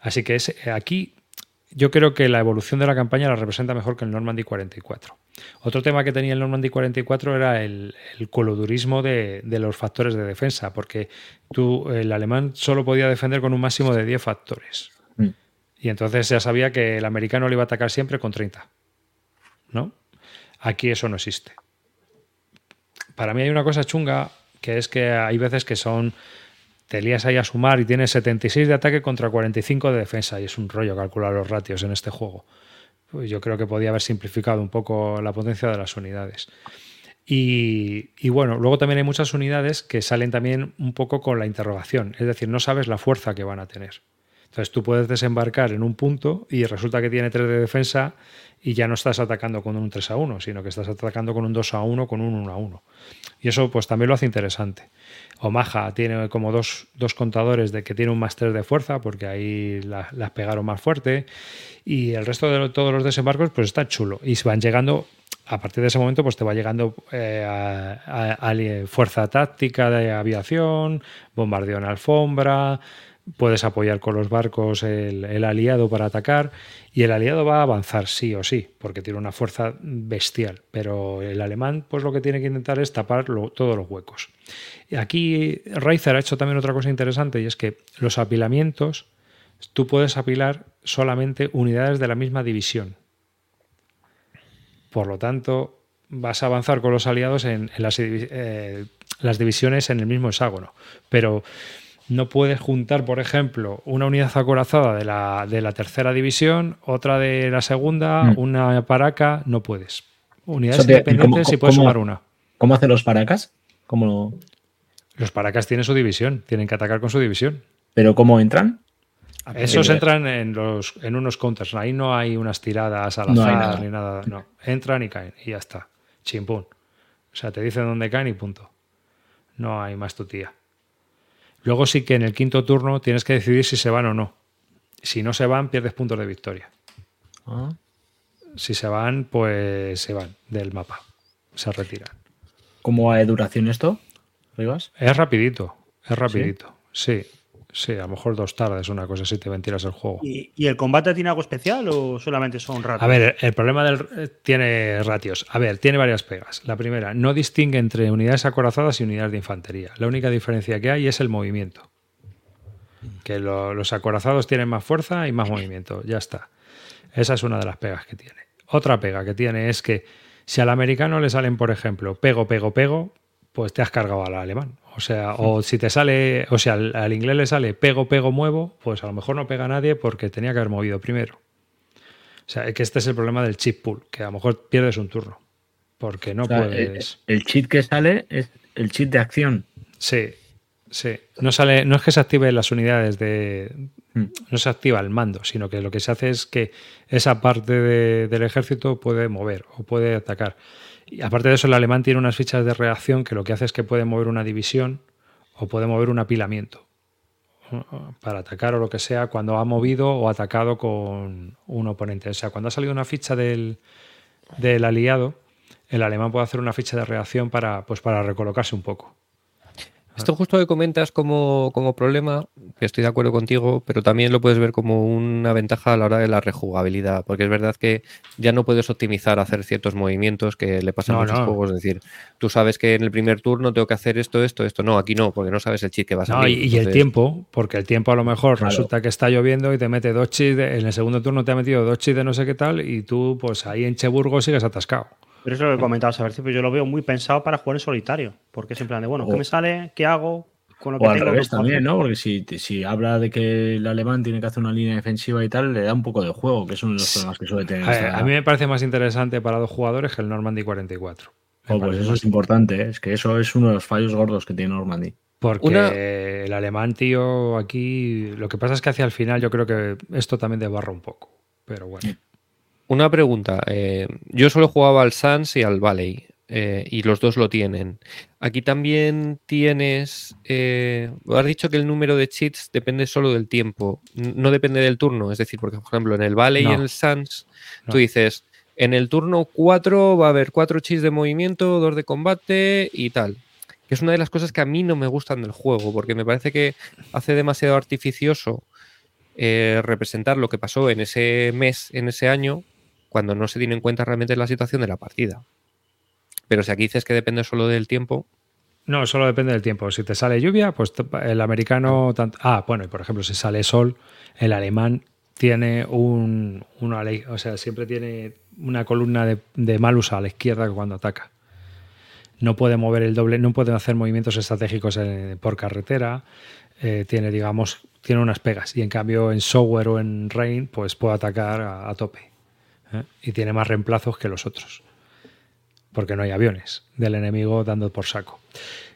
Así que es, aquí yo creo que la evolución de la campaña la representa mejor que el Normandy 44. Otro tema que tenía el Normandy 44 era el, colodurismo de, los factores de defensa, porque tú, el alemán solo podía defender con un máximo de 10 factores. Mm. Y entonces ya sabía que el americano le iba a atacar siempre con 30. ¿No? Aquí eso no existe. Para mí hay una cosa chunga, que es que hay veces que son te lías ahí a sumar y tienes 76 de ataque contra 45 de defensa y es un rollo calcular los ratios en este juego. Pues yo creo que podía haber simplificado un poco la potencia de las unidades. Y, bueno, luego también hay muchas unidades que salen también un poco con la interrogación, es decir, no sabes la fuerza que van a tener. Entonces tú puedes desembarcar en un punto y resulta que tiene 3 de defensa y ya no estás atacando con un 3 a 1, sino que estás atacando con un 2 a 1, con un 1 a 1. Y eso pues también lo hace interesante. Omaha tiene como dos, contadores de que tiene un más 3 de fuerza, porque ahí las pegaron más fuerte. Y el resto de todos los desembarcos, pues está chulo. Y se van llegando, a partir de ese momento, pues te va llegando eh, a, fuerza táctica de aviación, bombardeo en alfombra, puedes apoyar con los barcos el, aliado para atacar y el aliado va a avanzar sí o sí, porque tiene una fuerza bestial, pero el alemán pues lo que tiene que intentar es tapar todos los huecos. Aquí Reizer ha hecho también otra cosa interesante y es que los apilamientos, tú puedes apilar solamente unidades de la misma división. Por lo tanto, vas a avanzar con los aliados en, las, eh, las divisiones en el mismo hexágono, pero no puedes juntar, por ejemplo, una unidad acorazada de la, de la tercera división, otra de la segunda, mm. una paraca, no puedes. Unidades independientes y puedes sumar una. ¿Cómo hacen los paracas? ¿Cómo... Los paracas tienen su división, tienen que atacar con su división. ¿Pero cómo entran? Esos entran en, los, en unos counters. Ahí no hay unas tiradas al azar ni nada. No, entran y caen y ya está. Chimpún. O sea, te dicen dónde caen y punto. No hay más tutía. Luego sí que en el quinto turno tienes que decidir si se van o no. Si no se van, pierdes puntos de victoria. Ah. Si se van, pues se van del mapa. Se retiran. ¿Cómo hay duración esto, Rivas? Es rapidito, es rapidito. sí. Sí, a lo mejor dos tardes, una cosa así, te ventilas el juego. ¿Y, el combate tiene algo especial o solamente son ratios? A ver, el problema del. Eh, tiene ratios. A ver, tiene varias pegas. La primera, no distingue entre unidades acorazadas y unidades de infantería. La única diferencia que hay es el movimiento. Que los acorazados tienen más fuerza y más movimiento. Ya está. Esa es una de las pegas que tiene. Otra pega que tiene es que si al americano le salen, por ejemplo, pego, pego, pego, pues te has cargado al alemán. O sea, o si te sale, o sea, al, inglés le sale pego, pego, muevo, pues a lo mejor no pega a nadie porque tenía que haber movido primero. O sea, que este es el problema del chip pool, que a lo mejor pierdes un turno. Porque no puedes. El, chip que sale es el chip de acción. Sí, sí. No sale, no es que se activen las unidades de. Hmm. No se activa el mando, sino que lo que se hace es que esa parte del ejército puede mover o puede atacar. Y aparte de eso, el alemán tiene unas fichas de reacción que lo que hace es que puede mover una división o puede mover un apilamiento para atacar o lo que sea cuando ha movido o atacado con un oponente. O sea, cuando ha salido una ficha del, del aliado, el alemán puede hacer una ficha de reacción para, pues, para recolocarse un poco. Esto justo que comentas como, como, problema, que estoy de acuerdo contigo, pero también lo puedes ver como una ventaja a la hora de la rejugabilidad, porque es verdad que ya no puedes optimizar hacer ciertos movimientos que le pasan a muchos juegos. Es decir, tú sabes que en el primer turno tengo que hacer esto, esto, esto. No, aquí no, porque no sabes el chip que vas a hacer. Y, el tiempo, porque el tiempo a lo mejor resulta que está lloviendo y te mete dos chips, en el segundo turno te ha metido dos chips de no sé qué tal, y tú, pues ahí en Cheburgo sigues atascado. Pero eso es lo que comentabas a ver, yo lo veo muy pensado para jugar en solitario, porque es en plan de, bueno, ¿qué me sale? ¿Qué hago? Con lo que o al revés también, ¿no? Porque si, si, habla de que el alemán tiene que hacer una línea defensiva y tal, le da un poco de juego, que son los problemas que suele tener. A, mí me parece más interesante para dos jugadores que el Normandy 44. pues eso es importante, ¿eh? es que eso es uno de los fallos gordos que tiene Normandy. Porque el alemán, tío, aquí lo que pasa es que hacia el final yo creo que esto también desbarra un poco. Pero bueno. Una pregunta. Eh, yo solo jugaba al Sans y al Valley. Eh, y los dos lo tienen. Aquí también tienes. Eh, has dicho que el número de cheats depende solo del tiempo, no depende del turno. Es decir, porque, por ejemplo, en el Valley y en el Sans, tú dices: en el turno 4 va a haber 4 cheats de movimiento, 2 de combate y tal. Que es una de las cosas que a mí no me gustan del juego, porque me parece que hace demasiado artificioso representar lo que pasó en ese mes, en ese año, cuando no se tiene en cuenta realmente la situación de la partida. Pero si aquí dices que depende solo del tiempo. No, solo depende del tiempo. Si te sale lluvia, pues el americano. Ah, bueno, y por ejemplo, si sale sol, el alemán tiene un, una o sea, siempre tiene una columna de, de malus a la izquierda cuando ataca. No puede mover el doble, no puede hacer movimientos estratégicos por carretera. Eh, tiene, digamos, tiene unas pegas. Y en cambio, en software o en rain, pues puede atacar a tope. ¿Eh? y tiene más reemplazos que los otros, porque no hay aviones del enemigo dando por saco.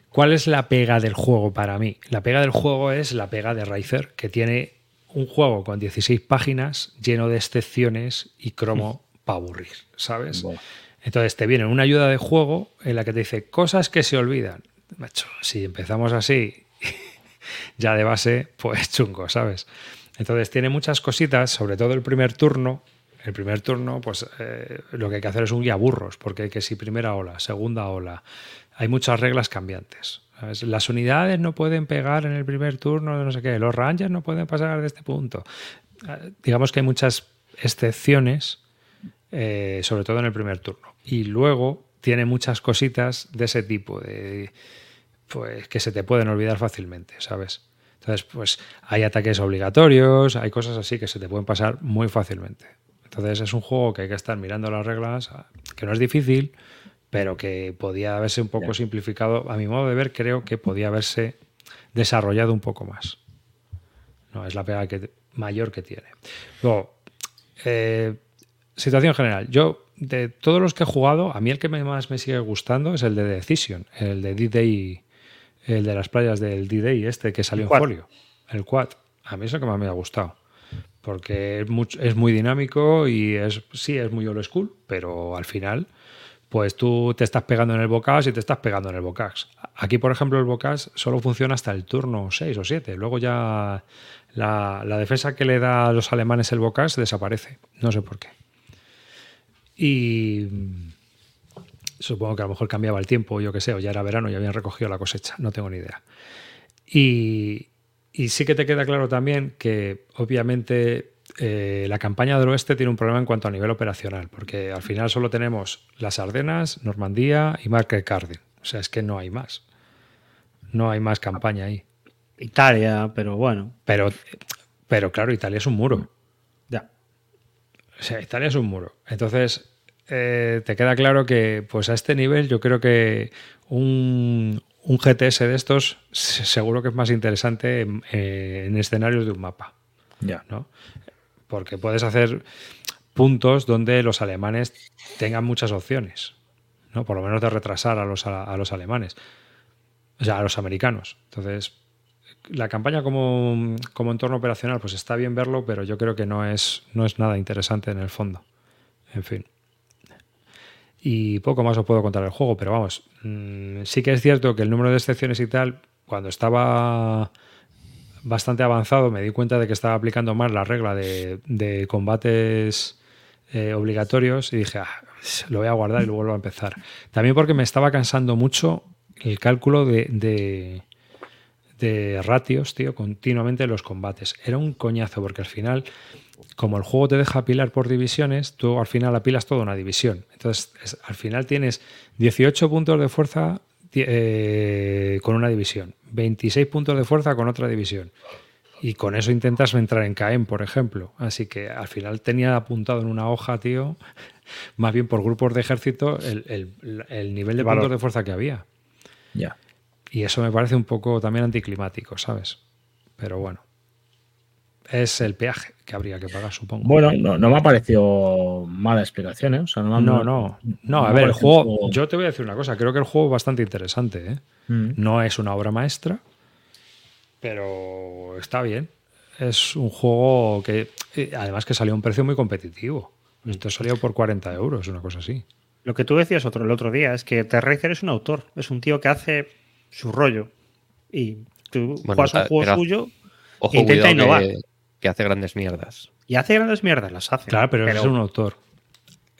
¿Cuál es la pega del juego para mí? La pega del juego es la pega de Riser, que tiene un juego con 16 páginas lleno de excepciones y cromo para aburrir, ¿sabes? Entonces te viene una ayuda de juego en la que te dice cosas que se olvidan. Macho, si empezamos así, ya de base, pues chungo, ¿sabes? Entonces tiene muchas cositas, sobre todo el primer turno, el primer turno, pues eh, lo que hay que hacer es un guía burros, porque hay que si primera ola, segunda ola, hay muchas reglas cambiantes. Las unidades no pueden pegar en el primer turno, no sé qué, los rangers no pueden pasar de este punto. Eh, digamos que hay muchas excepciones, eh, sobre todo en el primer turno. Y luego tiene muchas cositas de ese tipo, de, pues que se te pueden olvidar fácilmente, ¿sabes? Entonces, pues hay ataques obligatorios, hay cosas así que se te pueden pasar muy fácilmente. Entonces es un juego que hay que estar mirando las reglas, que no es difícil, pero que podía haberse un poco simplificado. A mi modo de ver, creo que podía haberse desarrollado un poco más. No, es la pega que, mayor que tiene. Luego, eh, situación general. Yo, de todos los que he jugado, a mí el que más me sigue gustando es el de Decision, el de D-Day, el de las playas del D-Day, este que salió en folio, el Quad. A mí es el que más me ha gustado porque es muy, dinámico y es sí es muy old school, pero al final pues tú te estás pegando en el bocax y te estás pegando en el bocax. Aquí, por ejemplo, el bocax solo funciona hasta el turno 6 o 7. Luego ya la, defensa que le da a los alemanes el bocax desaparece. No sé por qué. Y supongo que a lo mejor cambiaba el tiempo, yo qué sé, o ya era verano y habían recogido la cosecha. No tengo ni idea. Y, y sí que te queda claro también que obviamente eh, la campaña del oeste tiene un problema en cuanto a nivel operacional, porque al final solo tenemos las Ardenas, Normandía y Market Cardin. O sea, es que no hay más. No hay más campaña ahí. Italia, pero bueno. Pero, pero claro, Italia es un muro. Ya. O sea, Italia es un muro. Entonces, eh, te queda claro que, pues a este nivel, yo creo que un, un GTS de estos seguro que es más interesante en, escenarios de un mapa. Ya. ¿no? Porque puedes hacer puntos donde los alemanes tengan muchas opciones. ¿no? Por lo menos de retrasar a los, a, los alemanes. O sea, a los americanos. Entonces, la campaña como, como, entorno operacional, pues está bien verlo, pero yo creo que no es, no es nada interesante en el fondo. En fin. Y poco más os puedo contar el juego, pero vamos, mm, sí que es cierto que el número de excepciones y tal, cuando estaba bastante avanzado, me di cuenta de que estaba aplicando más la regla de, combates eh, obligatorios y dije, ah, lo voy a guardar y lo vuelvo a empezar. También porque me estaba cansando mucho el cálculo de, de ratios, tío, continuamente en los combates. Era un coñazo porque al final, como el juego te deja apilar por divisiones, tú al final apilas toda una división. Entonces, es- al final tienes 18 puntos de fuerza eh, con una división, 26 puntos de fuerza con otra división. Y con eso intentas entrar en Caen, por ejemplo. Así que al final tenía apuntado en una hoja, tío, más bien por grupos de ejército, el, el- el nivel de Valor. puntos de fuerza que había. Ya. Y eso me parece un poco también anticlimático, ¿sabes? Pero bueno. Es el peaje que habría que pagar, supongo. Bueno, no, no me ha parecido mala explicación, ¿eh? O sea, no, me- no, no. No, a ver, el juego. Yo te voy a decir una cosa. Creo que el juego es bastante interesante, ¿eh? Mm. No es una obra maestra, pero está bien. Es un juego que, eh, además, que salió a un precio muy competitivo. Esto salió por 40 euros, una cosa así. Lo que tú decías otro, el otro día es que Terracer es un autor, es un tío que hace su rollo. Y tú Bueno, juegas un ah, juego suyo Ojo, Intenta innovar. que, que hace grandes mierdas. y hace grandes mierdas, las hace. Claro, pero, es un autor.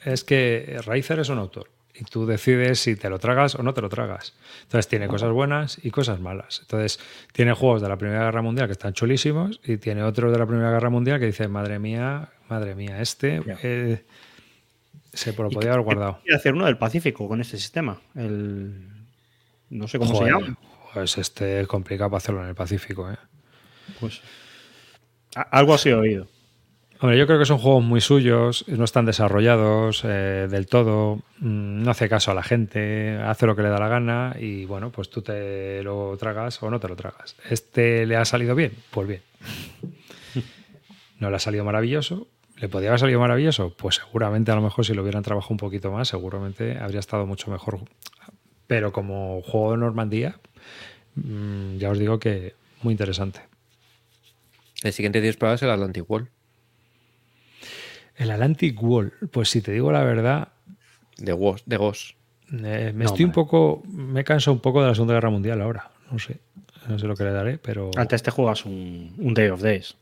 Es que Razer es un autor. Y tú decides si te lo tragas o no te lo tragas. Entonces tiene cosas buenas y cosas malas. Entonces tiene juegos de la Primera Guerra Mundial que están chulísimos y tiene otros de la Primera Guerra Mundial que dice, madre mía, madre mía, este eh, se lo podía haber guardado. Quiere hacer uno del Pacífico con este sistema. El... No sé cómo Joder, se llama. Pues este es complicado para hacerlo en el Pacífico. ¿eh? Pues, algo así he oído. Hombre, yo creo que son juegos muy suyos, no están desarrollados eh, del todo, mm, no hace caso a la gente, hace lo que le da la gana y bueno, pues tú te lo tragas o no te lo tragas. ¿Este le ha salido bien? Pues bien. ¿No le ha salido maravilloso? ¿Le podía haber salido maravilloso? Pues seguramente a lo mejor si lo hubieran trabajado un poquito más, seguramente habría estado mucho mejor. Pero como juego de Normandía, mm, ya os digo que muy interesante. El siguiente pruebas es el Atlantic Wall. El Atlantic Wall, pues si te digo la verdad, De Ghost. De Ghost. Eh, me No, estoy un poco. Me canso un poco de la Segunda Guerra Mundial ahora. No sé. No sé lo que le daré, pero. Antes te juegas un, un Day of Days.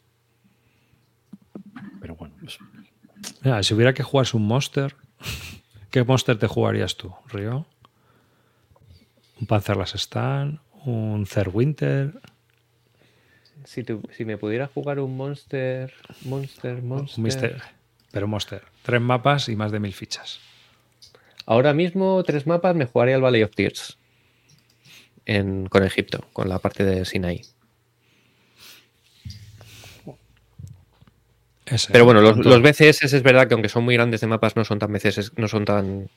Pero bueno, pues, Mira, si hubiera que jugarse un Monster, ¿qué Monster te jugarías tú, Río? ¿Un Panzerlas Stan? ¿Un Winter? Si, si me pudiera jugar un Monster. Monster, Monster. Un Mister. Pero Monster. Tres mapas y más de mil fichas. Ahora mismo, tres mapas, me jugaría el Valley of Tears. En, con Egipto, con la parte de Sinai. Ese. Pero bueno, los, los BCS es verdad que aunque son muy grandes de mapas, no son tan BCS, no son tan.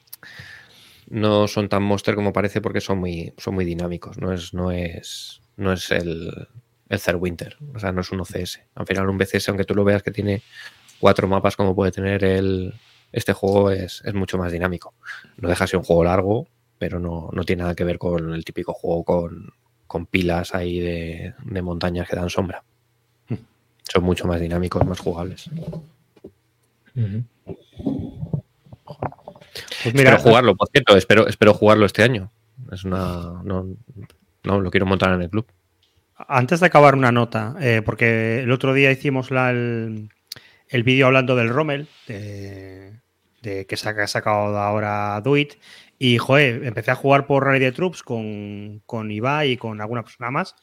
No son tan monster como parece porque son muy, son muy dinámicos. No es, no es, no es el, el Winter. O sea, no es un OCS. Al final, un BCS, aunque tú lo veas que tiene cuatro mapas como puede tener el, este juego, es, es mucho más dinámico. No deja de ser un juego largo, pero no, no tiene nada que ver con el típico juego con, con pilas ahí de, de montañas que dan sombra. Son mucho más dinámicos, más jugables. Pues mira, espero jugarlo, por cierto, espero, espero jugarlo este año. Es una. No, no, lo quiero montar en el club. Antes de acabar una nota, eh, porque el otro día hicimos la- el, el vídeo hablando del Rommel, de, de que saca- ha sacado ahora Duit, y joder, empecé a jugar por Rally de Troops con, con Ibai y con alguna persona más,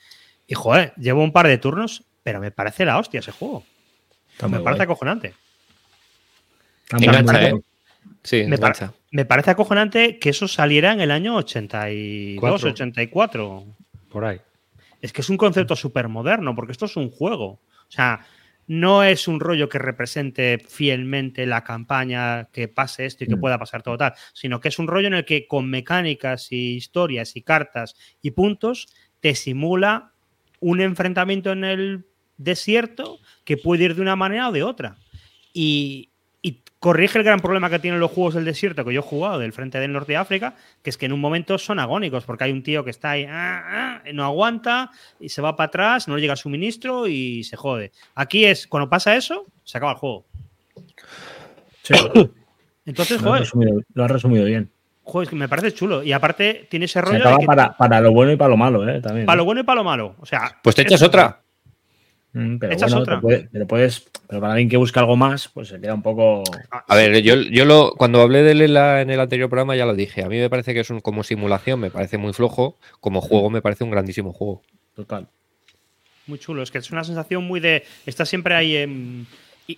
y joder, llevo un par de turnos, pero me parece la hostia ese juego. Está me parece guay. acojonante. Engancha. ¿eh? Sí, Me, par- me parece acojonante que eso saliera en el año 82, Cuatro. 84. Por ahí. Es que es un concepto súper moderno, porque esto es un juego. O sea, no es un rollo que represente fielmente la campaña, que pase esto y que Mm. pueda pasar todo tal, sino que es un rollo en el que con mecánicas y historias y cartas y puntos te simula un enfrentamiento en el desierto que puede ir de una manera o de otra. Y corrige el gran problema que tienen los juegos del desierto que yo he jugado del Frente del Norte de África, que es que en un momento son agónicos, porque hay un tío que está ahí, ah, ah, no aguanta, y se va para atrás, no le llega suministro y se jode. Aquí es, cuando pasa eso, se acaba el juego. Sí, Entonces, lo, has joder, resumido, lo has resumido bien. joder, es que me parece chulo. Y aparte tiene ese Se rollo de acaba que- para, para lo bueno y para lo malo, ¿eh? También. para ¿eh? lo bueno y para lo malo. O sea, Pues te es- echas otra. Mm, pero echas bueno, otra. puede- pero puedes. Pero para alguien que busca algo más, pues se queda un poco. A ver, yo, yo lo, cuando hablé de él en, la- en el anterior programa ya lo dije. A mí me parece que es un, como simulación, me parece muy flojo. Como juego me parece un grandísimo juego. Total. muy chulo. Es que es una sensación muy de. Está siempre ahí en.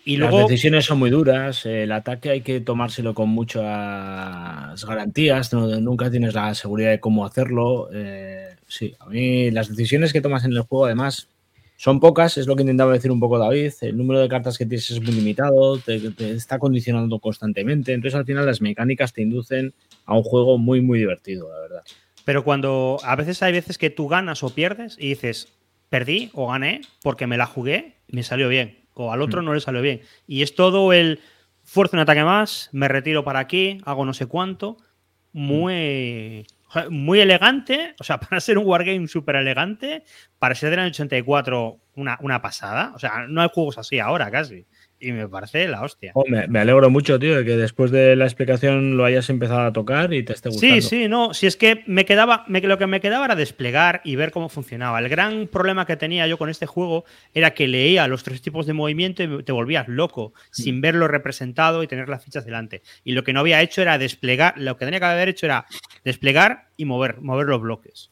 Y, luego... Las decisiones son muy duras, el ataque hay que tomárselo con muchas garantías, nunca tienes la seguridad de cómo hacerlo. Eh, sí, a mí las decisiones que tomas en el juego además son pocas, es lo que intentaba decir un poco David, el número de cartas que tienes es muy limitado, te, te está condicionando constantemente, entonces al final las mecánicas te inducen a un juego muy, muy divertido, la verdad. Pero cuando a veces hay veces que tú ganas o pierdes y dices, perdí o gané porque me la jugué y me salió bien o al otro mm. no le salió bien. Y es todo el fuerza un ataque más, me retiro para aquí, hago no sé cuánto, muy, muy elegante, o sea, para ser un wargame súper elegante, para ser del año 84 una, una pasada, o sea, no hay juegos así ahora casi y me parece la hostia. Oh, me, alegro mucho, tío, de que después de la explicación lo hayas empezado a tocar y te esté gustando. Sí, sí, no. Si es que me quedaba, lo que me quedaba era desplegar y ver cómo funcionaba. El gran problema que tenía yo con este juego era que leía los tres tipos de movimiento y te volvías loco sin verlo representado y tener las fichas delante. Y lo que no había hecho era desplegar, lo que tenía que haber hecho era desplegar y mover, mover los bloques.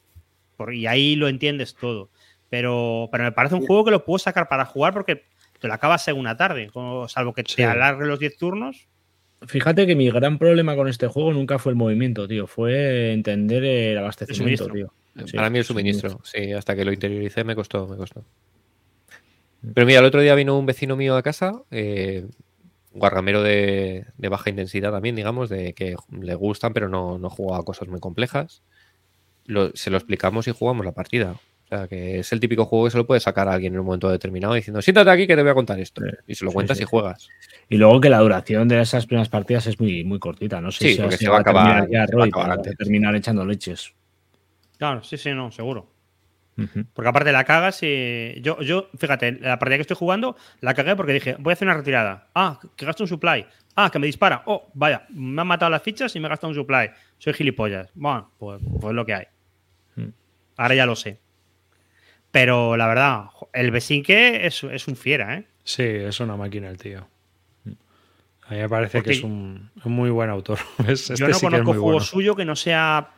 y ahí lo entiendes todo. Pero, pero me parece un juego que lo puedo sacar para jugar porque te lo acabas en una tarde, salvo que te alargue los 10 turnos. Fíjate que mi gran problema con este juego nunca fue el movimiento, tío. Fue entender el abastecimiento, tío. Para mí el suministro, sí, hasta que lo interioricé me costó, me costó. Pero mira, el otro día vino un vecino mío a casa, eh, guarramero de, baja intensidad también, digamos, de que le gustan, pero no, no juega a cosas muy complejas. se lo explicamos y jugamos la partida que es el típico juego que se lo puede sacar a alguien en un momento determinado diciendo, siéntate aquí que te voy a contar esto. Y se lo cuentas y juegas. Y luego que la duración de esas primeras partidas es muy, muy cortita. No sé si se va a acabar, ya, terminar echando leches. Claro, sí, sí, no, seguro. Porque aparte la cagas y. Yo, yo, fíjate, la partida que estoy jugando la cagué porque dije, voy a hacer una retirada. Ah, que gasto un supply. Ah, que me dispara. Oh, vaya, me han matado las fichas y me he gastado un supply. Soy gilipollas. Bueno, pues, pues lo que hay. Mm. Ahora ya lo sé. Pero la verdad, el Besinque es, es un fiera, ¿eh? Sí, es una máquina el tío. A mí me parece que es un, muy buen autor. Este yo no conozco juego suyo que no sea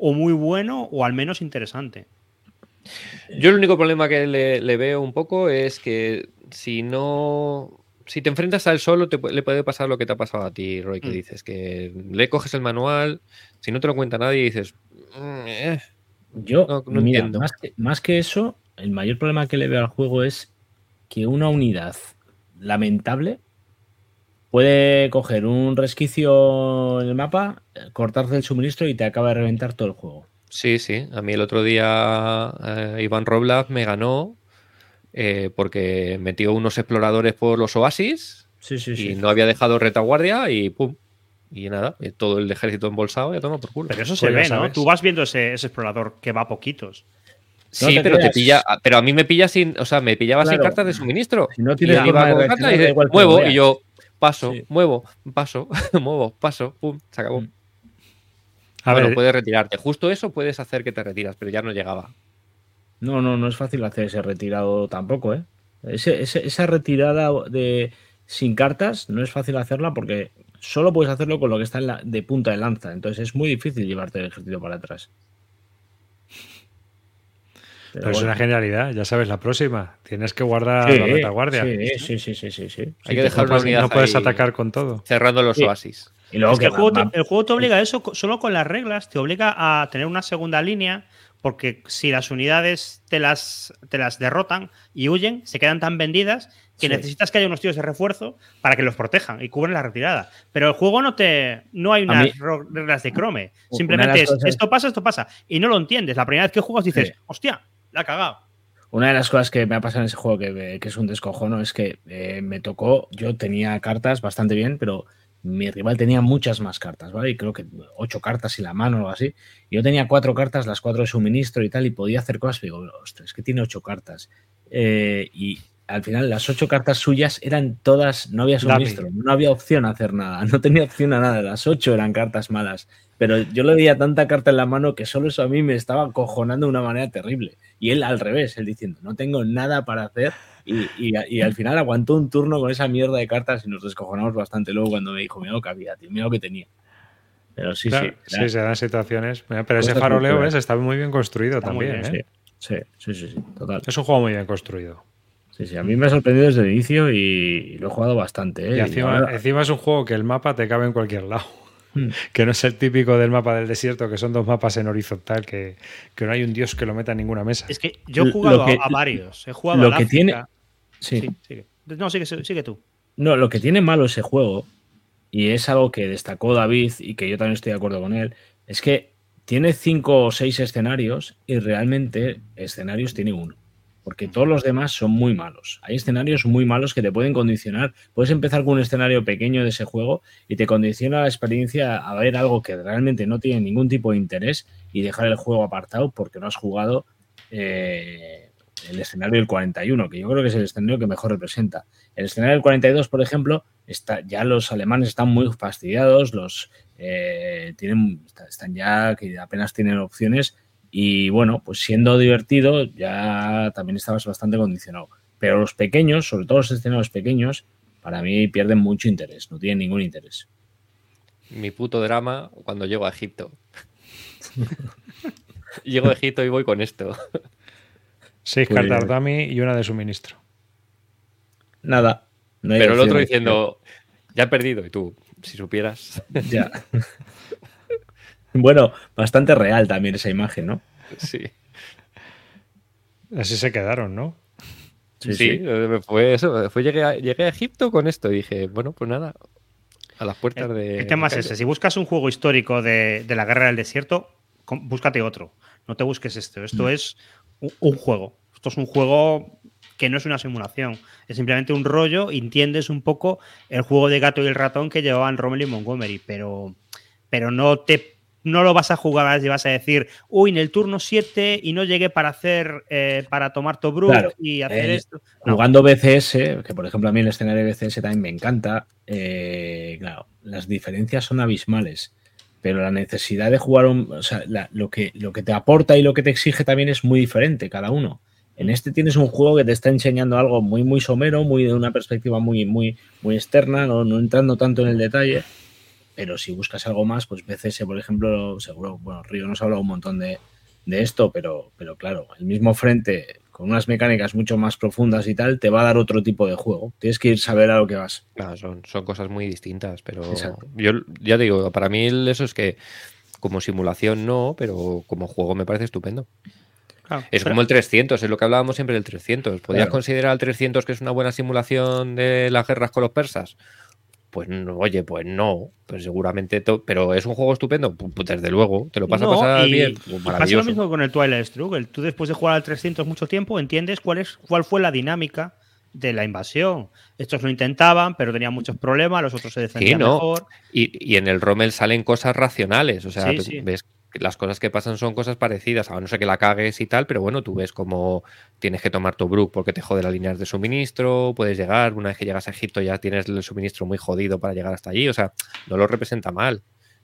o muy bueno o al menos interesante. Yo el único problema que le, veo un poco es que si no. Si te enfrentas a él solo, te, le puede pasar lo que te ha pasado a ti, Roy, que mm. dices que le coges el manual, si no te lo cuenta nadie, dices. Mm, eh, yo, no, entiendo. Más que, eso, el mayor problema que le veo al juego es que una unidad lamentable puede coger un resquicio en el mapa, cortarse el suministro y te acaba de reventar todo el juego. Sí, sí. A mí el otro día eh, Iván Roblak me ganó eh, porque metió unos exploradores por los oasis y no había dejado retaguardia y pum, y nada, todo el ejército embolsado ya toma por culo. Pero eso se pues ve, ¿no? Tú vas viendo ese, explorador que va a poquitos. Sí, pero te pilla, pero a mí me pilla sin, o sea, me pillaba sin cartas de suministro. Si no tienes y iba con cartas y muevo y yo paso, muevo, paso, muevo, paso, pum, se acabó. Mm. A ver, puedes retirarte. Justo eso puedes hacer que te retiras, pero ya no llegaba. No, no, no es fácil hacer ese retirado tampoco, ¿eh? esa retirada de sin cartas no es fácil hacerla porque solo puedes hacerlo con lo que está de punta de lanza. Entonces es muy difícil llevarte el ejército para atrás. Pero, es una genialidad, ya sabes, la próxima. Tienes que guardar la retaguardia. Sí, sí, sí, sí, sí. Hay que dejar no, No puedes atacar con todo. Cerrando los oasis. Y luego que el, juego te, obliga a eso, solo con las reglas, te obliga a tener una segunda línea, porque si las unidades te las, te las derrotan y huyen, se quedan tan vendidas que necesitas que haya unos tíos de refuerzo para que los protejan y cubren la retirada. Pero el juego no te. No hay unas reglas de Chrome. Simplemente es esto pasa, esto pasa. Y no lo entiendes. La primera vez que juegas dices, hostia, la ha cagado. Una de las cosas que me ha pasado en ese juego que, es un descojono es que eh, me tocó. Yo tenía cartas bastante bien, pero mi rival tenía muchas más cartas, ¿vale? Y creo que ocho cartas y la mano o algo así. Yo tenía cuatro cartas, las cuatro de suministro y tal, y podía hacer cosas. Y digo, ostras, es que tiene ocho cartas. Eh, y al final las ocho cartas suyas eran todas, no había suministro, no había opción a hacer nada, no tenía opción a nada, las ocho eran cartas malas, pero yo le veía tanta carta en la mano que solo eso a mí me estaba cojonando de una manera terrible. Y él al revés, él diciendo, no tengo nada para hacer. Y, al final aguantó un turno con esa mierda de cartas y nos descojonamos bastante luego cuando me dijo, mira lo que había, tío, mira lo que tenía. Pero sí, sí. Sí, se dan situaciones. Pero ese faroleo, ¿ves? Está muy bien construido también. ¿eh? Sí, sí, sí, sí, total. Es un juego muy bien construido. Sí, sí, a mí me ha sorprendido desde el inicio y lo he jugado bastante. ¿eh? Y encima, ahora- encima es un juego que el mapa te cabe en cualquier lado. Hmm. Que no es el típico del mapa del desierto, que son dos mapas en horizontal, que, que no hay un dios que lo meta en ninguna mesa. Es que yo he jugado a- que- a, varios. He jugado lo al que África. tiene- Sí. Sí, sigue. No, sigue, sigue tú. No, lo que tiene malo ese juego, y es algo que destacó David y que yo también estoy de acuerdo con él, es que tiene cinco o seis escenarios y realmente escenarios tiene uno. Porque todos los demás son muy malos. Hay escenarios muy malos que te pueden condicionar. Puedes empezar con un escenario pequeño de ese juego y te condiciona la experiencia a ver algo que realmente no tiene ningún tipo de interés y dejar el juego apartado porque no has jugado eh, el escenario del 41, que yo creo que es el escenario que mejor representa. El escenario del 42, por ejemplo, está, ya los alemanes están muy fastidiados, los eh, tienen, está- están ya que apenas tienen opciones y bueno, pues siendo divertido ya también estabas bastante condicionado. Pero los pequeños, sobre todo los escenarios pequeños, para mí pierden mucho interés, no tienen ningún interés. Mi puto drama cuando llego a Egipto. llego a Egipto y voy con esto. Seis Pues- cartas dummy y una de suministro. Nada. no Pero el otro diciendo, ya he perdido. Y tú, si supieras. Ya. bueno, bastante real también esa imagen, ¿no? sí. Así se quedaron, ¿no? Sí, fue eso. Fue, llegué, a, llegué a Egipto con esto y dije, bueno, pues nada. A las puertas de. El tema es ese. Si buscas un juego histórico de, de la guerra del desierto, búscate otro. No te busques esto. Esto es un, juego. Esto es un juego que no es una simulación. Es simplemente un rollo. Entiendes un poco el juego de gato y el ratón que llevaban Rommel y Montgomery, pero, pero no te. No lo vas a jugar y vas a decir, uy, en el turno 7 y no llegué para hacer, eh, para tomar Tobruk Claro. y hacer Eh, esto. No. Jugando BCS, que por ejemplo a mí el escenario de BCS también me encanta, eh, claro, las diferencias son abismales, pero la necesidad de jugar, un- o sea, la- lo, que, lo que te aporta y lo que te exige también es muy diferente cada uno. En este tienes un juego que te está enseñando algo muy, muy somero, muy de una perspectiva muy, muy, muy externa, no, no entrando tanto en el detalle. Pero si buscas algo más, pues BCS, por ejemplo, seguro, bueno, Río nos ha hablado un montón de, de esto, pero, pero claro, el mismo frente con unas mecánicas mucho más profundas y tal, te va a dar otro tipo de juego. Tienes que ir saber a lo que vas. Claro, son, son cosas muy distintas, pero Exacto. yo ya te digo, para mí eso es que como simulación no, pero como juego me parece estupendo. Claro. Es Pero- como el 300, es lo que hablábamos siempre del 300. ¿Podrías Claro. considerar el 300 que es una buena simulación de las guerras con los persas? Pues no, oye, pues no, pues seguramente, pero es un juego estupendo, pues desde luego, te lo vas a No, pasar y- bien, Pues pasa lo mismo con el Twilight Struggle. Tú después de jugar al 300 mucho tiempo entiendes cuál, es, cuál fue la dinámica de la invasión. Estos lo intentaban, pero tenían muchos problemas, los otros se defendían no. mejor. Y, y en el Rommel salen cosas racionales, o sea, Sí, tú sí. ves las cosas que pasan son cosas parecidas, a no ser que la cagues y tal, pero bueno, tú ves como tienes que tomar Tobruk porque te jode las líneas de suministro, puedes llegar, una vez que llegas a Egipto ya tienes el suministro muy jodido para llegar hasta allí, o sea, no lo representa mal,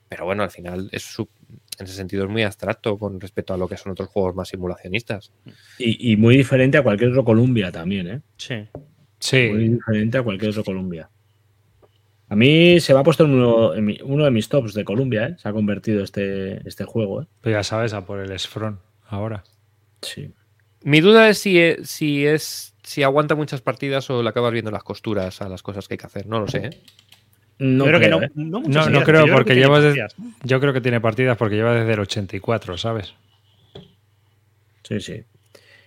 pero bueno, al final es su- en ese sentido es muy abstracto con respecto a lo que son otros juegos más simulacionistas. Y, y muy diferente a cualquier otro Columbia también, ¿eh? Sí. Muy Sí, diferente a cualquier otro Columbia. A mí se me ha puesto en uno, en mi- uno de mis tops de Columbia, ¿eh? Se ha convertido este, este juego, ¿eh? pues ya sabes, a por el Sfron ahora. Sí. Mi duda es si es, si es si aguanta muchas partidas o le acabas viendo las costuras a las cosas que hay que hacer, no lo sé. ¿eh? No creo que no, ¿eh? no, muchas No, no partidas, creo, yo porque lleva. Yo creo que tiene partidas porque lleva desde el 84, ¿sabes? Sí, sí.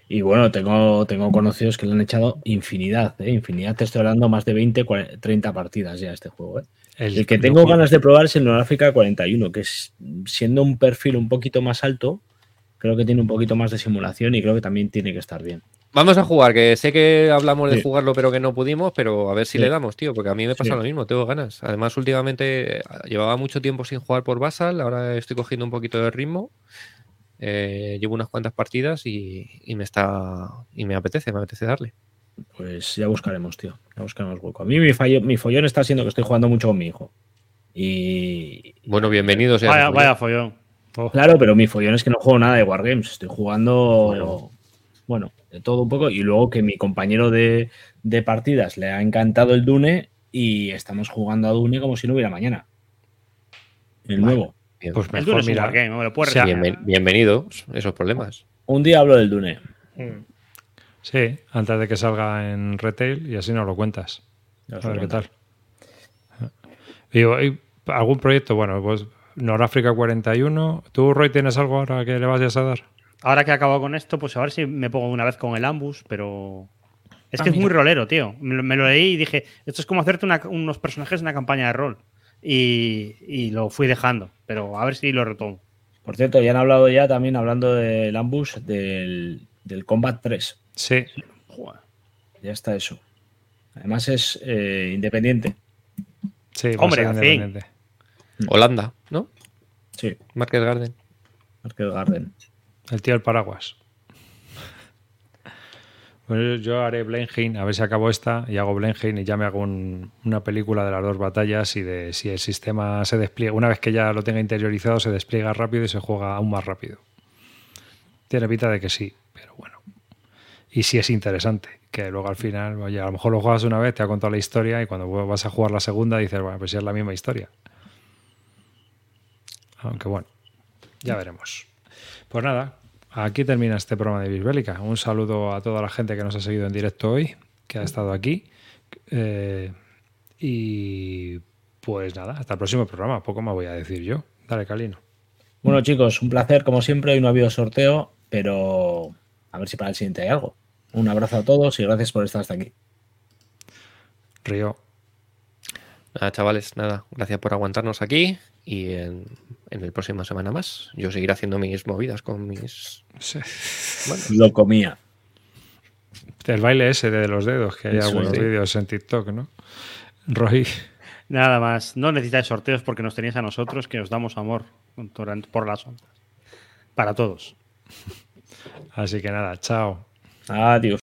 Y bueno, tengo, tengo conocidos que le han echado infinidad, ¿eh? Infinidad, te estoy hablando más de 20, 40, 30 partidas ya a este juego, ¿eh? El que tengo ganas de probar es el Noráfrica 41, que es siendo un perfil un poquito más alto, creo que tiene un poquito más de simulación y creo que también tiene que estar bien. Vamos a jugar, que sé que hablamos de Sí. jugarlo, pero que no pudimos, pero a ver si Sí. le damos, tío, porque a mí me pasa Sí. lo mismo, tengo ganas. Además, últimamente eh, llevaba mucho tiempo sin jugar por Basal, ahora estoy cogiendo un poquito de ritmo. Eh, llevo unas cuantas partidas y, y me está y me apetece, me apetece darle. Pues ya buscaremos, tío. Ya buscaremos hueco. A mí mi, fallo, mi follón está siendo que estoy jugando mucho con mi hijo. Y Bueno, bienvenido sea. Vaya, vaya follón. Oh, claro, pero mi follón es que no juego nada de Wargames. Estoy jugando, bueno, de todo un poco. Y luego que mi compañero de, de partidas le ha encantado el Dune y estamos jugando a Dune como si no hubiera mañana. El Vale. nuevo. Bien. pues El Dune mejor es un mira. me lo O sea, bienvenidos esos problemas. Un día hablo del Dune. Sí, antes de que salga en retail y así nos lo cuentas. A ver qué tal. Digo, ¿y ¿algún proyecto? Bueno, pues Noráfrica 41. ¿Tú, Roy, tienes algo ahora que le vayas a dar? Ahora que he acabado con esto, pues a ver si me pongo una vez con el Ambus, pero. Es Ah, que es muy rolero, tío. Me, lo- me lo leí y dije, esto es como hacerte una- unos personajes en una campaña de rol. Y, y lo fui dejando, pero a ver si lo retomo. Por cierto, ya han hablado ya también, hablando del Ambush, del, del Combat 3. Sí, Joder. Ya está eso. Además es eh, independiente. sí, Hombre, fin. independiente. Holanda, ¿no? Sí, Market Garden. Market Garden. El tío del paraguas. Pues yo haré Blenheim, a ver si acabo esta y hago Blenheim y ya me hago un- una película de las dos batallas y de si el sistema se despliega, una vez que ya lo tenga interiorizado, se despliega rápido y se juega aún más rápido. Tiene pinta de que sí, pero bueno. Y sí es interesante, que luego al final, oye, a lo mejor lo juegas una vez, te ha contado la historia y cuando vas a jugar la segunda dices, bueno, pues sí es la misma historia. Aunque bueno, ya veremos. Pues nada, aquí termina este programa de Bisbélica. Un saludo a toda la gente que nos ha seguido en directo hoy, que ha estado aquí. Eh, y pues nada, hasta el próximo programa. Poco más voy a decir yo. Dale, Calino. Bueno, chicos, un placer como siempre. Hoy no ha habido sorteo, pero a ver si para el siguiente hay algo. Un abrazo a todos y gracias por estar hasta aquí. Río. Nada, chavales, nada. Gracias por aguantarnos aquí. Y en, en el próxima semana más. Yo seguiré haciendo mis movidas con mis. Sí. Lo comía. El baile ese de los dedos, que hay Eso, algunos sí. vídeos en TikTok, ¿no? Roy. Nada más. No necesitáis sorteos porque nos tenéis a nosotros, que os damos amor por las ondas. Para todos. Así que nada, chao. Adiós.